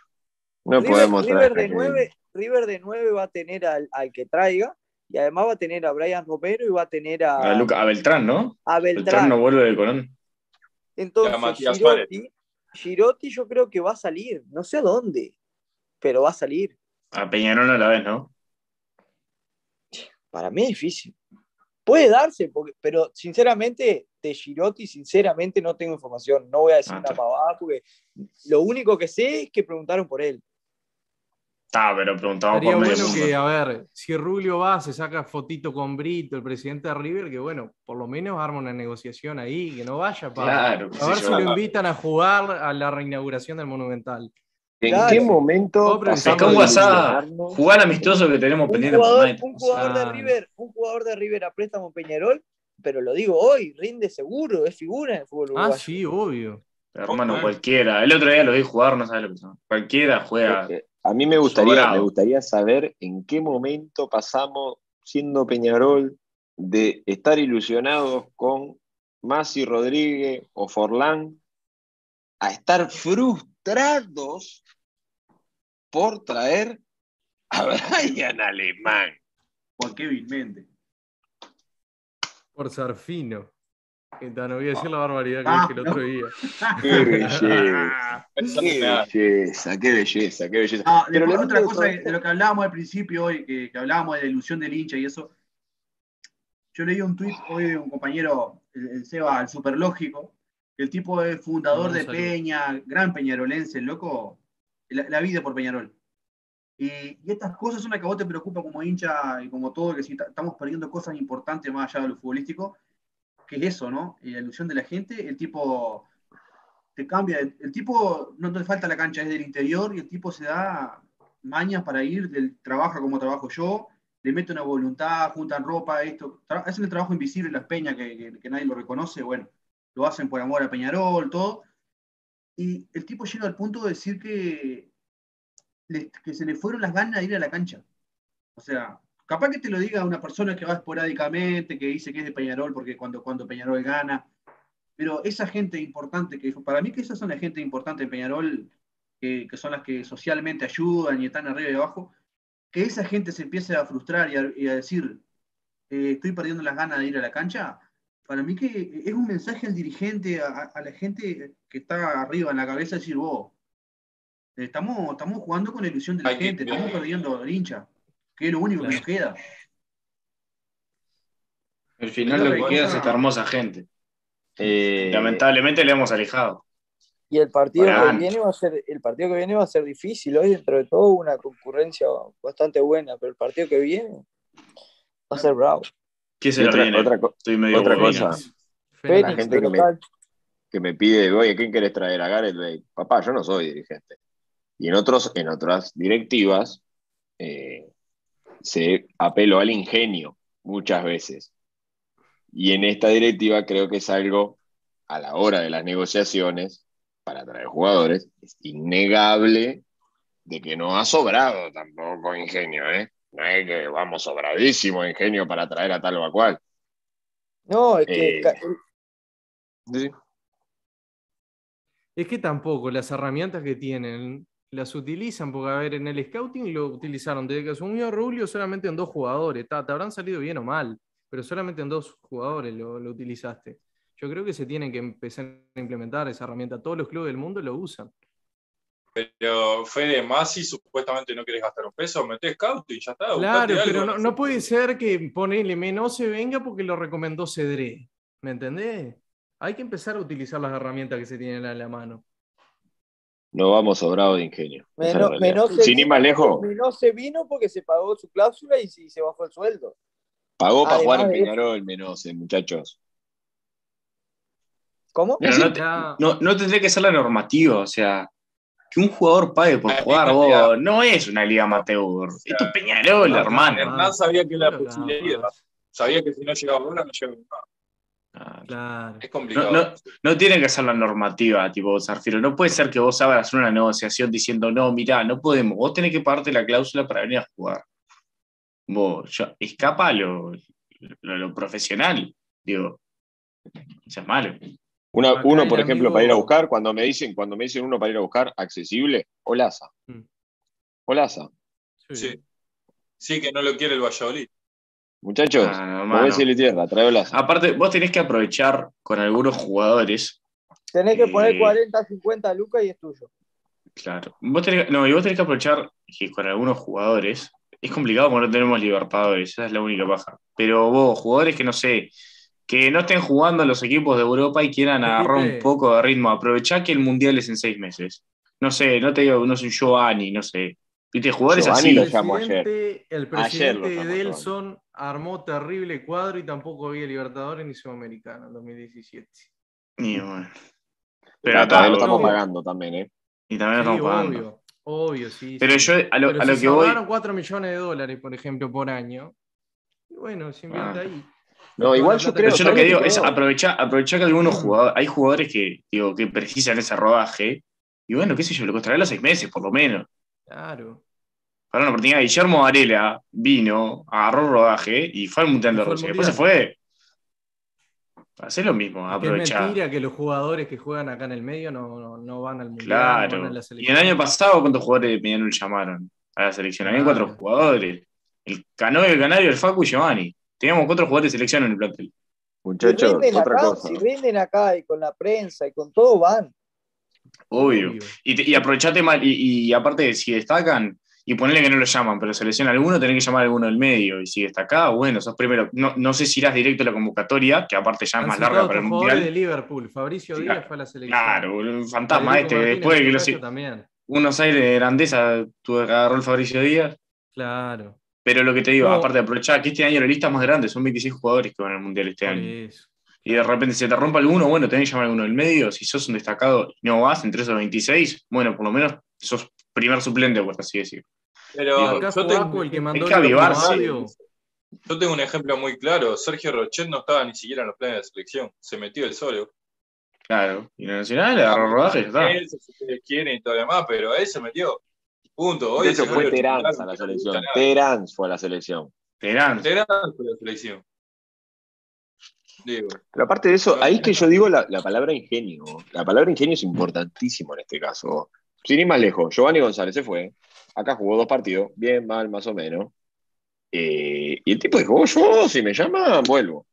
No podemos traer de 9, River de 9 va a tener al, al, que traiga y además va a tener a Brian Romero y va a tener a. A, Beltrán, ¿no? A Beltrán. no vuelve de Colón. Entonces, Girotti, Girotti yo creo que va a salir, no sé a dónde, pero va a salir. A Peñarol a la vez, ¿no? Para mí es difícil. Puede darse, pero sinceramente, de Girotti, sinceramente no tengo información. No voy a decir ah, una pavada porque lo único que sé es que preguntaron por él. Está, pero preguntamos Sería por bueno que, a ver, si Rubio va, se saca fotito con Brito, el presidente de River, que bueno, por lo menos arma una negociación ahí, que no vaya para a ver si lo invitan a jugar a la reinauguración del Monumental. ¿En qué momento saca un WhatsApp? Jugar amistoso que tenemos pendiente. Jugador, un, jugador de River, un jugador de River a préstamo Peñarol, pero lo digo hoy, rinde seguro, es figura en el fútbol uruguayo. Ah, sí, obvio. hermano, cualquiera. El otro día lo vi jugar, no sabes lo que son. Cualquiera juega. A mí me gustaría, me gustaría saber en qué momento pasamos, siendo Peñarol, de estar ilusionados con Masi Rodríguez o Forlán, a estar frustrados por traer A Brian Alemán. Por Kevin Méndez. Por Sarfino. No voy a decir la barbaridad que dije el otro día. Qué belleza. qué belleza, qué belleza, qué belleza. Ah, Pero otra cosa de lo que hablábamos al principio hoy, que, que hablábamos de la ilusión del hincha y eso. Yo leí un tuit hoy de un compañero, el, Seba, el Superlógico, que el tipo es fundador de Peña, gran peñarolense, el loco, la, vida por Peñarol. Y, y, estas cosas son las que a vos te preocupa como hincha y como todo, que si estamos perdiendo cosas importantes más allá de lo futbolístico, que es eso, ¿no? La ilusión de la gente, el tipo te cambia, el, tipo no te falta la cancha, es del interior y el tipo se da mañas para ir, del, trabaja como trabajo yo, le mete una voluntad, juntan ropa, esto, hacen el trabajo invisible las peñas que, que, nadie lo reconoce, bueno, lo hacen por amor a Peñarol, todo. Y el tipo llega al punto de decir que, que se le fueron las ganas de ir a la cancha. O sea, Capaz que te lo diga una persona que va esporádicamente, que dice que es de Peñarol porque cuando, cuando Peñarol gana. Pero esa gente importante, que para mí que esas son la gente importante en Peñarol, que, son las que socialmente ayudan y están arriba y abajo, que esa gente se empiece a frustrar y a, decir, eh, estoy perdiendo las ganas de ir a la cancha, para mí que es un mensaje al dirigente, a, la gente que está arriba en la cabeza, decir, vos, estamos, estamos jugando con la ilusión de la gente, estamos perdiendo al hincha que es lo único que nos queda. Al final lo que queda es esta hermosa gente. Eh, Lamentablemente le hemos alejado. Y el partido, que viene va a ser, el partido que viene va a ser difícil. Hoy, dentro de todo, una concurrencia bastante buena, pero el partido que viene va a ser bravo. ¿Qué se otra, viene? Otra, Estoy medio otra cosa. la gente que me, que me, pide, oye, ¿quién querés traer a Gareth Bale? Papá, yo no soy dirigente. Y en, otros, en otras directivas, eh, se apeló al ingenio muchas veces. Y en esta directiva creo que es algo a la hora de las negociaciones para traer jugadores, es innegable de que no ha sobrado tampoco ingenio, ¿eh? No es que vamos sobradísimo ingenio para traer a tal o a cual. No, es que... Eh, es que tampoco las herramientas que tienen las utilizan, porque a ver, en el scouting lo utilizaron desde que asumió Rubio solamente en dos jugadores, te habrán salido bien o mal, pero solamente en dos jugadores lo, utilizaste. Yo creo que se tienen que empezar a implementar esa herramienta, todos los clubes del mundo lo usan. Pero Fede Masi supuestamente no querés gastar un peso, metés scouting y ya está. Claro, pero no, no, puede ser que ponele menos se venga porque lo recomendó Cedré. ¿Me entendés? Hay que empezar a utilizar las herramientas que se tienen a la mano. No vamos sobrado de ingenio. Menos, Sin ir más lejos. Menos se vino porque se pagó su cláusula y, se bajó el sueldo. Pagó para jugar en Peñarol, menos, muchachos. ¿Cómo? no, no, tendría que ser la normativa, o sea, que un jugador pague por jugar, vos, no es una liga amateur. Esto es Peñarol, hermano. Hernán sabía que la posibilidad. Sabía que si no llegaba ahora, no llegaba es complicado. No, tiene que ser la normativa, tipo Zarfiro. No puede ser que vos hagas una negociación diciendo, no, mira, no podemos. Vos tenés que pagarte la cláusula para venir a jugar. Vos, escapa lo, lo, profesional. Digo, eso es malo. uno, por ejemplo, para ir a buscar, cuando me dicen, cuando me dicen uno para ir a buscar, accesible, Olaza. Mm. Olaza. Sí. sí. que no lo quiere el Valladolid. Muchachos, ah, tierra, Aparte, vos tenés que aprovechar con algunos jugadores. Tenés que poner 40, eh, 50 lucas y es tuyo. Claro. Vos tenés, no, y vos tenés que aprovechar que con algunos jugadores. Es complicado porque no tenemos Libertadores, esa es la única paja. Pero vos, jugadores que no sé, que no estén jugando en los equipos de Europa y quieran agarrar un poco de ritmo, aprovechá que el mundial es en seis meses. No sé, no te digo, no sé, Giovanni, no sé. Viste, jugadores así. Lo llamó ayer. El presidente de Delson armó terrible cuadro y tampoco había Libertadores ni Sudamericana en 2017. Y bueno. Pero también lo estamos pagando también, ¿eh? Y también lo estamos pagando. Obvio, obvio, sí. Pero yo, a lo, Pero a lo que voy. 4 millones de dólares, por ejemplo, por año. Y bueno, se invierte ah. ahí. No, igual yo creo. Pero yo lo que digo es aprovechar, aprovechar que algunos jugadores, hay jugadores que, digo, que precisan ese rodaje. Y bueno, qué sé yo, lo costará los seis meses, por lo menos. Claro para una oportunidad. Guillermo Varela vino, agarró rodaje y fue al Mundial de Rusia. Después se fue. Hacer lo mismo, aprovechar. Es mentira que los jugadores que juegan acá en el medio no, no, van al Mundial. Claro. y el año pasado, ¿cuántos jugadores de Peñarol llamaron? a la selección. Había cuatro jugadores. El Canoe, el Canario, el Facu y Giovanni. Teníamos cuatro jugadores de selección en el plantel. Muchachos, otra acá, cosa. Si rinden acá y con la prensa y con todo van. Obvio. Y, y aprovechate mal, y, y, aparte, si destacan, y ponerle que no lo llaman, pero selecciona alguno, tenés que llamar a alguno del medio. Y si destaca, bueno, sos primero. No, no sé si irás directo a la convocatoria, que aparte ya es más larga para el mundial. de Liverpool, Fabricio Díaz fue a la selección. Claro, un fantasma este, después de que los. También. Unos aires de grandeza que agarrar el Fabricio Díaz. Claro. Pero lo que te digo, aparte de aprovechar que este año la lista es más grande, son 26 jugadores que van al mundial este año. Y de repente se te rompa alguno, bueno, tenés que llamar a alguno del medio. Si sos un destacado y no vas entre esos 26, bueno, por lo menos sos primer suplente, por así decirlo. Pero yo tengo, el que mandó Yo tengo un ejemplo muy claro. Sergio Rochet no estaba ni siquiera en los planes de la selección. Se metió el solo. Claro. Y la Nacional agarró rodaje y ya está. Él, si ustedes quieren y todo lo demás, pero él se metió. Punto. Hoy eso fue Terán a la selección. Terán fue a la selección. Terán. Terán fue a la selección. Digo. Pero aparte de eso, ahí es que yo digo la, la, palabra ingenio. La palabra ingenio es importantísimo en este caso. Sin ir más lejos, Giovanni González se fue. Acá jugó dos partidos, bien, mal, más o menos. Eh, y el tipo dijo, yo, si me llama, vuelvo.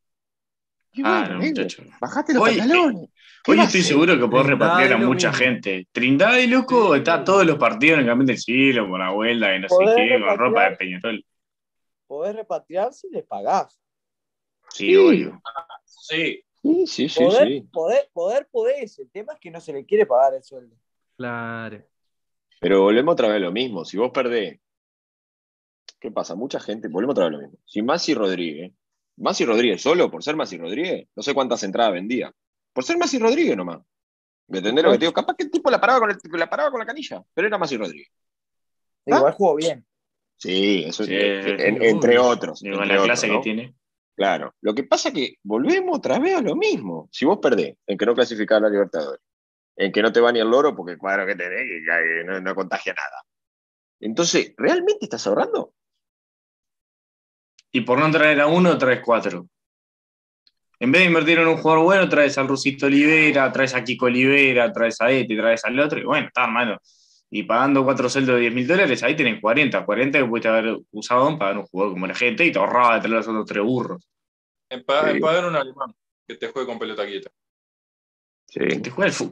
Ah, no, muchacho. Bajate los pantalones. Hoy estoy seguro que podés repatriar a mucha gente. Trindade, loco, está todos los partidos en el campeón del siglo, con la vuelta, y no sé qué, con ropa de Peñarol. Podés repatriar si le pagás. Sí, sí. obvio. Sí. Sí, sí, sí, poder, sí. Poder, poder podés. El tema es que no se le quiere pagar el sueldo. Claro. Pero volvemos otra vez a lo mismo. Si vos perdés, ¿qué pasa? Mucha gente, volvemos otra vez a lo mismo. Si Masi Rodríguez, Masi Rodríguez solo, por ser Masi Rodríguez, no sé cuántas entradas vendía. Por ser Masi Rodríguez nomás. ¿Me entendés lo que te digo? Capaz que el tipo la paraba con, el, la paraba con la canilla, pero era Masi Rodríguez. ¿Ah? Igual jugó bien. Sí, eso sí, en, entre otros. Entre la clase que tiene. Claro. Lo que pasa es que volvemos otra vez a lo mismo. Si vos perdés en que no clasificás a la Libertadores, en que no te va ni el loro porque el cuadro que tenés que no, no contagia nada. Entonces, ¿realmente estás ahorrando? Y por no traer a uno, traes cuatro. En vez de invertir en un jugador bueno, traes al Rusito Olivera, traes a Kiko Olivera, traes a este, traes al otro, y bueno, está, hermano. Y pagando cuatro sueldos de 10 mil dólares, ahí tenés 40. 40 que pudiste haber usado para pagar un jugador como la gente y te ahorraba de tener los otros tres burros. En, pagar un alemán que te juegue con pelota quieta. Que,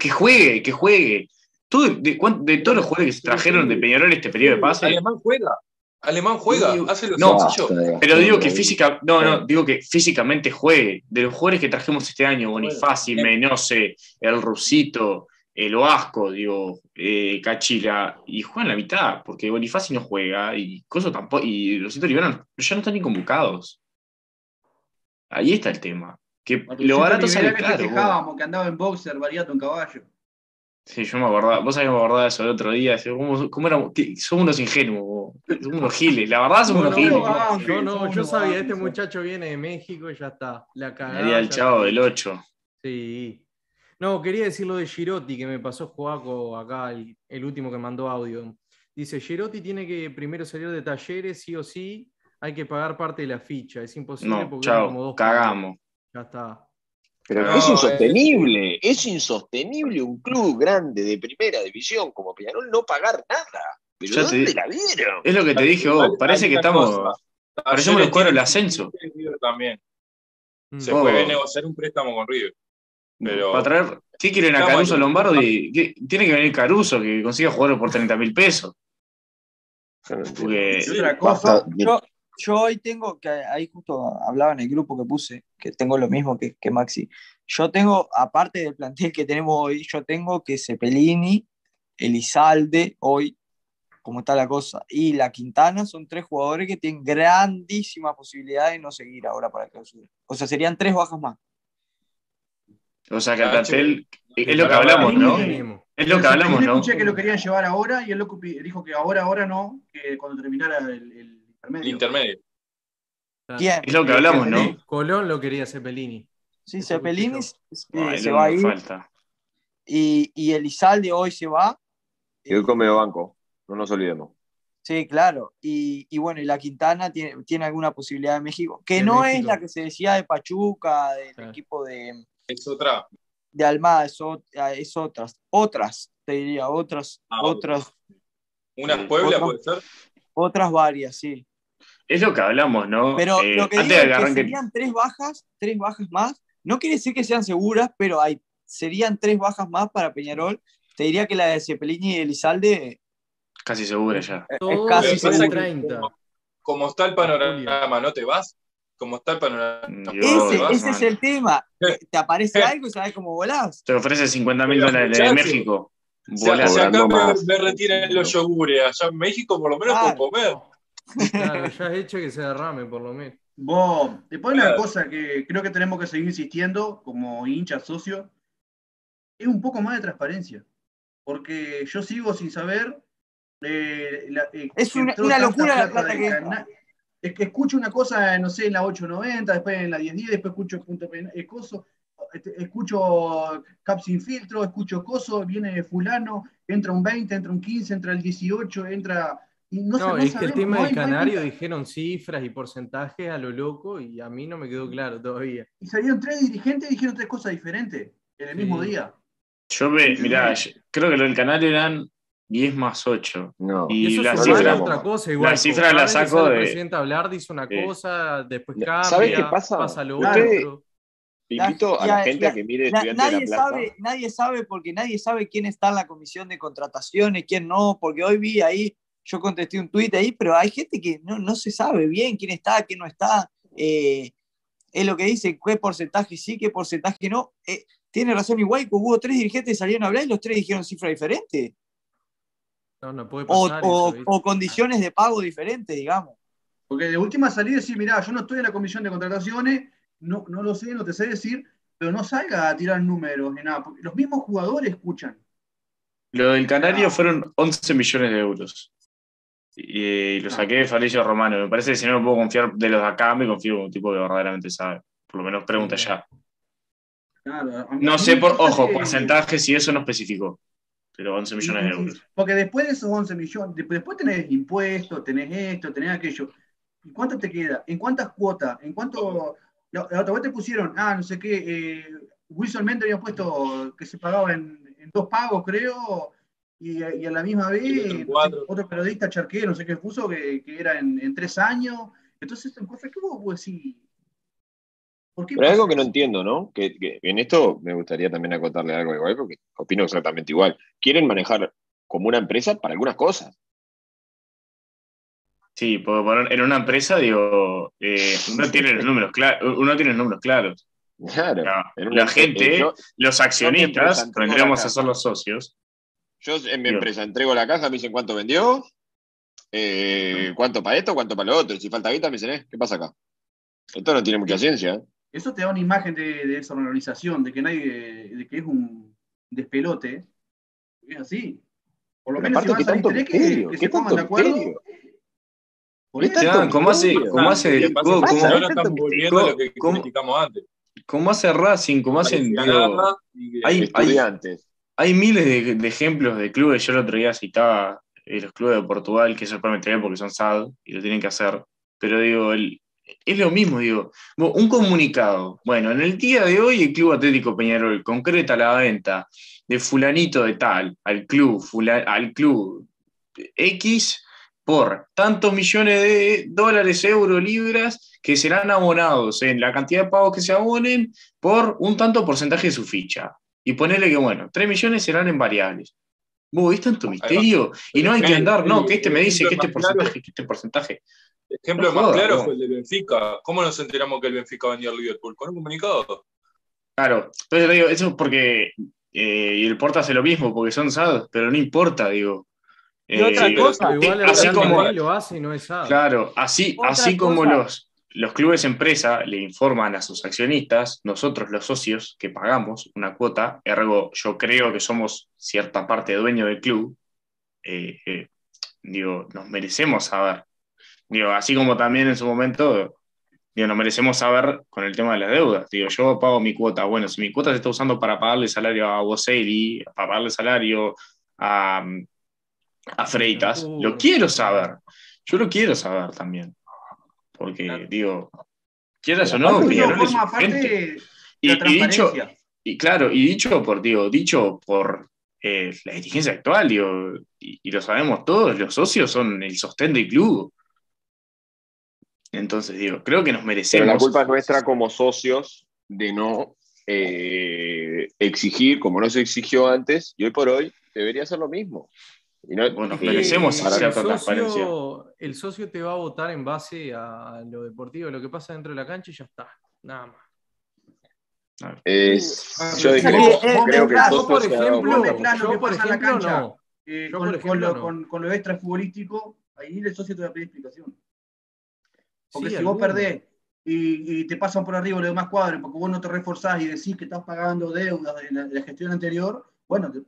juegue, que juegue, de, todos los jugadores que se trajeron de Peñarol este periodo de pase. Alemán juega. Alemán juega, hace lo no, pero digo que física, no, no, digo que físicamente juegue. De los jugadores que trajimos este año, Bonifaci, Menose, el Rusito, el Oasco, digo, eh, Cachila, y juegan la mitad, porque Bonifaci no juega, y Coso tampoco, y Rusito Rivera ya no están ni convocados. Ahí está el tema. Que lo barato sale que claro. que andaba en boxer, variato en caballo. Sí, yo me acordaba, vos sabés que me acordaba de eso el otro día, ¿cómo, cómo éramos? Somos unos ingenuos, somos unos giles, la verdad somos unos giles. Yo no, yo sabía, este muchacho viene de México y ya está, la cagada. el chavo del 8. Sí. No, quería decir lo de Girotti, que me pasó Joaco acá, el, el último que mandó audio. Dice, Girotti tiene que primero salir de talleres, sí o sí, hay que pagar parte de la ficha, es imposible no, porque chao, como dos cagamos. Ya está. Pero es insostenible, es insostenible un club grande de primera división como Peñarol no pagar nada. Pero ¿dónde la vieron? Es lo que te dije vos, parece que estamos. Parecemos los cuadros del ascenso. También. Mm. Se puede negociar un préstamo con River. Pero... Para traer, ¿Qué quieren a Caruso Lombardo? Tiene que venir Caruso, que consiga jugarlo por 30 mil pesos. Otra cosa, yo, yo hoy tengo, que ahí justo hablaba en el grupo que puse, que tengo lo mismo que, que Maxi. Yo tengo, aparte del plantel que tenemos hoy, yo tengo que Cepelini, Elizalde, hoy, como está la cosa, y la Quintana son tres jugadores que tienen grandísima posibilidad de no seguir ahora para clausura. O sea, serían tres bajas más. O sea, que el plantel es lo que hablamos, ¿no? Es lo que hablamos, ¿no? escuché que lo querían llevar ahora y el loco dijo que ahora, ahora no, que cuando terminara el intermedio. intermedio. ¿Quién? Es lo que hablamos, ¿no? Colón lo quería Cepelini. Sí, Cepelini se va a ir. Falta. Y, y Elizalde hoy se va. Y hoy come banco, no nos olvidemos. Sí, claro. Y, y, bueno, y la Quintana tiene, tiene alguna posibilidad de México, que no es la que se decía de Pachuca, del equipo de. Es otra. De Almada, es, es otras. Otras, te diría, otras. Ah, otras. ¿Una Puebla puede ser? Otras varias, sí. Es lo que hablamos, ¿no? Pero eh, lo que digo es que serían tres bajas, tres bajas más. No quiere decir que sean seguras, pero hay, serían tres bajas más para Peñarol. Te diría que la de Cepelini y Elizalde. Casi segura ya. Es, casi segura. Como, está el panorama, ¿no te vas? Como está el panorama. ese, es el tema. Te aparece algo y sabes cómo volás. Te ofrece 50 mil dólares de México. Si acá me, me, retiran los yogures, allá en México por lo menos puedo comer. Claro, ya has hecho que se derrame por lo menos. Vos, después una cosa que creo que tenemos que seguir insistiendo como hincha socio, es un poco más de transparencia. Porque yo sigo sin saber. Eh, eh, es una, locura la plata que. Es que escucho una cosa, no sé, en la 890, después en la 1010, después escucho punto eh, coso, este, escucho Cap sin filtro, escucho coso, viene fulano, entra un 20, entra un 15, entra el 18, entra no, es que el tema del canario dijeron cifras y porcentajes a lo loco y a mí no me quedó claro todavía. Y salieron tres dirigentes y dijeron tres cosas diferentes en el mismo día. Yo ve, mirá, creo que lo del canario eran 10 más 8. No. Y, la cifra, otra cosa, igual. La cifra la saco de. El presidente hablar dice una cosa, después cambia, ¿Sabes qué pasa? pasa lo otro. Invito a la gente a que mire nadie de la sabe, Nadie sabe porque nadie sabe quién está en la comisión de contrataciones, quién no, porque hoy vi ahí yo contesté un tuit ahí, pero hay gente que no, se sabe bien quién está, quién no está. Eh, es lo que dice, qué porcentaje sí, qué porcentaje no. Eh, tiene razón igual, hubo tres dirigentes que salieron a hablar y los tres dijeron cifras diferentes. No, no puede pasar o, condiciones de pago diferentes, digamos. Porque de última salida sí, mirá, yo no estoy en la comisión de contrataciones, no, no lo sé, no te sé decir, pero no salga a tirar números ni nada, porque los mismos jugadores escuchan. Lo del Canario fueron 11 millones de euros y, lo ah. saqué de Fabricio Romano. Me parece que si no me puedo confiar de los de acá, me confío en un tipo que verdaderamente sabe. Por lo menos pregunta ya. no sé, por, ojo, porcentajes y eso no especificó. Pero 11 millones de euros. Porque después de esos 11 millones, después tenés impuestos, tenés esto, tenés aquello. ¿Y cuánto te queda? ¿En cuántas cuotas? ¿En cuánto.? La, otra vez te pusieron, ah, no sé qué, eh, Wilson Mendes había puesto que se pagaba en, en dos pagos, creo, y, a la misma vez otro periodista charquero, no sé qué puso, que, que era en, tres años. Entonces, ¿qué vos puedes decir? Pero hay algo que no entiendo, ¿no? Que, en esto me gustaría también acotarle algo igual, porque opino exactamente igual. Quieren manejar como una empresa para algunas cosas. Sí, puedo poner en una empresa, digo, eh, uno tiene los números claros, uno tiene los números claros. Claro. La, gente, los accionistas, tendríamos a ser los socios, yo en mi empresa entrego la caja, me dicen cuánto vendió, eh, cuánto para esto, cuánto para lo otro. Si falta guita, me dicen, eh, ¿qué pasa acá? Esto no tiene mucha ciencia. Eso te da una imagen de, esa organización, de que, nadie, de que es un despelote. Es así. Por lo menos si vas a interés, que, que se pongan de acuerdo. ¿Cómo hace, cómo hace, cómo, ahora están volviendo a lo que criticamos antes. ¿Cómo hace Racing? ¿Cómo hacen? Hay, estudiantes hay miles de, ejemplos de clubes. Yo el otro día citaba eh, los clubes de Portugal, que eso después me porque son SAD y lo tienen que hacer. Pero digo, es lo mismo, digo. Un comunicado. Bueno, en el día de hoy el Club Atlético Peñarol concreta la venta de fulanito de tal al club, al club X por tantos millones de dólares, euros, libras, que serán abonados en la cantidad de pagos que se abonen por un tanto porcentaje de su ficha y ponerle que, bueno, 3 millones serán en variables. Vos, ¿es tanto misterio? Y no hay que andar, no, que este me dice que este porcentaje, que este porcentaje. El ejemplo más claro fue el de Benfica. ¿Cómo nos enteramos que el Benfica vendía al Liverpool? Con un comunicado. Claro, entonces digo, eso es porque. Eh, y el Porta hace lo mismo, porque son SAD, pero no importa, digo. Y otra eh, cosa, igual así como lo hace y no es SAD. Claro, así, así como los, los clubes empresa le informan a sus accionistas, nosotros los socios que pagamos una cuota, ergo yo creo que somos cierta parte dueño del club, eh, eh, digo, nos merecemos saber. Digo, así como también en su momento, digo, nos merecemos saber con el tema de las deudas. Digo, yo pago mi cuota. Bueno, si mi cuota se está usando para pagarle salario a Boselli, para pagarle salario a, a Freitas, lo quiero saber. Yo lo quiero saber también. Porque, digo, quieras o no, es Y, y, dicho, y claro, y dicho por, digo, dicho por eh, la dirigencia actual, digo, y, lo sabemos todos, los socios son el sostén del club. Entonces, digo, creo que nos merecemos. Pero la culpa es nuestra como socios de no eh, exigir, como no se exigió antes, y hoy por hoy debería ser lo mismo. Y no, bueno, merecemos cierta transparencia. El socio te va a votar en base a lo deportivo, lo que pasa dentro de la cancha y ya está, nada más. Es, yo dije, creo que yo, por ejemplo, yo, por ejemplo, no. Eh, con, con, lo, con, con, lo extra futbolístico, ahí el socio te va a pedir explicación. Porque si vos perdés y, y, te pasan por arriba los demás cuadros, porque vos no te reforzás y decís que estás pagando deudas de la, de la gestión anterior, bueno, te,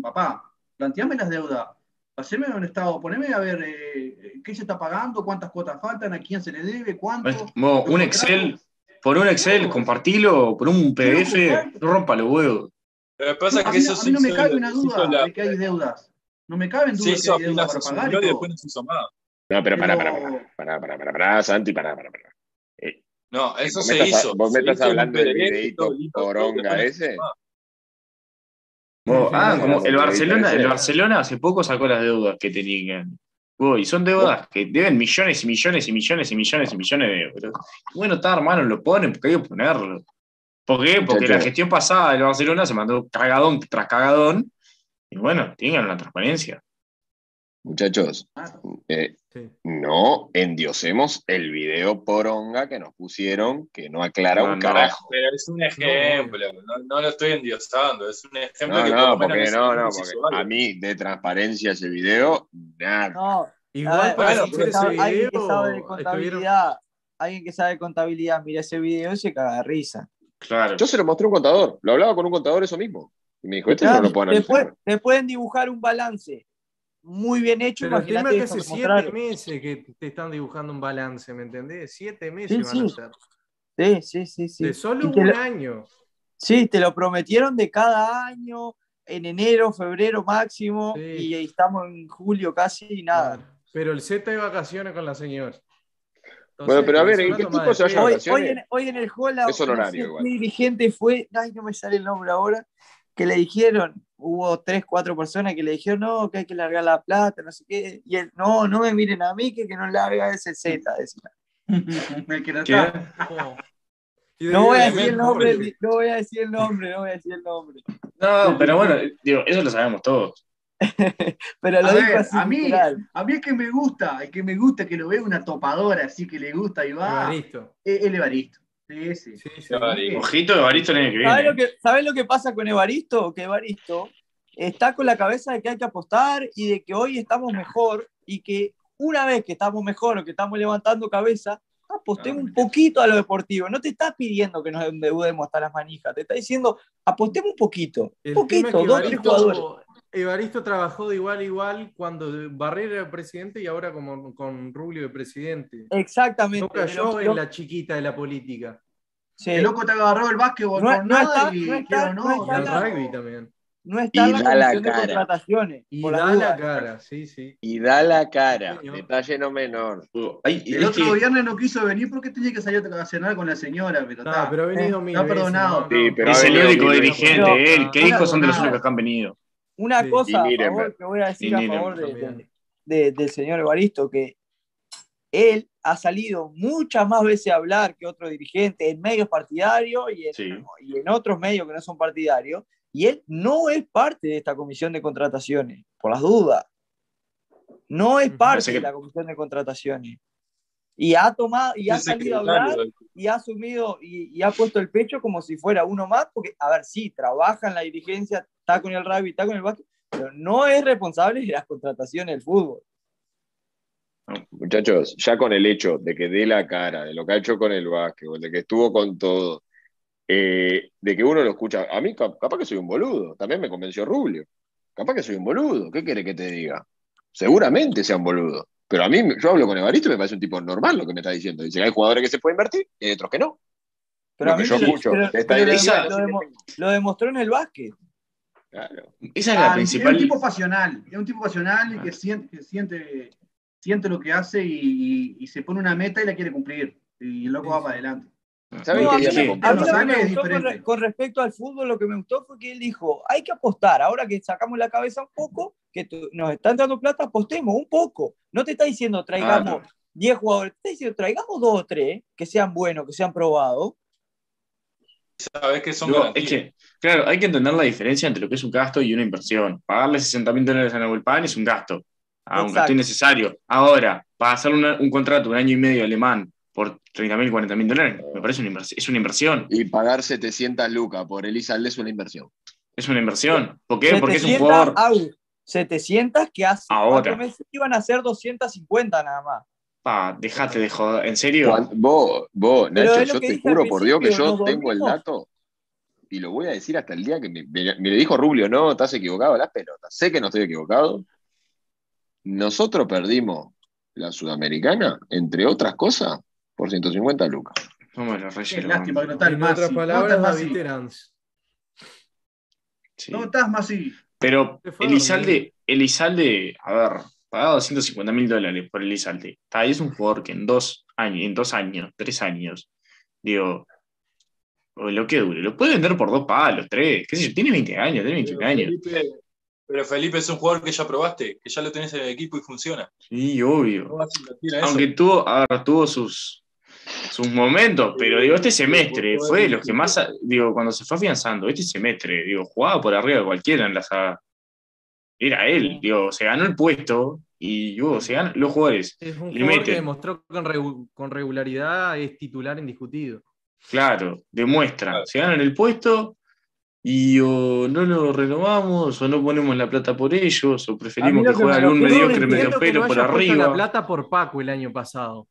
papá, planteame las deudas, haceme un estado, poneme a ver eh, qué se está pagando, cuántas cuotas faltan, a quién se le debe, cuánto. un Excel, por un Excel, compartilo, por un PDF, no rompa los huevos. Lo que pasa es que eso a mí no me cabe una duda de que hay deudas. No me caben dudas sí, de que hay deudas para pagar. Y después no se hizo más. No, pero para, para, para, para, para, para, Santi, para, para, para. Eh, no, eso se hizo. ¿Vos me estás hablando del videito poronga ese? ah, como el Barcelona, el Barcelona hace poco sacó las deudas que tenían. y son deudas que deben millones y millones y millones y millones y millones de euros. Bueno, está, hermano, lo ponen porque hay que ponerlo. ¿Por qué? Porque la gestión pasada del Barcelona se mandó cagadón tras cagadón. Y bueno, tengan la transparencia. Muchachos, eh, no endiosemos el video poronga que nos pusieron, que no aclara un carajo. Pero es un ejemplo, no, lo estoy endiosando, es un ejemplo que no, porque no, no, porque a mí de transparencia ese video, nada. No, igual para ese alguien que sabe de contabilidad, alguien que sabe de contabilidad, mira ese video y se caga de risa. Claro. Yo se lo mostré a un contador, lo hablaba con un contador eso mismo. Y me dijo, este no lo pueden te, te pueden dibujar un balance muy bien hecho. Pero el tema es que hace siete meses que te están dibujando un balance, ¿me entendés? Siete meses sí, van sí. a ser. Sí, sí, sí, sí. De solo un lo, año. Sí, te lo prometieron de cada año, en enero, febrero máximo, sí. y estamos en julio casi y nada. Claro. Pero el Z de vacaciones con la señora. Entonces, bueno, pero a ver, ¿en qué tipo se vaya hoy, vacaciones? Hoy en, hoy en el Jola, mi dirigente fue, ay, no me sale el nombre ahora, que le dijeron, hubo tres, cuatro personas que le dijeron, no, que hay que largar la plata, no sé qué, y él, no, no me miren a mí, que, que no larga ese Z, decía. no voy a decir el nombre, no voy a decir el nombre, no voy a decir el nombre. No, pero bueno, digo, eso lo sabemos todos. pero lo a ver, así. A mí, literal. a mí es que me gusta, es que me gusta que lo vea una topadora así que le gusta y va. Evaristo. Es el Evaristo. Sí, sí. Sí, sí. Ojito, Evaristo el año que ¿Sabes viene. lo que, ¿Sabes lo que pasa con Evaristo? Que Evaristo está con la cabeza de que hay que apostar y de que hoy estamos mejor y que una vez que estamos mejor o que estamos levantando cabeza, apostemos un poquito a lo deportivo. No te está pidiendo que nos endeudemos hasta las manijas, te está diciendo apostemos un poquito. Un poquito, dos, tres jugadores. Evaristo, trabajó de igual a igual cuando Barrera era presidente y ahora como, con Rubio de presidente. Exactamente. No cayó en la chiquita de la política. Sí. El loco te agarró el básquetbol No- con no nada está- y no está- no no. Y el la- rugby también. No está Y en da la la comisión de cara. contrataciones. Y da la dudas. cara, sí, sí. Y da la cara, Señor. detalle no menor. Ay, El otro que- viernes no quiso venir porque tenía que salir a cenar con la señora, pero Ah, está. pero ha venido Eh, mil está veces, perdonado. ¿no? Sí, pero es el único dirigente, veces. él, que dijo son de los Nada. únicos que han venido. Una Sí. cosa a favor que voy a decir a favor de- también. de- del señor Evaristo, que él ha salido muchas más veces a hablar que otro dirigente en medios partidarios y en, Sí. y en otros medios que no son partidarios, y él no es parte de esta comisión de contrataciones, por las dudas. No es parte que- de la comisión de contrataciones. Y ha tomado, y ha salido a hablar y ha asumido y, y ha puesto el pecho como si fuera uno más, porque, a ver, sí, trabaja en la dirigencia, está con el rugby, está con el básquet, pero no es responsable de las contrataciones del fútbol. Muchachos, ya con el hecho de que dé la cara, de lo que ha hecho con el básquetbol, de que estuvo con todo, eh, de que uno lo escucha, a mí cap- capaz que soy un boludo, también me convenció Rubio, capaz que soy un boludo, ¿qué quiere que te diga? Seguramente sea un boludo, pero a mí, yo hablo con Evaristo y me parece un tipo normal lo que me está diciendo, dice que hay jugadores que se pueden invertir y hay otros que no. Pero Lo a mí yo escucho pero- pero lo, lo demostró en el básquet. Claro. Esa es la Ah, principal. Es un tipo pasional, es un tipo pasional y que siente, que siente, siente lo que hace y, y- y se pone una meta y la quiere cumplir. Y el loco va para adelante. con, respecto al fútbol, lo que me gustó fue que él dijo, hay que apostar, ahora que sacamos la cabeza un poco, que nos están dando plata, apostemos un poco. No te está diciendo traigamos 10 jugadores, te está diciendo traigamos dos o tres que sean buenos, que sean probados. Sabes que son es que, claro, hay que entender la diferencia entre lo que es un gasto y una inversión. Pagarle 60 mil dólares a Nahuel Pan es un gasto, ah, un gasto innecesario. Ahora, para hacer un contrato un año y medio alemán por 30 mil, 40 mil dólares, me parece una inversión, es una inversión. Y pagar 700 lucas por Elizalde es una inversión. Es una inversión. ¿Por qué? Porque es un jugador... 700 que hace Ahora. meses iban a ser 250 nada más. Pa, dejate de joder, ¿en serio? vos, vos, Nacho, yo te juro por Dios que yo tengo el dato y lo voy a decir hasta el día que me, me, dijo Rubio, no, estás equivocado, las pelotas. Sé que no estoy equivocado. Nosotros perdimos la Sudamericana, entre otras cosas, por 150 lucas. No me lo lástima que no está el En otras palabras, no estás No estás más así. Pero Elizalde, Elizalde, a ver, pagado 250 mil dólares por Elizalde. Ahí es un jugador que en dos años, en dos años, tres años, digo, lo que dure, lo puede vender por dos palos, tres, qué sé yo, tiene 20 años, tiene 21 años. pero Felipe es un jugador que ya probaste, que ya lo tenés en el equipo y funciona. Sí, obvio. Aunque tuvo, a ver, tuvo sus, sus momentos, pero digo, este semestre fue de los que más, digo, cuando se fue afianzando, este semestre, digo, jugaba por arriba de cualquiera en la saga. Era él, digo, se ganó el puesto y digo, se ganan los jugadores. Es un jugador que demostró con, con, regularidad, es titular indiscutido. Claro, demuestra, se ganan el puesto y o no lo renovamos o no ponemos la plata por ellos o preferimos que, juegue algún mediocre medio pelo por arriba. la plata por Paco el año pasado.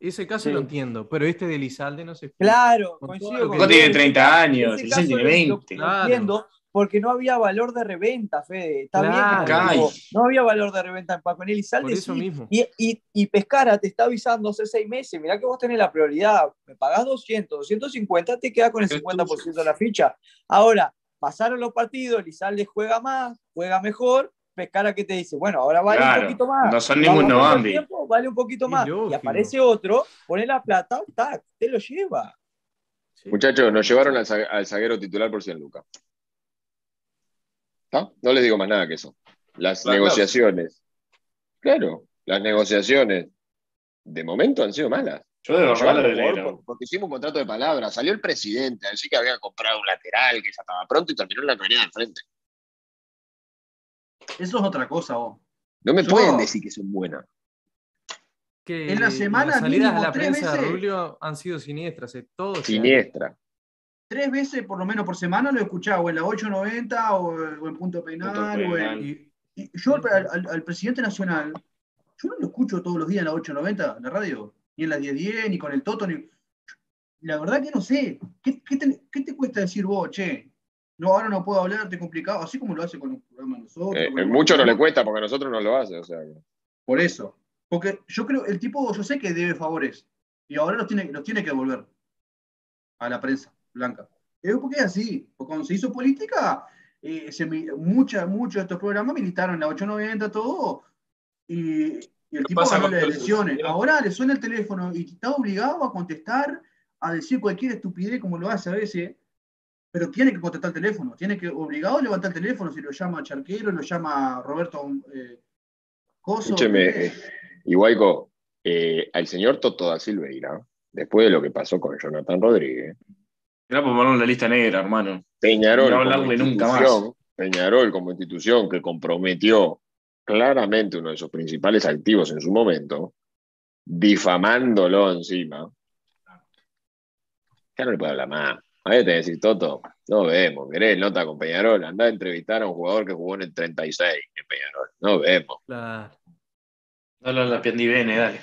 Ese caso lo entiendo, pero este de Lizalde no sé. Claro, coincido con tiene 30 años, Lizalde tiene 20. Lo, entiendo, porque no había valor de reventa, Fede. Está bien. no había valor de reventa en Paco. En Elizalde eso mismo. Y, y, y, Pescara te está avisando hace seis meses. Mirá que vos tenés la prioridad. Me pagás 200, 250, te queda con el 50% de la ficha. Ahora, pasaron los partidos, Elizalde juega más, juega mejor Pescara que te dice, bueno, ahora vale un poquito más. No son ningún Novambi. Vale un poquito más. Y aparece otro, pone la plata, tac, te lo lleva. Muchachos, nos llevaron al, zaguero titular por 100 lucas. ¿No? no les digo más nada que eso. Las negociaciones. Claro, las negociaciones de momento han sido malas. Yo de verdad Porque hicimos un contrato de palabras. Salió el presidente a decir que había comprado un lateral, que ya estaba pronto y terminó en la avenida del frente. Eso es otra cosa, vos. No me pueden decir que son buenas. Que en la semana las salidas a la prensa veces, de Rubio han sido siniestras, eh, todo siniestra. Tres veces por lo menos por semana lo he escuchado, o en la 890 o, en Punto Penal. y, yo al, presidente nacional, yo no lo escucho todos los días en la 890, en la radio, ni en la 1010, ni con el Toto, ni... La verdad que no sé. ¿Qué, te, ¿Qué, te, cuesta decir vos, che? no, ahora no puedo hablar, te complicado, así como lo hace con los programas nosotros. Eh, mucho no le cuesta porque a nosotros no lo hace, o sea. Por eso. Porque yo creo, el tipo, yo sé que debe favores, y ahora los tiene, los tiene que devolver a la prensa blanca. Es porque es así, porque cuando se hizo política, eh, muchos de estos programas militaron en la 890, todo, y, el tipo ganó las elecciones. Ahora le suena el teléfono y está obligado a contestar, a decir cualquier estupidez como lo hace a veces, pero tiene que contestar el teléfono, tiene que obligado a levantar el teléfono si lo llama Charquero, lo llama Roberto eh, Coso. Escúcheme, Igualco, eh, al señor Toto da Silveira, después de lo que pasó con Jonathan Rodríguez. Era por ponerlo en la lista negra, hermano. Peñarol, no hablarle nunca más. Peñarol como institución que comprometió claramente uno de sus principales activos en su momento, difamándolo encima. Ya no le puedo hablar más. Ahí te decís, Toto, no vemos, querés nota con Peñarol, anda a entrevistar a un jugador que jugó en el 36 en Peñarol, no vemos. Claro. Dale a la Piandivene, dale.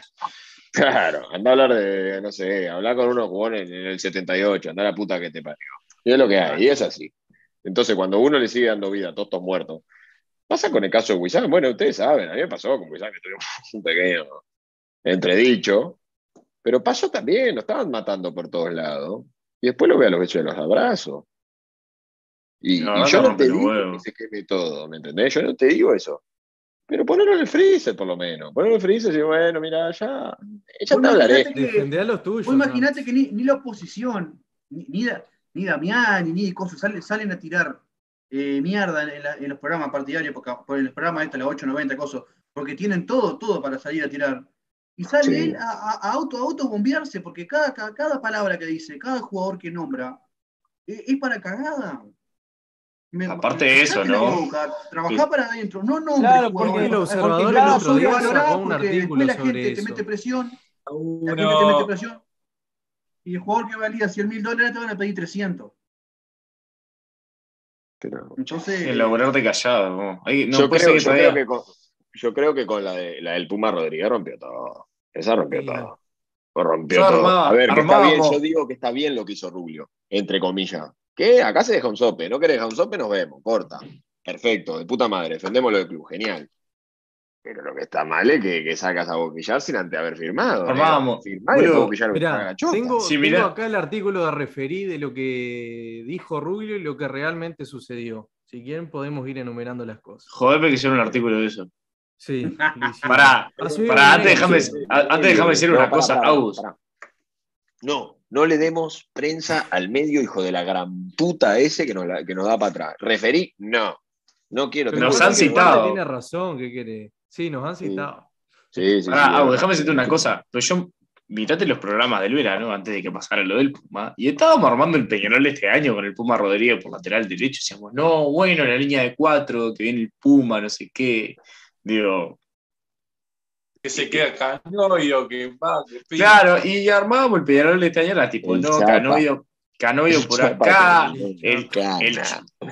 Claro, anda a hablar de, no sé, hablar con uno que jugó en el 78, anda a la puta que te parió. Y es lo que hay, y es así. Entonces, cuando uno le sigue dando vida a todos estos muertos, pasa con el caso de Wissam. Bueno, ustedes saben, a mí me pasó con Wissam, que tuvimos un pequeño entredicho, pero pasó también, lo estaban matando por todos lados. Y después lo veo a los besos de los abrazos. Y, yo no te digo que se queme todo, ¿me entendés? Yo no te digo eso. Pero ponerlo en el freezer, por lo menos. Ponerlo en el freezer y bueno, mira, ya, ya te hablaré. Defender a los tuyos. Imagínate que ni, ni, la oposición, ni, ni, ni Damián, ni, ni cosas, salen, salen a tirar eh, mierda en, los programas partidarios, porque, por el programa este, las 890 cosas, porque tienen todo, todo para salir a tirar. Y sale él a, auto, a auto bombearse, porque cada, cada, palabra que dice, cada jugador que nombra, es, es para cagada. Aparte de eso, ¿no? Trabajar para adentro, no no Claro, porque el observador el otro día sacó un artículo la sobre gente eso. te mete presión, la gente te mete presión, y el jugador que valía 100 mil dólares te van a pedir 300. Pero, Entonces, Elaborarte callado. ¿no? Ahí, no, yo, creo, que yo, todavía- creo que con, yo creo que con la, de, la del Puma Rodríguez rompió todo. Esa rompió todo. Rompió Yo todo. armaba- a ver, que está bien, yo digo que está bien lo que hizo Rubio, entre comillas. ¿Qué? Acá se deja un sope. ¿No querés dejar un sope? Nos vemos. Corta. Perfecto, de puta madre. Defendemos lo del club. Genial. Pero lo que está mal es que, que sacas a boquillar sin antes haber firmado. Armábamos. Firmar y boquillar Mirá, tengo, Sí, tengo acá el artículo de referí de lo que dijo Rubio y lo que realmente sucedió. Si quieren, podemos ir enumerando las cosas. Joderme que hicieron un artículo de eso. Sí. Pará, pará, antes déjame, antes decir una cosa, Agus. No, no le demos prensa al medio, hijo de la gran puta ese que nos, la- que nos da para atrás. Referí, no. No quiero. Pero Nos han citado. Tiene razón, ¿qué quiere? Sí, nos han citado. Sí, sí, sí, déjame decirte una cosa. Pero yo mirate los programas del verano antes de que pasara lo del Puma. Y estábamos armando el Peñarol este año con el Puma Rodríguez por lateral derecho. Decíamos, no, bueno, la línea de cuatro, que viene el Puma, no sé qué. Digo, Que se queda Canovio, que va, que pide. claro, y armábamos el Peñarol de este año, era tipo, El no, Chapa. Canovio, Canovio El por Chapa acá, el, el,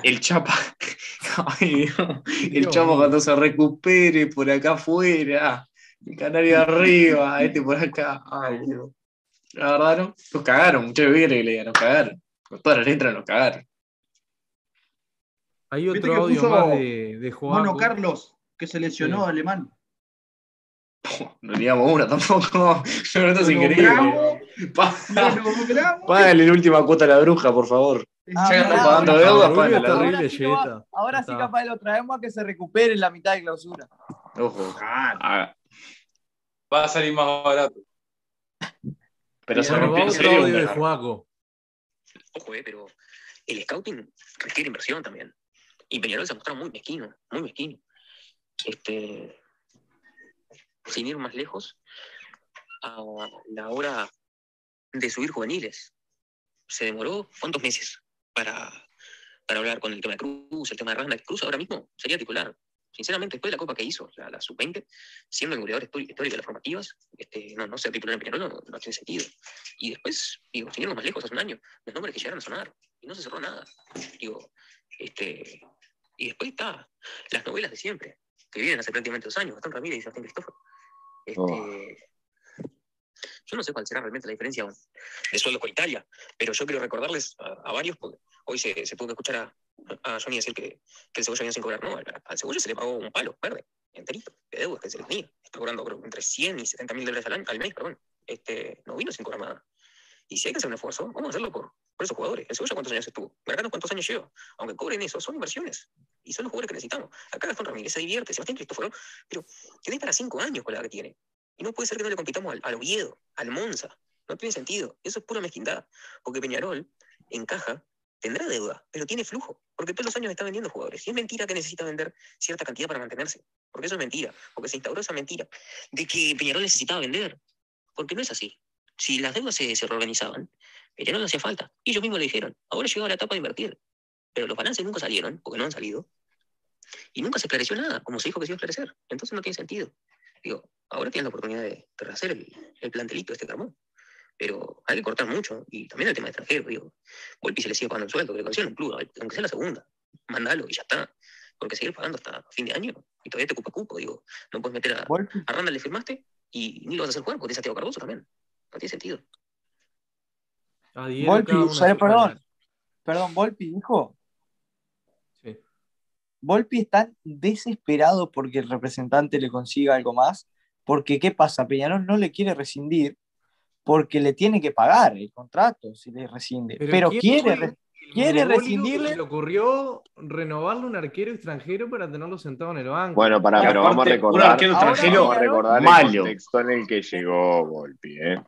el Chapa, Ay, Dios, el Dios Chapa cuando se recupere por acá afuera, el Canario arriba, este por acá. Ay, Dios. La verdad, ¿no? Nos cagaron, muchachos, ¿qué querés que le? Nos cagaron. Con todas las letras nos cagaron. Hay otro audio más de, de Joaco. Mono Carlos, que se lesionó Sí. alemán. No digamos una tampoco. Pero esto es increíble. Págale la última cuota a la bruja, por favor. Ah, Ya están pagando Rubio págale está la deuda. sí va- ahora sí está. capaz lo traemos a que se recupere en la mitad de clausura. Ojo. Ah, Va a salir más barato. pero se rompió audio de. Ojo, eh, pero el scouting requiere inversión también. Y Peñarol se ha mostrado muy mezquino, muy mezquino. Este, sin ir más lejos, a la hora de subir juveniles, se demoró cuántos meses para, para hablar con el tema de Cruz, el tema de Randa. Cruz ahora mismo sería titular. Sinceramente, después de la copa que hizo, la, la sub-20, siendo el goleador histórico de las formativas, este, no, no ser titular en Peñarol no, no tiene sentido. Y después, digo, sin irnos más lejos, hace un año, los nombres que llegaron a sonar, y no se cerró nada. Digo, este, y después está las novelas de siempre, que vienen hace prácticamente dos años, Gastón Ramírez y Sebastián Cristóforo. Este, Oh. Yo no sé cuál será realmente la diferencia de sueldo con Italia, pero yo quiero recordarles a, varios, porque hoy se, se que escuchar a, Johnny decir que, que el Cebolla venía sin cobrar. No, al, al se le pagó un palo verde, enterito, de deudas que se le tenía. Está cobrando creo, entre 100 y 70 mil dólares al, año, al mes. Este, no vino sin cobrar nada. Y si hay que hacer un esfuerzo, vamos a hacerlo por, por esos jugadores. El Cebolla, ¿cuántos años estuvo? Marcano, ¿cuántos años lleva? Aunque cobren eso, son inversiones. Y son los jugadores que necesitamos. Acá Gastón Ramírez se divierte, Sebastián Cristóforo, pero tiene para cinco años con la edad que tiene. Y no puede ser que no le compitamos al, al Oviedo, al Monza. No tiene sentido. Eso es pura mezquindad. Porque Peñarol encaja, tendrá deuda, pero tiene flujo. Porque todos los años está vendiendo jugadores. Y es mentira que necesita vender cierta cantidad para mantenerse. Porque eso es mentira. Porque se instauró esa mentira de que Peñarol necesitaba vender. Porque no es así. Si las deudas se, se reorganizaban, Peñarol no hacía falta. Y ellos mismos lo dijeron. Ahora llegó la etapa de invertir. Pero los balances nunca salieron, porque no han salido. Y nunca se esclareció nada, como se dijo que se iba a esclarecer. Entonces no tiene sentido. Digo, ahora tienen la oportunidad de, de rehacer el, el plantelito este que armó. Pero hay que cortar mucho. Y también el tema de extranjero, digo. Volpi se le sigue pagando el sueldo, que le consigan un club, aunque sea la segunda. Mándalo y ya está. Porque seguir pagando hasta fin de año y todavía te ocupa cupo, digo. No puedes meter a, a Randall, le firmaste y ni lo vas a hacer jugar porque tienes a Santiago Cardoso también. No tiene sentido. A Diego Volpi, Perdón. Perdón, Volpi, hijo. Sí. Volpi está desesperado porque el representante le consiga algo más. Porque, ¿qué pasa? Peñarol no le quiere rescindir porque le tiene que pagar el contrato si le rescinde. Pero, ¿quién quiere. fue quiere rescindirle. Se le ocurrió renovarle un arquero extranjero para tenerlo sentado en el banco. Bueno, para, pero vamos a recordar, un arquero extranjero vamos a recordar el malo. contexto en el que llegó Volpi, ¿eh?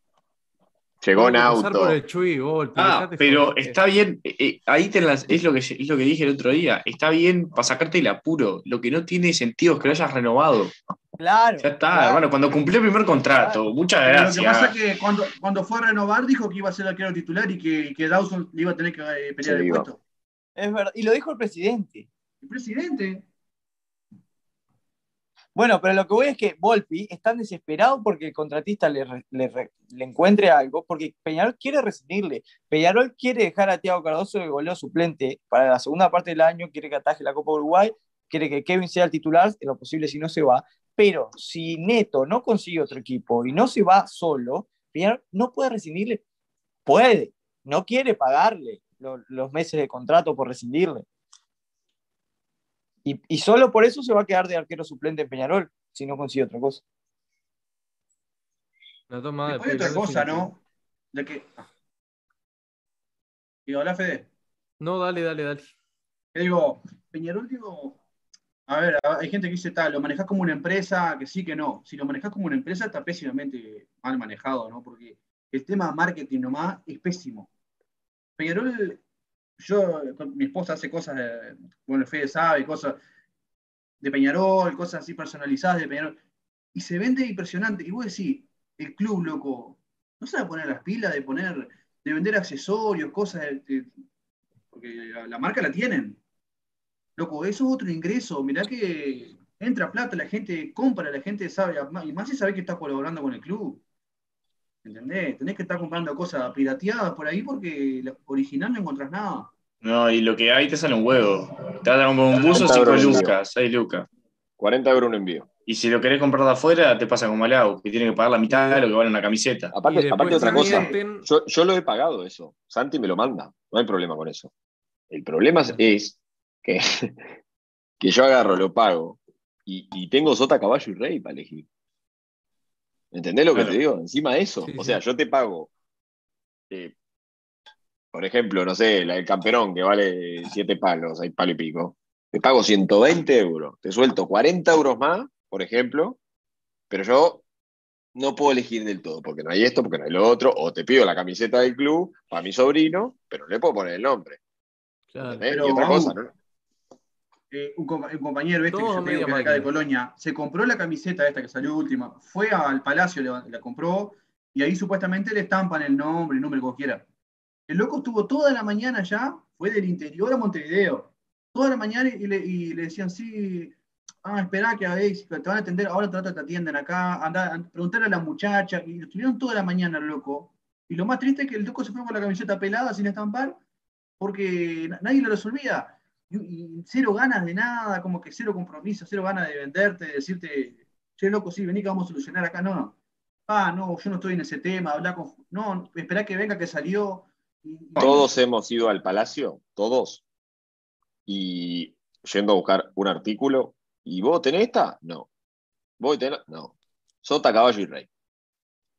Llegó en auto. por el Chuy, Volpi, Ah, pero joder. está bien, eh, eh, ahí te las- es, lo que, es lo que dije el otro día, está bien para sacarte el apuro, lo que no tiene sentido es que lo hayas renovado. Claro. Ya está, claro. hermano, cuando cumplió el primer contrato, muchas Pero gracias. Lo que pasa es que cuando, cuando fue a renovar dijo que iba a ser arquero titular y que, y que Dawson le iba a tener que eh, pelear el iba. puesto. Es verdad. Y lo dijo el presidente. El presidente. Bueno, pero lo que voy es que Volpi está desesperado porque el contratista le, le re- le encuentre algo, porque Peñarol quiere rescindirle. Peñarol quiere dejar a Tiago Cardoso de goleo suplente para la segunda parte del año, quiere que ataje la Copa Uruguay, quiere que Kevin sea el titular, en lo posible si no se va. Pero si Neto no consigue otro equipo y no se va solo, Peñarol no puede rescindirle. Puede, no quiere pagarle lo- los meses de contrato por rescindirle. Y, y solo por eso se va a quedar de arquero suplente en Peñarol, si no consigue otra cosa. La toma de Después hay otra cosa. ¿no? De que. Y hola, Fede. No, dale, dale, dale. Digo, Peñarol, digo, a ver, hay gente que dice tal, lo manejas como una empresa, que sí, que no. Si lo manejas como una empresa, está pésimamente mal manejado, ¿no? Porque el tema marketing nomás es pésimo. Peñarol, yo, mi esposa hace cosas, de- bueno, Fede sabe, cosas de Peñarol, cosas así personalizadas de Peñarol, y se vende impresionante. Y vos decís, el club, loco, no a poner las pilas de poner, de vender accesorios, cosas, porque la, la marca la tienen. Loco, eso es otro ingreso. Mirá que entra plata, la gente compra, la gente sabe, y más si sabe que está colaborando con el club. ¿Entendés? Tenés que estar comprando cosas pirateadas por ahí porque la original no encontrás nada. No, y lo que hay te sale un huevo. Te a comprar un buzo, 40 5 euros envío. lucas, 6 lucas. 40 euros un envío. Y si lo querés comprar de afuera, te pasa como Malau, que tiene que pagar la mitad de lo que vale una camiseta. Aparte, aparte otra cosa, yo, yo lo he pagado eso. Santi me lo manda. No hay problema con eso. El problema es, es que, que yo agarro, lo pago y, y tengo sota, caballo y rey para elegir. ¿Entendés lo que Claro. te digo? Encima de eso. Sí, o sí. sea, yo te pago, eh, por ejemplo, no sé, la del camperón que vale 7 palos, 6 palos y pico. Te pago 120 euros. Te suelto 40 euros más, por ejemplo, pero yo no puedo elegir del todo, porque no hay esto, porque no hay lo otro, o te pido la camiseta del club para mi sobrino, pero no le puedo poner el nombre. Claro. y otra cosa, ¿no? Eh, un, com- un compañero este que yo a te digo media que acá de. Colonia, se compró la camiseta esta que salió última, fue al Palacio, la, la compró, y ahí supuestamente le estampan el nombre, el número como quiera. El loco estuvo toda la mañana allá, fue del interior a Montevideo, toda la mañana y le, y le decían, sí, ah, esperá que a ver, te van a atender, ahora te, te atienden acá, anda, preguntarle a la muchacha, y lo estuvieron toda la mañana, el loco. Y lo más triste es que el loco se fue con la camiseta pelada sin estampar, porque na- nadie lo resolvía. Y, y cero ganas de nada, como que cero compromiso, cero ganas de venderte, de decirte, che, loco, sí, vení que vamos a solucionar acá. No, no. Ah, no, yo no estoy en ese tema, habla con. No, esperá que venga que salió. Y- y- Todos hemos ido al Palacio, todos, y yendo a buscar un artículo, ¿y vos tenés esta? No. ¿Vos tenés? No. Sota, caballo y rey.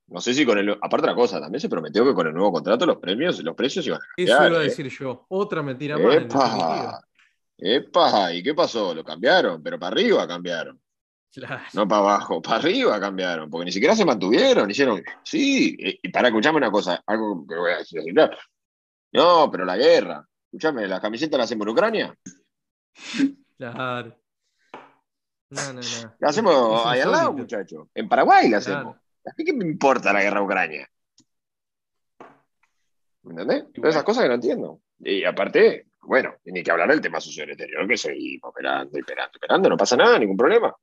No sé si con el. Aparte, otra cosa, también se prometió que con el nuevo contrato los premios, los precios iban a Eso cambiar. iba a ¿eh? decir yo. Otra mentira más. ¡Epa! ¿Y qué pasó? Lo cambiaron, pero para arriba cambiaron. Claro. No para abajo, para arriba cambiaron, porque ni siquiera se mantuvieron, hicieron, sí, y para escucharme una cosa, algo que voy a decir, no, pero la guerra, escúchame, ¿la camiseta la hacemos en Ucrania? Claro. No, no, no. La hacemos ahí al lado, muchacho, en Paraguay la hacemos. ¿A mí qué me importa la guerra Ucrania? ¿Me entendés? Todas esas cosas que no entiendo. Y aparte, bueno, ni que hablar del tema socio del exterior, que seguimos esperando, esperando, esperando, no pasa nada, ningún problema.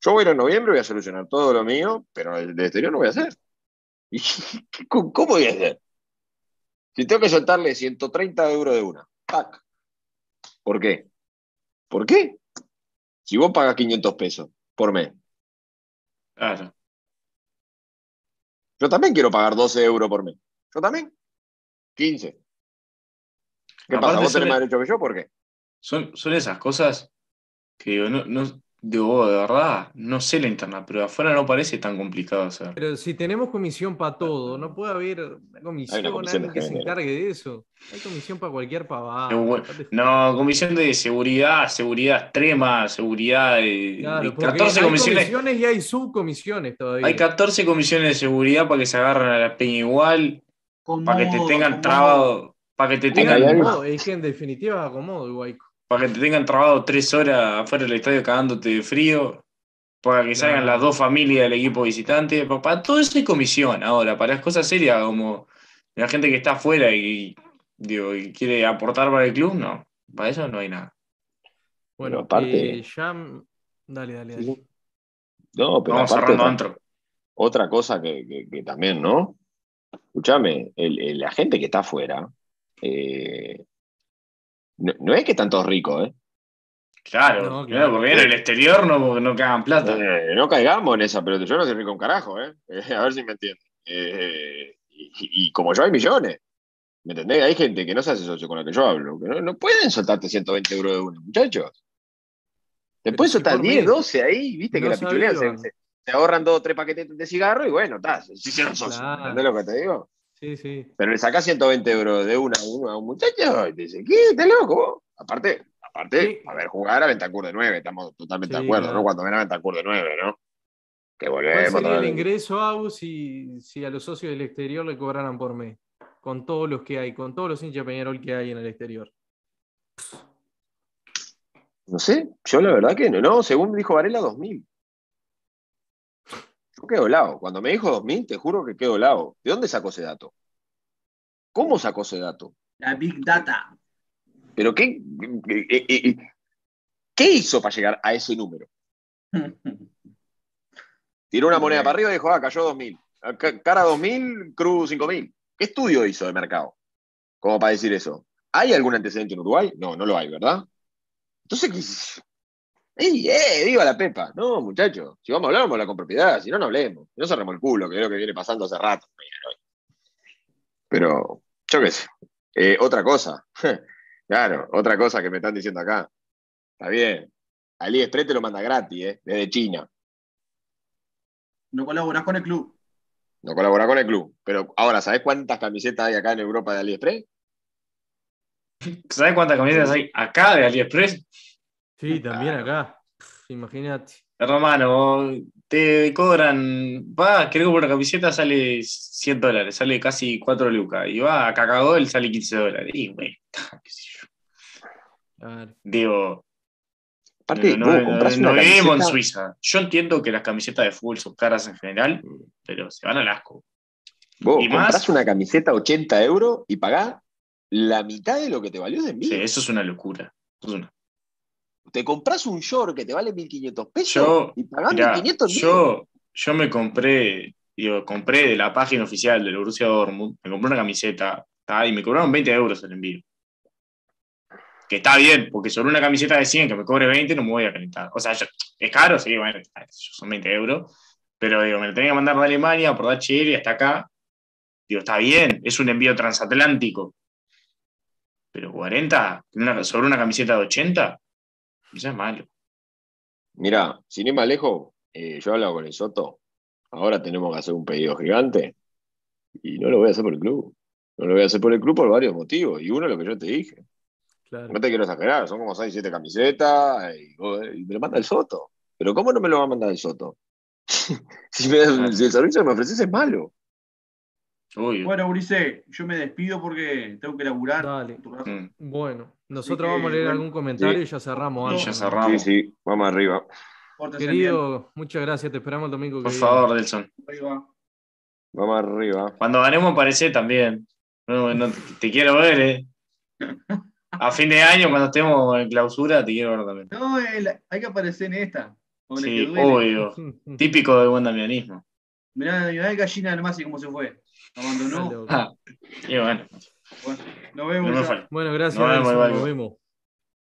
Yo voy a ir en noviembre, voy a solucionar todo lo mío, pero el del exterior no voy a hacer. ¿Y qué- cómo cómo voy a hacer? Si tengo que soltarle 130 euros de una, ¡tac! ¿Por qué? ¿Por qué? Si vos pagas 500 pesos por mes, Claro. yo también quiero pagar 12 euros por mes. Yo también. 15. ¿Qué Aparte pasa? ¿Vos tenés más derecho que yo? ¿Por qué? Son, son esas cosas que digo, no, no, Digo, de verdad, no sé la interna, pero afuera no parece tan complicado hacer. Pero si tenemos comisión para todo, no puede haber una comisión, comisión alguien que se encargue de eso. Hay comisión para cualquier pavada. Bueno, No, comisión de seguridad, seguridad extrema, seguridad de, Claro, de porque 14 hay comisiones. comisiones y hay subcomisiones todavía. Hay 14 comisiones de seguridad para que se agarren a la peña igual, para que te tengan trabado, para que te Tengan acomodo, es que en definitiva acomodo, Guayco. para que te tengan trabado tres horas afuera del estadio cagándote de frío, para que salgan las dos familias del equipo visitante, para, para todo eso hay comisión. Ahora, para las cosas serias como la gente que está afuera y, digo, y quiere aportar para el club, no, para eso no hay nada. Bueno, aparte- eh, ya. Dale, dale, dale. No, pero Vamos aparte cerrando otra, antro. otra cosa que, que- que también, ¿no? Escúchame, la gente que está afuera, eh, no, no es que están todos ricos, ¿eh? Claro, No, claro, claro. porque en el exterior no, no cagan plata. Eh, no caigamos en esa, pero yo no soy rico un carajo, ¿eh? Eh, a ver si me entienden. Eh, y, y como yo hay millones, ¿me entendés? Hay gente que no se hace socio con la que yo hablo, que no, no pueden soltarte 120 euros de uno, muchachos. Te si soltar por 10, mes. 12 ahí, viste que la pichulean, se, ahorran dos o tres paquetes de cigarro y bueno, está, se hicieron socios, Claro. ¿entendés lo que te digo? Sí, sí. Pero le sacás 120 euros de una a uno a un muchacho y te dice, ¿qué? ¿Estás loco? vos?". Aparte, aparte, Sí. a ver, jugar a Ventacur de 9, estamos totalmente Sí, de acuerdo, claro. ¿no? Cuando ven a Ventacur de 9, ¿no? Que ¿Cuál volvemos sería otra el ingreso, Agus, si, si a los socios del exterior le cobraran por mes? Con todos los que hay, con todos los hinchas Peñarol que hay en el exterior. No sé, yo la verdad que no, no, según me dijo Varela, 2000. Yo quedo helado. Cuando me dijo 2000, te juro que quedo helado. ¿De dónde sacó ese dato? ¿Cómo sacó ese dato? La Big Data. ¿Pero qué, qué, qué- qué- qué hizo para llegar a ese número? Tiró una moneda para arriba y dijo, ah, cayó 2000. Ca- Cara 2000, Cruz 5000. ¿Qué estudio hizo de mercado? Como para decir eso. ¿Hay algún antecedente en Uruguay? No, no lo hay, ¿verdad? Entonces, ¿qué- ¡Ey, eh! ¡Viva la Pepa! No, muchachos, si vamos a hablar, vamos a hablar con propiedad, si no, no hablemos. Si no cerremos el culo, que es lo que viene pasando hace rato. Pero, yo qué sé. Eh, otra cosa. claro, otra cosa que me están diciendo acá. Está bien. AliExpress te lo manda gratis, ¿eh? Desde China. No colaborás con el club. No colabora con el club. Pero ahora, ¿sabés cuántas camisetas hay acá en Europa de AliExpress? ¿Sabes cuántas camisetas hay acá de AliExpress? Sí, también acá. Pff, Imagínate. Hermano, te cobran, va, querés comprar una camiseta, sale 100 dólares, sale casi 4 lucas. Y va a Cacagol, sale 15 dólares. Y bueno, qué sé yo. Claro. Digo, Aparte, no, vos no- no una vivimos en Suiza. Yo entiendo que las camisetas de fútbol son caras en general, pero se van al asco. Vos Y más- comprás una camiseta 80 euros y pagás la mitad de lo que te valió de envío. Sí, eso es una locura. Eso es una- Te compras un short que te vale 1.500 pesos Yo, y pagás mirá, 1.500 envío. yo, yo me compré, digo, compré de la página oficial del Borussia Dortmund, me compré una camiseta y me cobraron 20 euros el envío. Que está bien, porque sobre una camiseta de 100 que me cobre 20 no me voy a calentar. O sea, yo- es caro, sí, bueno, son 20 euros, pero digo, me lo tenía que mandar de Alemania por DHL hasta acá. Digo, está bien, es un envío transatlántico. Pero 40 una- sobre una camiseta de 80, eso es malo. Mirá, sin ir más lejos, eh, yo he hablado con el Soto. Ahora tenemos que hacer un pedido gigante y no lo voy a hacer por el club. No lo voy a hacer por el club por varios motivos. Y uno, lo que yo te dije. Claro. No te quiero exagerar, son como 6, 7 camisetas y, y me lo manda el Soto. Pero ¿cómo no me lo va a mandar el Soto? si, me- si el servicio que me ofreces es malo. Obvio. Bueno, Ulises, yo me despido porque tengo que laburar. Dale. Mm. Bueno, nosotros que, vamos a leer bueno, algún comentario sí. y ya cerramos. Y algo. ya cerramos. Sí, sí, vamos arriba. Pórtense bien. Querido, muchas gracias. Te esperamos el domingo que Por viene. favor, Delson. Arriba. Vamos arriba. Cuando ganemos aparece también. No, no, te, te quiero ver, ¿eh? A fin de año, cuando estemos en clausura, te quiero ver también. No, el- hay que aparecer en esta. Sí, obvio. Típico de buen damianismo. Mirá, mirá el gallina del Masi cómo se fue. Abandonó. Ah, y bueno, Bueno, nos no vemos. ya. Bueno, gracias. Nos vemos, Nelson, Ivaldo. nos vemos.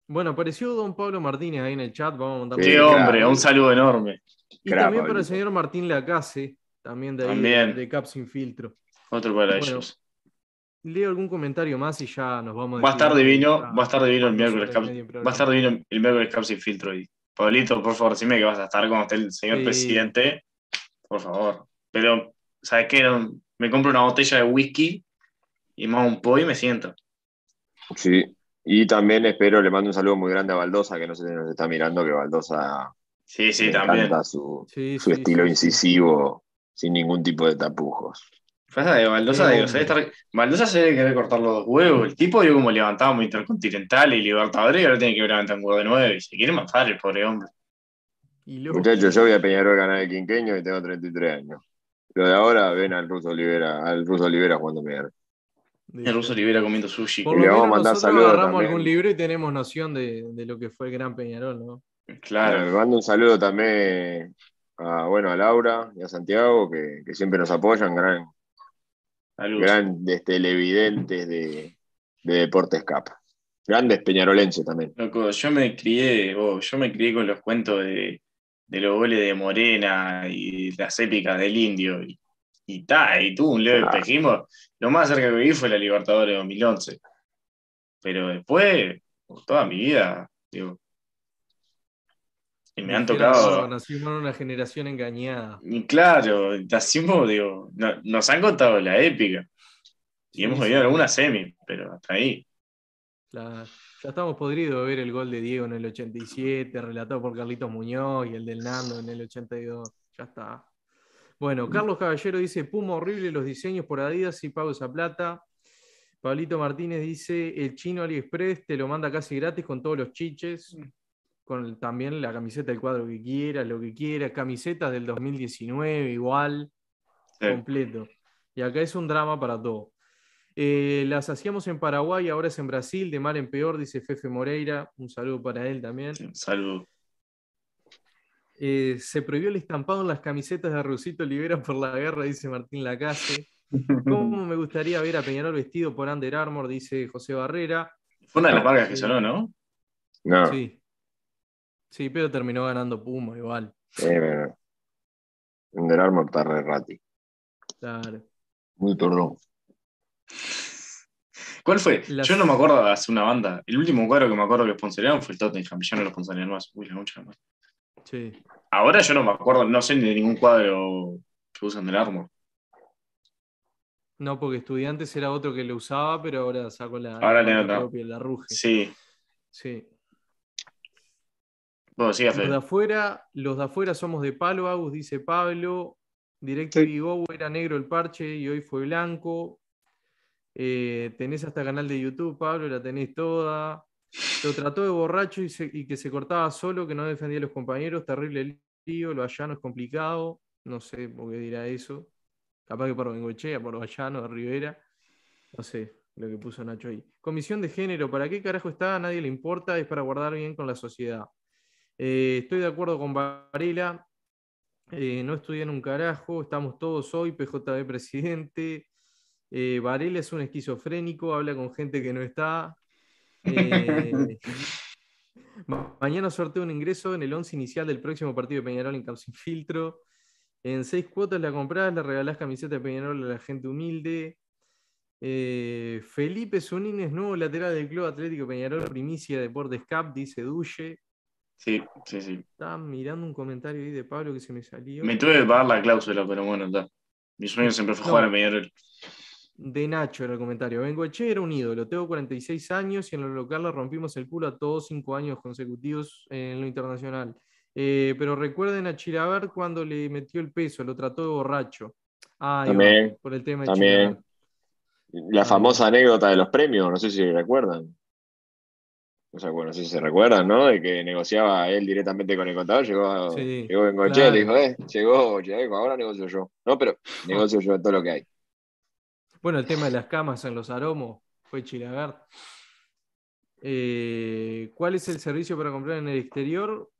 Bueno, apareció don Pablo Martínez ahí en el chat. Vamos a mandar Sí, Qué hombre, un saludo enorme. Y Crack, también para el señor Martín Lacase, también de ahí, También. de Cap Sin Filtro. Otro para Bueno, ellos. Leo algún comentario más y ya nos vamos Va a estar divino, va a estar divino el miércoles Cap- Va a estar divino el miércoles Cap sin filtro y Pablito, por favor, dime que vas a estar con el señor presidente. Por favor. Pero, ¿sabes qué? Me compro una botella de whisky y más un po y me siento. Sí, y también espero, le mando un saludo muy grande a Baldosa, que no sé si nos está mirando, que Baldosa sí, sí, también. encanta su, su estilo incisivo, sin ningún tipo de tapujos. Pasa de Baldosa, digo, estar... Baldosa se debe querer cortar los dos huevos. El tipo, yo como levantaba Intercontinental y Libertadores, y ahora tiene que levantar un huevo de nueve. Y se quiere matar el pobre hombre. Muchachos, yo voy a Peñarol ganar el quinqueño y tengo 33 años. Pero de ahora ven al ruso Olivera, al ruso Olivera jugando Peñarol. El ruso Olivera comiendo sushi. Por lo le vamos a mandar saludos. agarramos algún libro y tenemos noción de, de, lo que fue el Gran Peñarol, ¿no? Claro. Le mando un saludo también a, bueno, a Laura y a Santiago, que, que siempre nos apoyan, gran, grandes televidentes de, de Deportes Cap. Grandes peñarolenses también. yo me crié, yo me crié con los cuentos de, de los goles de Morena y las épicas del Indio. Y, y, ta, y tuvo un leve ah. espejismo. Lo más cerca que vi fue la Libertadores de 2011. Pero después, toda mi vida, digo, y me han tocado. Nacimos en una generación engañada. Y claro, nacimos, digo, nos han contado la épica. Y hemos vivido alguna semi, pero hasta ahí. Ya estamos podridos de ver el gol de Diego en el 87, relatado por Carlitos Muñoz y el del Nando en el 82. Ya está. Bueno, Carlos Caballero dice: Puma horrible los diseños por Adidas y pago esa plata. Pablito Martínez dice: El chino AliExpress te lo manda casi gratis con todos los chiches con también la camiseta del cuadro que quiera, lo que quiera, camisetas del 2019 igual, completo. Y acá es un drama para todo. Eh, las hacíamos en Paraguay, ahora es en Brasil, de mal en peor, dice Fefe Moreira. Un saludo para él también. Un saludo. Eh, se prohibió el estampado en las camisetas de Rusito Olivera por la guerra, dice Martín Lacase. ¿Cómo me gustaría ver a Peñarol vestido por Under Armour? Dice José Barrera. Fue una de las marcas que sonó, ¿no? No. Sí. Sí, pero terminó ganando Puma igual. Sí, pero. Under Armour está re rati. Claro. Muy tordón. ¿Cuál fue? Yo no me acuerdo de hacer una banda. El último cuadro que me acuerdo que sponsorearon fue el Tottenham. Ya no lo sponsorearon más. Uy, la mucha más. Sí. Ahora yo no me acuerdo, no sé ni de ningún cuadro que usan del Armour. No, porque Estudiantes era otro que lo usaba, pero ahora sacó la, ahora la, propia, la Ruge. Sí. Sí los, de afuera, los de afuera somos de palo, Agus, dice Pablo. Directo sí. era negro el parche y hoy fue blanco. Eh, tenés hasta canal de YouTube, Pablo, la tenés toda. Lo trató de borracho y, que se cortaba solo, que no defendía a los compañeros. Terrible lío, lo allano es complicado. No sé por qué dirá eso. Capaz que por Bengochea, por Vallano, de Rivera. No sé lo que puso Nacho ahí. Comisión de género, ¿para qué carajo está? A nadie le importa, es para guardar bien con la sociedad. Eh, estoy de acuerdo con Varela. Eh, no estudian un carajo. Estamos todos hoy. PJB presidente. Eh, Varela es un esquizofrénico. Habla con gente que no está. mañana sorteo un ingreso en el 11 inicial del próximo partido de Peñarol en Camp Sin Filtro. En seis cuotas la comprás, le regalás camiseta de Peñarol a la gente humilde. Felipe Zunines, nuevo lateral del Club Atlético Peñarol, primicia de Deportes Cap, dice Duye. Sí, sí, sí. Estaba mirando un comentario ahí de Pablo que se me salió. Me tuve que pagar la cláusula, pero bueno, está. Mi sueño siempre fue jugar a Peñarol. De Nacho era el comentario. Bengoche era un ídolo. Tengo 46 años y en lo local le rompimos el culo a todos cinco años consecutivos en lo internacional. Eh, pero recuerden a Chilaver cuando le metió el peso, lo trató de borracho. Ah, también, por el tema de también. La famosa anécdota de los premios, no sé si recuerdan. O sea, bueno, no sé si se recuerdan, ¿no? De que negociaba él directamente con el contador, llegó, sí, llegó Bengoche, le dijo, eh, llegó, llegó, ahora negocio yo. No, pero negocio yo todo lo que hay. Bueno, el tema de las camas en los aromos fue Chilagart. Eh, ¿Cuál es el servicio para comprar en el exterior?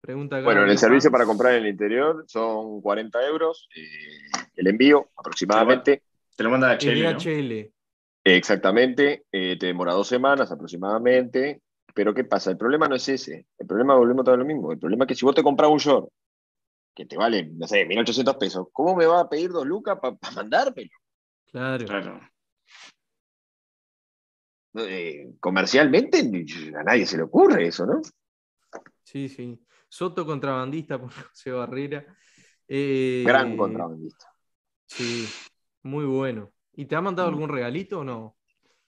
Pregunta bueno, el servicio para comprar en el interior son 40 euros. Eh, el envío aproximadamente. Te lo manda HL. DHL. Exactamente, eh, te demora dos semanas aproximadamente, pero ¿qué pasa? El problema no es ese, el problema volvemos a lo mismo, el problema es que si vos te compras un short que te vale, no sé, 1.800 pesos, ¿cómo me va a pedir dos lucas para mandármelo? Claro. claro. Eh, comercialmente a nadie se le ocurre eso, ¿no? Sí, sí. Soto contrabandista por José Barrera. Eh, Gran contrabandista. Sí, muy bueno. ¿Y te ha mandado algún regalito o no?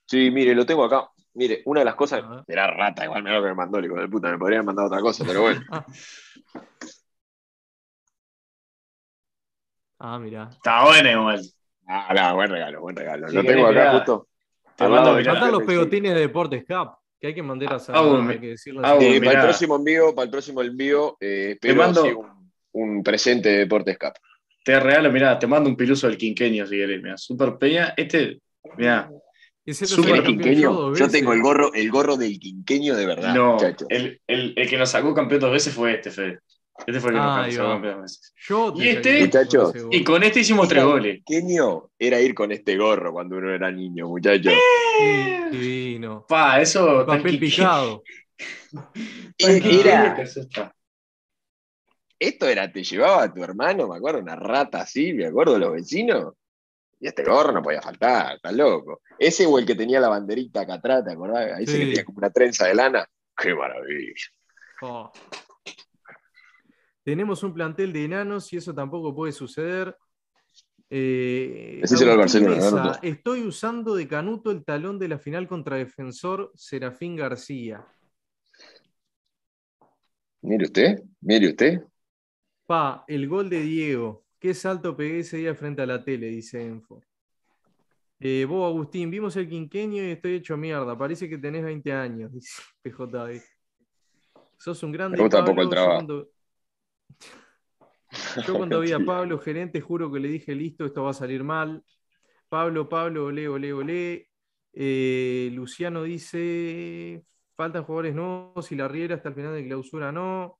Sí, mire, lo tengo acá. Mire, una de las cosas. Era rata, igual me lo que me mandó el hijo de puta. Me podrían mandar otra cosa, pero bueno. ah, mira. Está bueno igual. Ah, no, buen regalo, buen regalo. lo tengo acá justo. Te mando los pegotines de Deportes Cup, que hay que mandar a saber, hay que decirlo para el próximo envío, para el próximo envío, eh, espero mando... un, un, presente de Deportes Cup. Te regalo, mira, te mando un piluso del quinqueño si querés, mira. Super Peña, este, mira. Super quinqueño. Yo tengo el gorro, el gorro del quinqueño de verdad. No, el, el, el, que nos sacó campeón dos veces fue este, Fede. Este fue el que nos campeón dos veces. Yo y este, muchachos, y con este hicimos tres goles. Quinqueño era ir con este gorro cuando uno era niño, muchachos. divino. Pa, eso. Papel picado. Era, esto era, te llevaba a tu hermano, me acuerdo, una rata así, me acuerdo de los vecinos. Y este gorro no podía faltar, está loco. Ese o el que tenía la banderita acá atrás, ¿te acordás? Ahí se le tenía como una trenza de lana. ¡Qué maravilla! Oh. Tenemos un plantel de enanos y eso tampoco puede suceder. Eh, al Barcelona. estoy usando de canuto el talón de la final contra Defensor Serafín García. Mire usted, mire usted. Pa, el gol de Diego. Qué salto pegué ese día frente a la tele, dice Enfo. Eh, vos, Agustín, vimos el quinqueño y estoy hecho mierda. Parece que tenés 20 años, dice PJ. Sos un grande. Me gusta poco el trabajo. Yo cuando, vi a Pablo, gerente, juro que le dije, listo, esto va a salir mal. Pablo, Pablo, ole, ole, ole. Eh, Luciano dice, faltan jugadores nuevos y la Riera hasta el final de clausura no.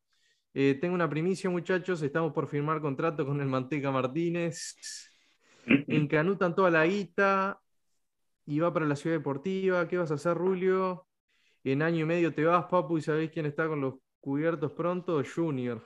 Eh, tengo una primicia, muchachos. Estamos por firmar contrato con el Manteca Martínez. Encanutan toda la guita y va para la ciudad deportiva. ¿Qué vas a hacer, Rulio? En año y medio te vas, papu, y sabéis quién está con los cubiertos pronto. Junior.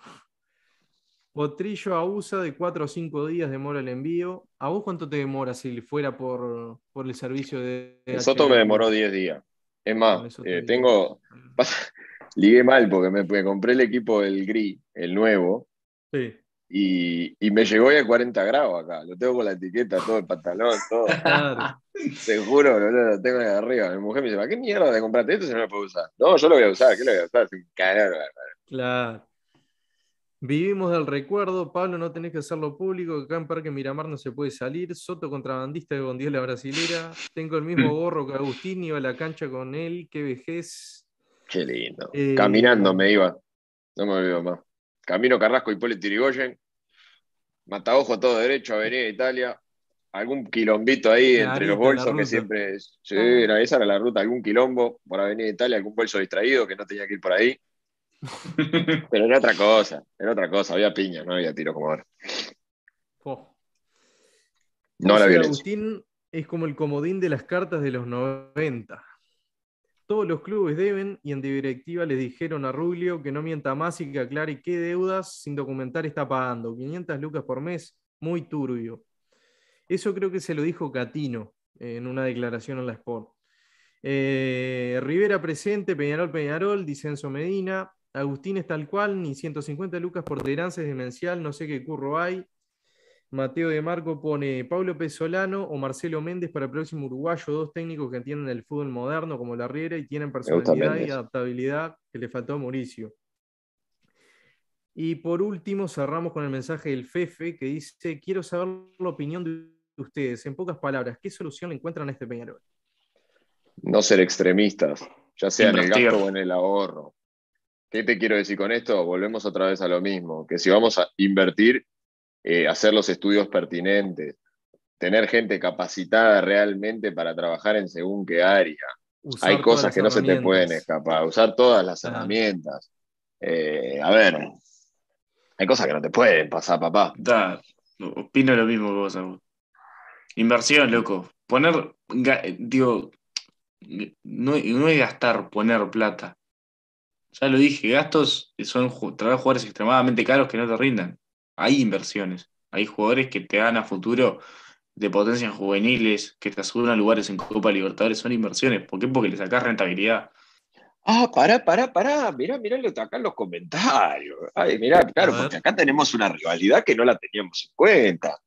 Potrillo a USA de 4 o 5 días demora el envío. ¿A vos cuánto te demora si fuera por, el servicio de. Soto me demoró 10 días. Es más, eh, tengo. ligué mal porque me, compré el equipo del gris, el nuevo. Sí. Y, me llegó ya a 40 grados acá. Lo tengo con la etiqueta, todo el pantalón, todo. Te juro, lo, tengo ahí arriba. Mi mujer me dice, ¿para qué mierda de comprarte esto si no lo puedo usar? No, yo lo voy a usar, ¿qué lo voy a usar? Sin Claro. Vivimos del recuerdo, Pablo, no tenés que hacerlo público, acá en Parque Miramar no se puede salir, Soto contrabandista de la brasilera, tengo el mismo gorro que Agustín, iba a la cancha con él, qué vejez, Qué lindo. Eh, Caminando me iba. No me olvido más. Camino Carrasco y Poli Tirigoyen. Mataojo todo derecho, Avenida Italia. Algún quilombito ahí entre los bolsos que siempre. Sí, era, esa era la ruta. Algún quilombo por Avenida Italia, algún bolso distraído que no tenía que ir por ahí. Pero era otra cosa, era otra cosa. Había piña, no había tiro como ahora. No la violencia. Agustín es como el comodín de las cartas de los 90. Todos los clubes deben y en directiva les dijeron a Rubio que no mienta más y que aclare qué deudas sin documentar está pagando. 500 lucas por mes, muy turbio. Eso creo que se lo dijo Catino en una declaración en la Sport. Eh, Rivera presente, Peñarol, Peñarol, Dicenso Medina. Agustín es tal cual, ni 150 lucas por es demencial, no sé qué curro hay. Mateo de Marco pone Pablo Pesolano o Marcelo Méndez para el próximo uruguayo, dos técnicos que entienden el fútbol moderno como la Riera y tienen personalidad y adaptabilidad que le faltó a Mauricio. Y por último, cerramos con el mensaje del Fefe que dice: Quiero saber la opinión de ustedes. En pocas palabras, ¿qué solución le encuentran a este Peñarol? No ser extremistas, ya sea en el gasto o en el ahorro. ¿Qué te quiero decir con esto? Volvemos otra vez a lo mismo, que si vamos a invertir, eh, hacer los estudios pertinentes, tener gente capacitada realmente para trabajar en según qué área. Hay cosas que no se te pueden escapar, usar todas las herramientas. Eh, a ver, hay cosas que no te pueden pasar, papá. opino lo mismo que vos, Inversión, loco. Poner, digo, no, no es gastar, poner plata. Ya lo dije, gastos son traer jugadores extremadamente caros que no te rindan hay inversiones, hay jugadores que te dan a futuro de potencias juveniles, que te aseguran lugares en Copa Libertadores, son inversiones. ¿Por qué? Porque le sacas rentabilidad. Ah, pará, pará, pará, mirá, mirá lo acá en los comentarios. Ay, mirá, claro, porque acá tenemos una rivalidad que no la teníamos en cuenta.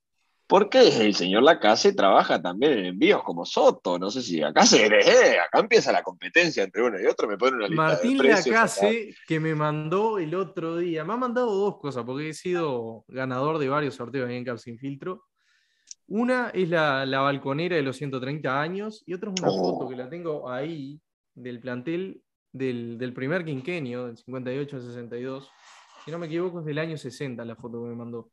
¿Por qué el señor Lacase trabaja también en envíos como Soto? No sé si acá se eh, acá empieza la competencia entre uno y otro, me pone una lista Martín de precios Lacase, que me mandó el otro día, me ha mandado dos cosas, porque he sido ganador de varios sorteos en Cap Sin Filtro. Una es la, la balconera de los 130 años y otra es una Oh. foto que la tengo ahí del plantel del, del primer quinquenio, del 58 al 62. Si no me equivoco, es del año 60 la foto que me mandó.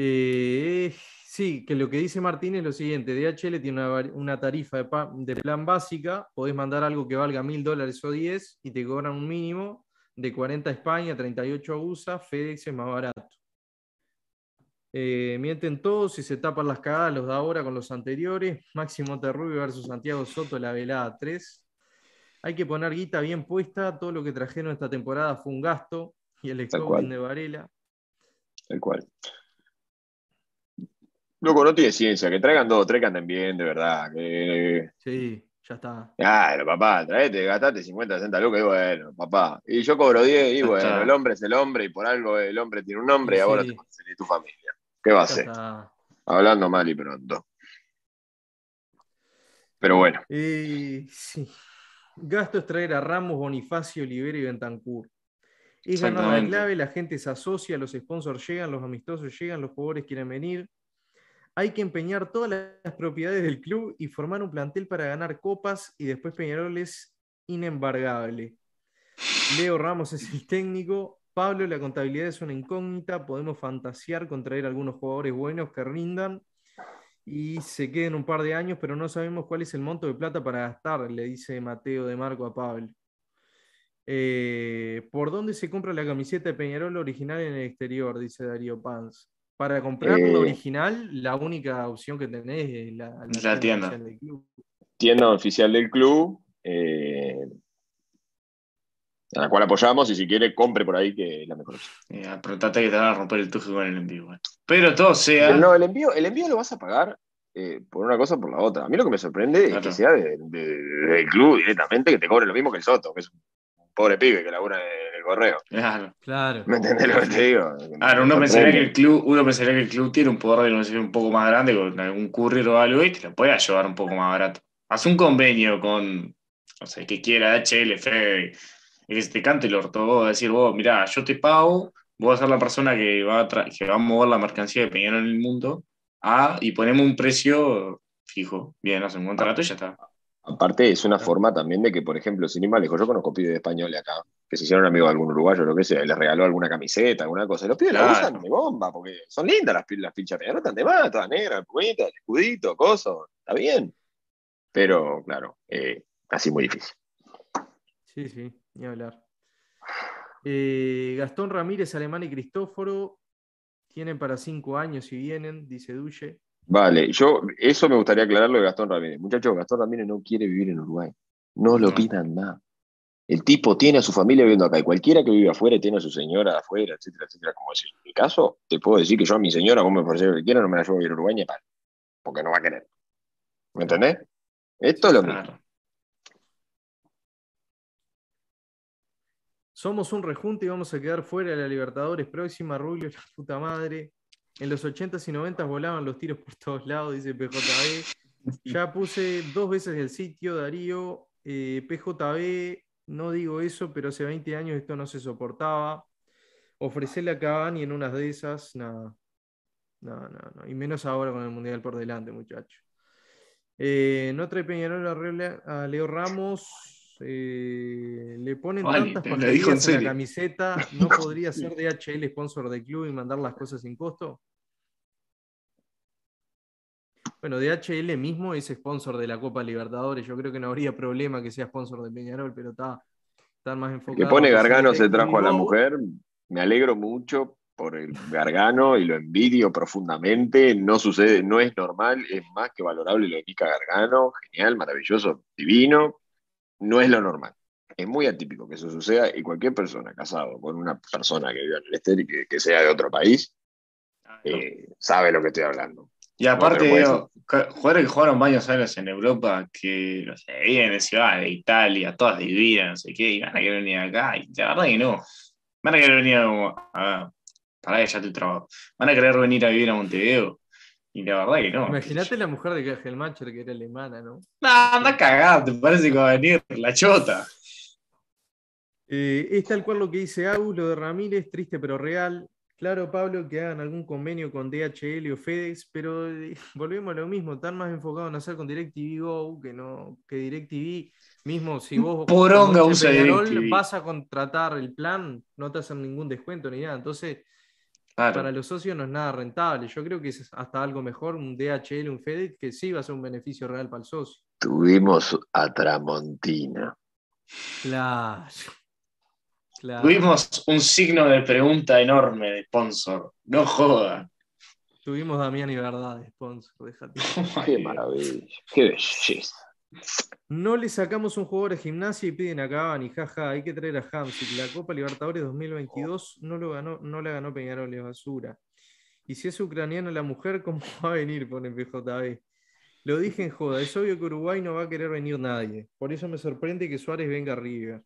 Eh, sí, que lo que dice Martín es lo siguiente: DHL tiene una, tarifa de, plan básica, podés mandar algo que valga mil dólares o 10 y te cobran un mínimo de 40 a España, 38 a USA, FedEx es más barato. Eh, mienten todos y se tapan las cagadas los de ahora con los anteriores. Máximo Terrubio versus Santiago Soto, la velada 3. Hay que poner guita bien puesta. Todo lo que trajeron esta temporada fue un gasto. Y el cual. de Varela. Tal cual. Loco, no tiene ciencia, que traigan dos, tres que anden bien, de verdad. Que... Sí, ya está. Claro, papá, traete, gastate 50, 60 lucas y bueno, papá. Y yo cobro 10 y Ya bueno, está. el hombre es el hombre y por algo el hombre tiene un nombre y ahora sí. te tu familia. ¿Qué va a hacer? Hablando mal y pronto. Pero bueno, Eh, sí. Gasto es traer a Ramos, Bonifacio, Olivera y Bentancur. Es ganar la clave, la gente se asocia, los sponsors llegan, los amistosos llegan, los jugadores quieren venir. Hay que empeñar todas las propiedades del club y formar un plantel para ganar copas y después Peñarol es inembargable. Leo Ramos es el técnico. Pablo, la contabilidad es una incógnita. Podemos fantasear con traer algunos jugadores buenos que rindan y se queden un par de años, pero no sabemos cuál es el monto de plata para gastar, le dice Mateo de Marco a Pablo. Eh, ¿Por dónde se compra la camiseta de Peñarol original en el exterior? Dice Darío Panz. Para comprar Eh. la original, la única opción que tenés es la, la La tienda. oficial del club. tienda oficial del club, eh, a la cual apoyamos y si quiere compre por ahí que es la mejor opción. Eh, apretate que te van a romper el tuje con el envío. Pero todo sea. Pero no, el envío, el envío lo vas a pagar eh, por una cosa o por la otra. A mí lo que me sorprende es que sea de- de- del club directamente que te cobre lo mismo que el Soto, que es un pobre pibe que labura correo. Claro. Claro. ¿Me entendés lo que te digo? Claro, uno pensaría que el club, uno pensaría que el club tiene un poder de negociación un poco más grande con algún courier o algo y te lo puede ayudar un poco más barato. Haz un convenio con, no sé, que quiera HL, Fede, que se te cante el orto, vos decir, vos, mirá, yo te pago, vos vas a ser la persona que va a, que va a mover la mercancía de Peñarol en el mundo, a, y ponemos un precio fijo. Bien, hacen un contrato y ya está. Aparte, es una forma también de que, por ejemplo, sin ir más lejos, yo conozco pibes españoles acá, que se hicieron amigos de algún uruguayo, lo que sea, les regaló alguna camiseta, alguna cosa. Y los pibes la Claro. usan de bomba, porque son lindas las, las pinchas no están de más, todas negras, pumitas, el escudito, coso, está bien. Pero, claro, eh, así muy difícil. Sí, sí, ni hablar. Eh, Gastón Ramírez, Alemán y Cristóforo tienen para cinco años si vienen, dice Duye. Vale, yo, eso me gustaría aclararlo de Gastón Ramírez. Muchachos, Gastón Ramírez no quiere vivir en Uruguay. No lo pidan más. El tipo tiene a su familia viviendo acá y cualquiera que vive afuera tiene a su señora afuera, etcétera, etcétera, como es mi caso, te puedo decir que yo a mi señora, vos me parece que quiera, no me la llevo a vivir a Uruguay ni a palo, porque no va a querer. ¿Me entendés? Esto es lo mismo. Somos un rejunte y vamos a quedar fuera de la Libertadores próxima, Rubio, la puta madre. En los 80s y 90s volaban los tiros por todos lados, dice PJB. Ya puse dos veces el sitio, Darío. Eh, PJB, no digo eso, pero hace 20 años esto no se soportaba. Ofrecerle a Cavani en unas de esas, nada. No, no, no. Y menos ahora con el Mundial por delante, muchachos. Eh, no trae Peñarol a Leo Ramos. eh, le ponen tantas dijo en pastillas en la camiseta. ¿No podría ser DHL sponsor del club y mandar las cosas sin costo? Bueno, DHL mismo es sponsor de la Copa Libertadores. Yo creo que no habría problema que sea sponsor de Peñarol, pero está, están más El enfocados. que pone Gargano facilitar se trajo a la mujer. Me alegro mucho por el Gargano y lo envidio profundamente. No sucede, no es normal, es más que valorable lo de Mica Gargano. Genial, maravilloso, divino. No es lo normal. Es muy atípico que eso suceda y cualquier persona casado con una persona que viva en el exterior y que, que sea de otro país eh, sabe lo que estoy hablando. Y aparte, digo, jugadores que jugaron varios años en Europa, que, no sé, vienen de ciudades de Italia, todas divididas, no sé qué, y van a querer venir acá, y la verdad que no. Van a querer venir a, para ya tu trabajo. Van a querer venir a vivir a Montevideo. Y la verdad que no. Imagínate la mujer de Kajelmacher que era alemana, ¿no? No, anda cagado, te parece que va a venir la chota. Eh, es tal cual lo que dice Agus, lo de Ramírez, triste pero real. Claro, Pablo, que hagan algún convenio con DHL o FedEx, pero eh, volvemos a lo mismo, están más enfocados en hacer con DirecTV Go que no que DirecTV. Mismo si vos Poronga vas a contratar el plan, no te hacen ningún descuento ni nada. Entonces, para los socios no es nada rentable. Yo creo que es hasta algo mejor un DHL, un FedEx, que sí va a ser un beneficio real para el socio. Tuvimos a Tramontina. Claro. Tuvimos un signo de pregunta enorme de sponsor. No joda. Tuvimos Damián y Verdad de sponsor. Qué maravilla. Qué belleza. No le sacamos un jugador de gimnasia y piden a Cavani, jaja, hay que traer a Hamsik. La Copa Libertadores 2022 no, lo ganó, no la ganó Peñarol de basura. Y si es ucraniana la mujer, ¿cómo va a venir? Pone PJB. Lo dije en joda, es obvio que Uruguay no va a querer venir nadie. Por eso me sorprende que Suárez venga a River.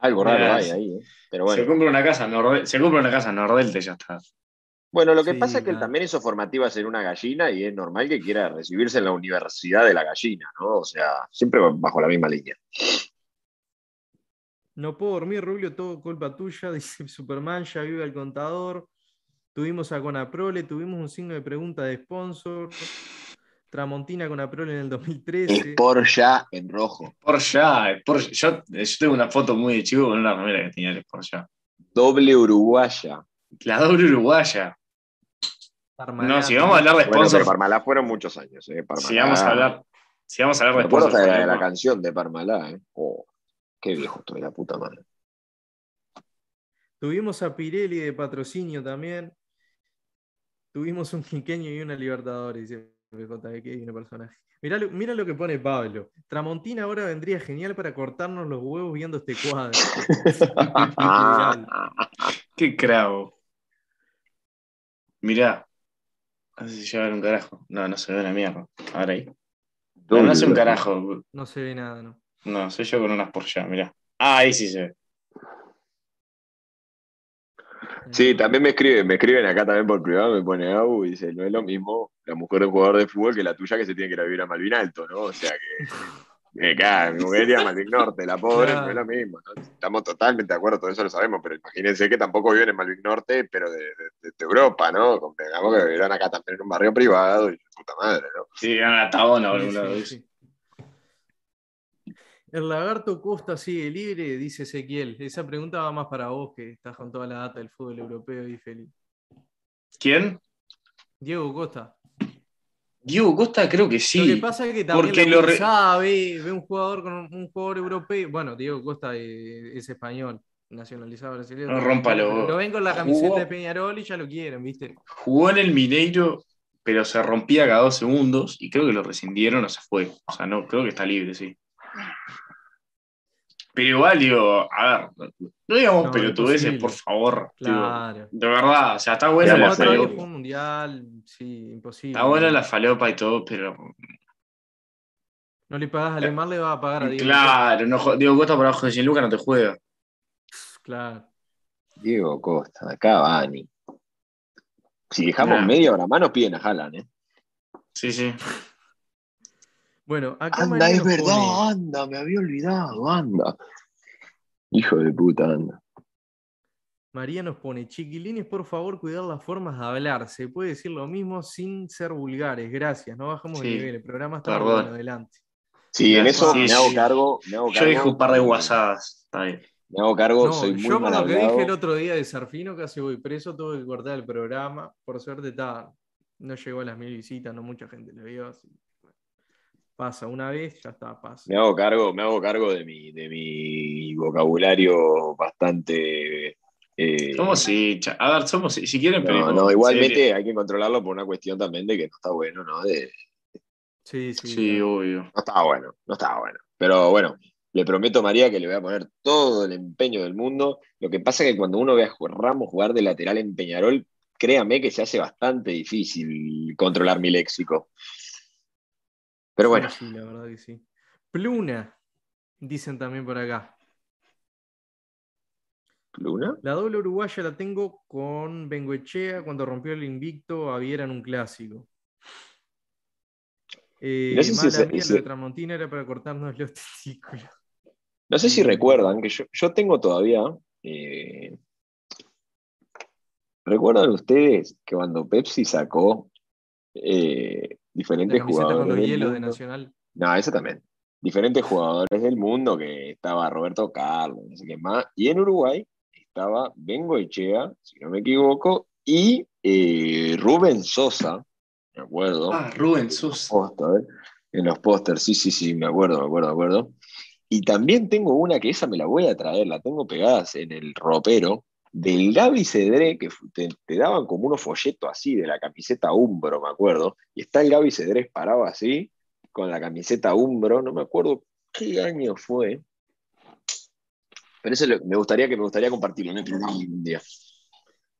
Algo raro hay ahí, ¿eh? pero bueno. Se compra una casa, se compra una casa en Nordelte, ya está. Bueno, lo que pasa es que él también hizo formativas en una gallina y es normal que quiera recibirse en la Universidad de la Gallina, ¿no? O sea, siempre bajo la misma línea. No puedo dormir, Rubio, todo culpa tuya, dice Superman, ya vive el contador. Tuvimos a Conaprole, tuvimos un signo de pregunta de sponsor. Tramontina con Aprole en el 2013. Es por ya en rojo. Por ya, por, yo, yo tengo una foto muy de chivo con una remera que tenía el por ya. Doble uruguaya. La doble uruguaya. No, si vamos a hablar de sponsors. Bueno, Parmalá fueron muchos años, ¿eh? Si vamos a hablar, si vamos a hablar de sponsors. De la, canción de Parmalá, ¿eh? Oh, qué viejo estoy, la puta madre. Tuvimos a Pirelli de patrocinio también. Tuvimos un Quiqueño y una Libertadores, Mira lo, mira lo que pone Pablo. Tramontina ahora vendría genial para cortarnos los huevos viendo este cuadro. qué cravo. Mirá, no sé si se ve un carajo. No, no se ve una mierda. Ahora ahí. No, no hace un carajo. No se ve nada, ¿no? No, soy yo con unas por allá, mirá. Ah, ahí sí se ve. Sí, también me escriben, me escriben acá también por privado, me pone Abu y dice, no es lo mismo la mujer de un jugador de fútbol que la tuya que se tiene que ir a vivir a Malvin Alto, ¿no? O sea que, acá, mi mujer a Malvin Norte, la pobre, no es lo mismo, ¿no? Estamos totalmente de acuerdo, todo eso lo sabemos, pero imagínense que tampoco viven en Malvin Norte, pero de, Europa, ¿no? Convengamos que vivirán acá también en un barrio privado y puta madre, ¿no? Sí, en la Tabona o algún lado. El lagarto Costa sigue libre, dice Ezequiel. Esa pregunta va más para vos, que estás con toda la data del fútbol europeo y feliz. ¿Quién? Diego Costa. Diego Costa creo que sí. Lo que pasa es que también lo, sabe, ve un jugador con un, jugador europeo. Bueno, Diego Costa es, español, nacionalizado brasileño. No rómpalo. Lo ven con la camiseta de Peñarol y ya lo quieren, ¿viste? Jugó en el Mineiro, pero se rompía cada dos segundos y creo que lo rescindieron o se fue. O sea, no, creo que está libre, sí. Pero igual, digo, a ver, no digamos no, pelotudeces, por favor. Claro. de verdad, o sea, está buena la falopa. mundial, sí, imposible. Está buena la falopa y todo, pero. No le pagas a Alemán, le va a pagar a Diego. Claro, no, Diego Costa por abajo de 100 lucas no te juega. Claro. Diego Costa, Cavani. Si dejamos media hora más, nos piden a Haaland, ¿eh? Sí, sí. Bueno, acá anda, es verdad, anda, me había olvidado, anda. Hijo de puta, anda. María nos pone, chiquilines, por favor, cuidar las formas de hablar. Se puede decir lo mismo sin ser vulgares. Gracias, no bajamos el nivel. El programa está bueno, adelante. Sí, en eso me, hago cargo, me hago cargo. Yo dije un par de guasadas, está bien. Me hago cargo, soy muy Yo con lo que dije el otro día de Sarfino, casi voy preso, tuve que cortar el programa. Por suerte, está, no llegó a las mil visitas, no mucha gente le vio. Así pasa una vez, ya está, pasa. Me hago cargo, me hago cargo de mi, de mi vocabulario bastante. Eh, somos sí, a ver, somos si quieren, pero. No, igualmente hay que controlarlo por una cuestión también de que no está bueno, ¿no? De, sí, sí. Sí, obvio. No estaba bueno, no estaba bueno. Pero bueno, le prometo a María que le voy a poner todo el empeño del mundo. Lo que pasa es que cuando uno ve a Ramos jugar de lateral en Peñarol, créame que se hace bastante difícil controlar mi léxico. Pero bueno. Sí, la verdad que sí. Pluna, dicen también por acá. ¿Pluna? La doble uruguaya la tengo con Bengoechea cuando rompió el invicto a Viera en un clásico. Eh, no sé si la Tramontina era para cortarnos los testículos. No sé si recuerdan que yo, tengo todavía. Eh, ¿Recuerdan ustedes que cuando Pepsi sacó eh, diferentes jugadores? Con hielo de Nacional. No, eso también. Diferentes jugadores del mundo, que estaba Roberto Carlos, no sé qué más. Y en Uruguay estaba Bengo Echea, si no me equivoco, y eh, Rubén Sosa, me acuerdo. Ah, Rubén Sosa. En los pósters, sí, sí, sí, me acuerdo, me acuerdo, me acuerdo. Y también tengo una que esa me la voy a traer, la tengo pegadas en el ropero, del Gaby Cedré, que te, daban como unos folletos así de la camiseta Umbro, me acuerdo, y está el Gaby Cedré parado así, con la camiseta Umbro, no me acuerdo qué año fue, pero eso me gustaría que me gustaría compartirlo en un día.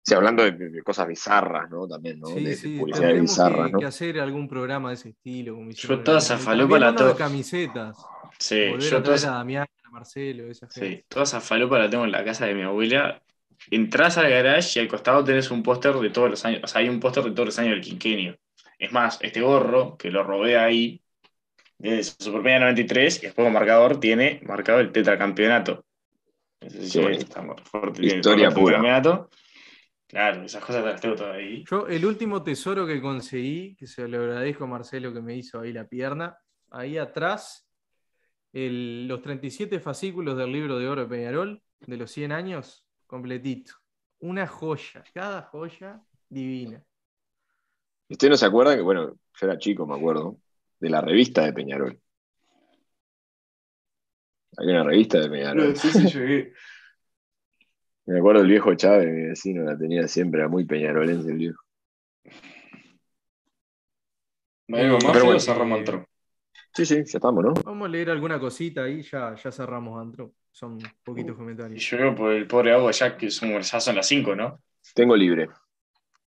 Sí, hablando de, cosas bizarras, ¿no? También, ¿no? Sí, de, sí, publicidad bizarra, que, ¿no? que hacer algún programa de ese estilo. Como yo toda esa falopa la tengo. camisetas. Sí, yo toda a Damián, a Marcelo, esa gente. Sí, toda esa falopa la tengo en la casa de mi abuela. Entras al garage y al costado tenés un póster de todos los años. O sea, hay un póster de todos los años del quinquenio. Es más, este gorro, que lo robé ahí, de Supermedia 93, y después con marcador tiene marcado el tetracampeonato. Sí. fuerte. Historia pura. Claro, esas cosas las tengo todas ahí. Yo, el último tesoro que conseguí, que se lo agradezco a Marcelo que me hizo ahí la pierna, ahí atrás, los 37 fascículos del libro de oro de Peñarol, de los 100 años, completito. Una joya, cada joya divina. ¿Usted no se acuerda que, bueno, yo era chico, me acuerdo, de la revista de Peñarol? Hay una revista de Peñarol. Sí, sí, llegué. Me acuerdo el viejo Chávez, mi vecino, la tenía siempre, era muy peñarolense el viejo. ¿Algo más Pero bueno, cerramos antro? Sí, sí, ya estamos, ¿no? Vamos a leer alguna cosita ahí, ya, ya cerramos antro. Son poquitos comentarios. Y yo veo por el pobre agua ya que son, ya son las 5, ¿no? Tengo libre.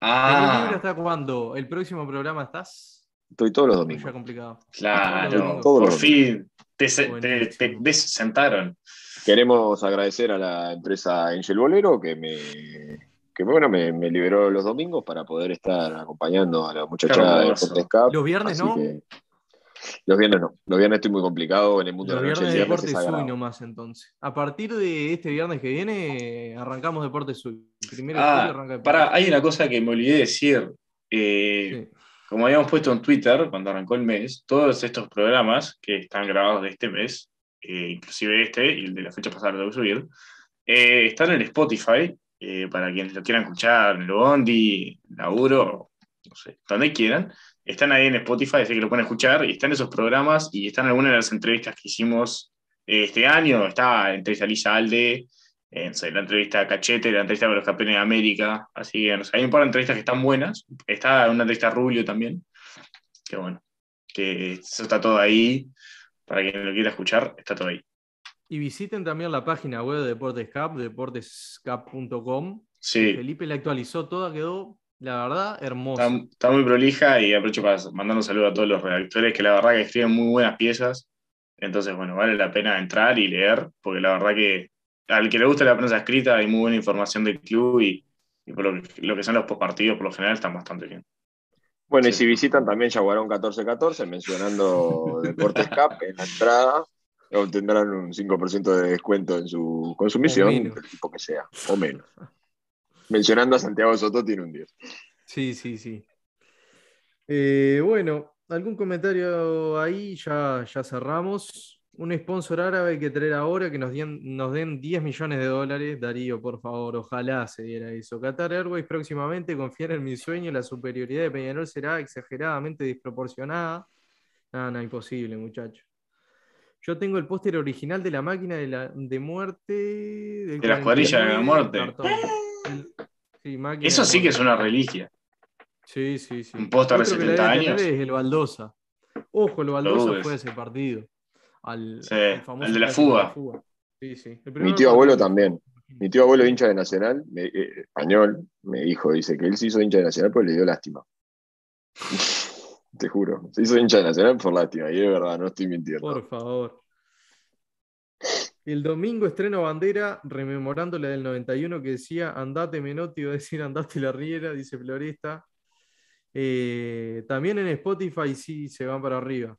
Ah. libre hasta cuándo? ¿El próximo programa estás? Estoy todos los domingos. Ya complicado. Claro, por fin te, te, desentaron. Queremos agradecer a la empresa Angel Bolero que me, que bueno, me, liberó los domingos para poder estar acompañando a la muchachada de Cup. Los viernes no. Los viernes no. Los viernes estoy muy complicado en el mundo de la noche. Viernes Deporte Sui nomás entonces. A partir de este viernes que viene arrancamos Deporte Sui. Primero ah, para, hay una cosa que me olvidé decir. Eh, como habíamos puesto en Twitter cuando arrancó el mes, todos estos programas que están grabados de este mes, eh, inclusive este y el de la fecha pasada lo debo subir, eh, están en Spotify eh, para quienes lo quieran escuchar, en el Bondi, Laburo, no sé, donde quieran. Están ahí en Spotify, así que lo pueden escuchar y están esos programas y están algunas de las entrevistas que hicimos este año. Está la entrevista a Lisa Alde, la entrevista a Cachete, la entrevista con los campeones de América. Así que hay un par de entrevistas que están buenas. Está una entrevista a Rubio también. Que bueno, que eso está todo ahí. Para quien lo quiera escuchar, está todo ahí. Y visiten también la página web de Deportes deportescap.com. Sí. Felipe la actualizó toda, quedó, la verdad, hermosa. Está, muy prolija y aprovecho para mandar un saludo a todos los redactores que la verdad que escriben muy buenas piezas. Entonces, bueno, vale la pena entrar y leer, porque la verdad que al que le gusta la prensa escrita hay muy buena información del club y, por lo que, son los postpartidos por lo general están bastante bien. Bueno, y si visitan también Yaguarón 1414, mencionando Deportes Cap en la entrada, obtendrán un 5% de descuento en su consumición, del tipo que sea, o menos. Mencionando a Santiago Soto tiene un 10. Sí, sí, sí. Eh, bueno, algún comentario ahí, ya, ya cerramos un sponsor árabe que traer ahora que nos, nos den 10 millones de dólares. Darío, por favor, ojalá se diera eso. Qatar Airways próximamente confiar en mi sueño. La superioridad de Peñarol será exageradamente desproporcionada. No, no, imposible, muchacho. Yo tengo el póster original de la máquina de, la, de muerte. De la cuadrilla de la muerte. Eso sí que es una reliquia. Sí, sí, sí. Un póster de 70 años. Es el Baldosa. Ojo, el Baldosa fue ese partido al, de la fuga. Mi tío abuelo también. Mi tío abuelo hincha de Nacional, eh, español, me dijo, dice que él se hizo hincha de Nacional porque le dio lástima. Te juro, se hizo hincha de Nacional por lástima, y es verdad, no estoy mintiendo. Por favor. El domingo estreno bandera, rememorando la del 91 que decía andate Menotti, iba a decir andate la Riera, dice Floresta. Eh, también en Spotify sí se van para arriba.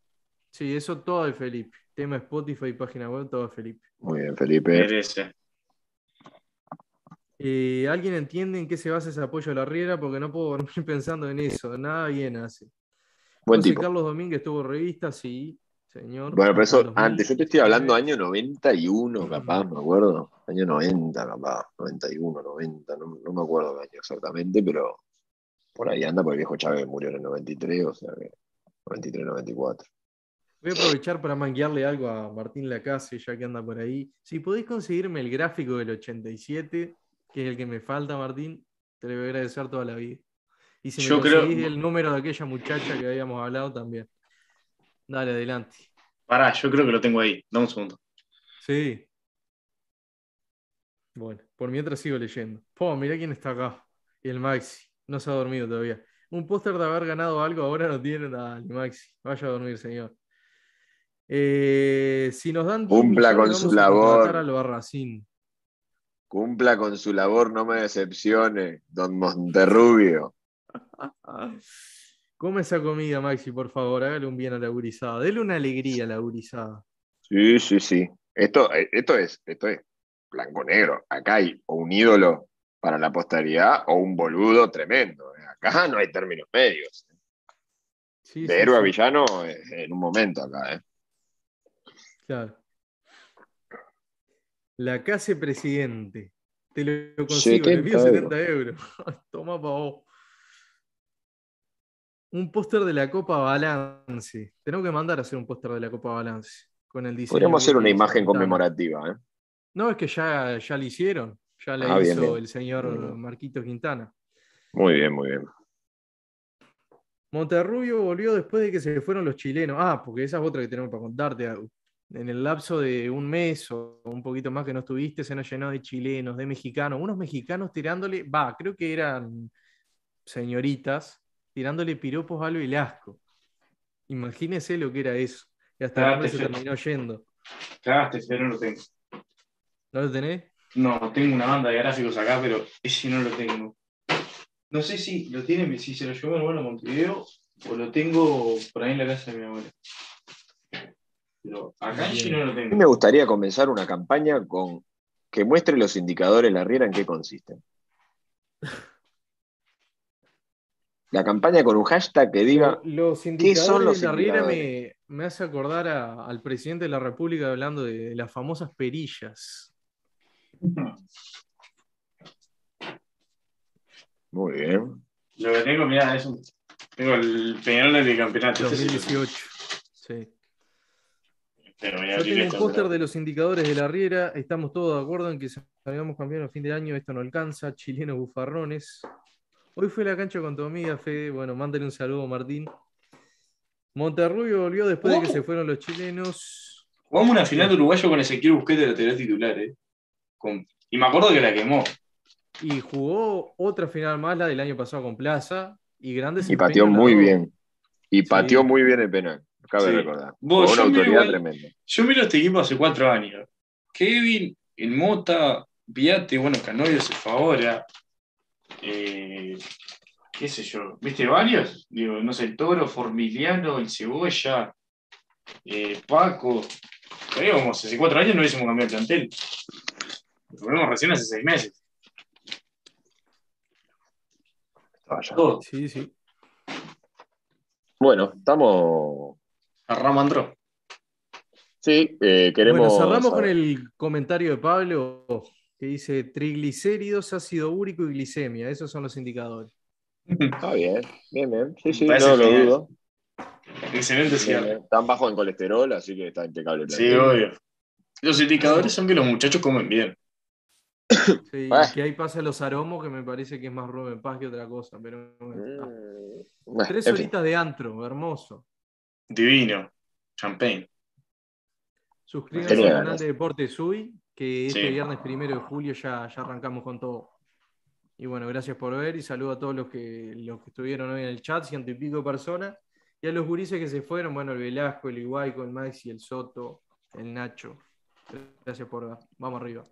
Sí, eso todo de Felipe. Tema Spotify, página web, todo de Felipe. Muy bien, Felipe. Eh, ¿Alguien entiende en qué se basa ese apoyo a la Riera? Porque no puedo dormir pensando en eso. Nada bien hace. Buen tipo. Carlos Domínguez tuvo revista, sí, señor. Bueno, pero eso antes, yo te estoy hablando año 91, capaz, me acuerdo. Año 90, capaz, 91, 90, no, no me acuerdo qué año exactamente, pero por ahí anda, porque el viejo Chávez murió en el 93, o sea que 93, 94. Voy a aprovechar para manguearle algo a Martín Lacase, ya que anda por ahí. Si podéis conseguirme el gráfico del 87, que es el que me falta, Martín, te lo voy a agradecer toda la vida. Y si me Yo conseguís el número de aquella muchacha que habíamos hablado también. Dale, adelante. Pará, yo creo que lo tengo ahí. Dame un segundo. Sí. Bueno, por mientras sigo leyendo. Po, mirá quién está acá. Y el Maxi. No se ha dormido todavía. Un póster de haber ganado algo ahora no tiene. Dale, Maxi. Vaya a dormir, señor. Eh, si nos dan. Cumpla con su labor. Al Cumpla con su labor, no me decepcione, don Monterrubio. Come esa comida, Maxi, por favor, hágale un bien a la gurizada. Dele una alegría a la gurizada. Sí, sí, sí. Esto, eh, esto es, esto es blanco-negro. Acá hay un ídolo para la posteridad o un boludo tremendo. ¿eh? Acá no hay términos medios. de héroe a villano en un momento acá, ¿eh? Claro. La casa presidente. Te lo consigo, envío 70 euros. Toma para vos. Un póster de la Copa Balance. Tenemos que mandar a hacer un póster de la Copa Balance. Con el diseño Podríamos hacer una imagen conmemorativa. ¿eh? No, es que ya, ya la hicieron. Ya la ah, hizo el señor Marquito Quintana. Muy bien, muy bien. Monterrubio volvió después de que se fueron los chilenos. Ah, porque esa es otra que tenemos para contarte en el lapso de un mes o un poquito más que no estuviste, se nos llenó de chilenos, de mexicanos, unos mexicanos tirándole, va, creo que eran señoritas, tirándole piropos a Aldo Velasco. Imagínese lo que era eso. Y hasta el se terminó yendo. Cagaste, pero no lo tengo. ¿No lo tenés? No, tengo una banda de gráficos acá, pero ese no lo tengo. No sé si lo tiene, si se lo llevó mi hermano a Montevideo o lo tengo por ahí en la casa de mi abuela. Pero acá sí no lo tengo. A mí me gustaría comenzar una campaña con que muestre los indicadores la riera en qué consisten. La campaña con un hashtag que diga los indicadores ¿qué son los de la Riera me, me, hace acordar al presidente de la República hablando de, las famosas perillas. Muy bien. Lo que tengo, mira, es un, tengo el Peñarol de campeonato. 2018. Sí. Yo tengo un póster de los indicadores de la Riera. Estamos todos de acuerdo en que salgamos campeones a fin de año. Esto no alcanza. Chilenos bufarrones. Hoy fue la cancha con tu amiga, Fede. Bueno, mándale un saludo, Martín. Monterrubio volvió después de que se fueron los chilenos. Jugamos una final de uruguayo con Ezequiel Busquete de lateral titular, ¿eh? Y me acuerdo que la quemó. Y jugó otra final más, la del año pasado con Plaza. Y grandes Y pateó muy bien. Y pateó muy bien el penal cabe recordar. una autoridad tremenda. Yo miro este equipo hace cuatro años. Kevin, el Mota, Viate, bueno, Canoyo se favora. Eh, qué sé yo, ¿viste varios? Digo, no sé, el Toro, Formiliano, el Cebolla, eh, Paco. Creo hace cuatro años no hubiésemos cambiado el plantel. Lo vemos recién hace seis meses. Sí, sí. Bueno, estamos Cerramos, Sí, eh, queremos. Bueno, cerramos con el comentario de Pablo que dice triglicéridos, ácido úrico y glicemia. Esos son los indicadores. Está bien, bien, bien. Sí, sí, no lo dudo. Excelente Están bajos en colesterol, así que está impecable. Sí, obvio. Los indicadores son que los muchachos comen bien. Sí, que ahí pasa los aromos, que me parece que es más Rubén Paz que otra cosa. Pero mm, Tres horitas de antro, hermoso. Divino. Champagne. Suscríbanse al canal de Deportes Sui, que este viernes primero de julio ya, ya arrancamos con todo. Y bueno, gracias por ver y saludo a todos los que, los que estuvieron hoy en el chat, ciento y pico personas. Y a los gurises que se fueron, bueno, el Velasco, el Iguaico, el Maxi, el Soto, el Nacho. Gracias por ver. Vamos arriba.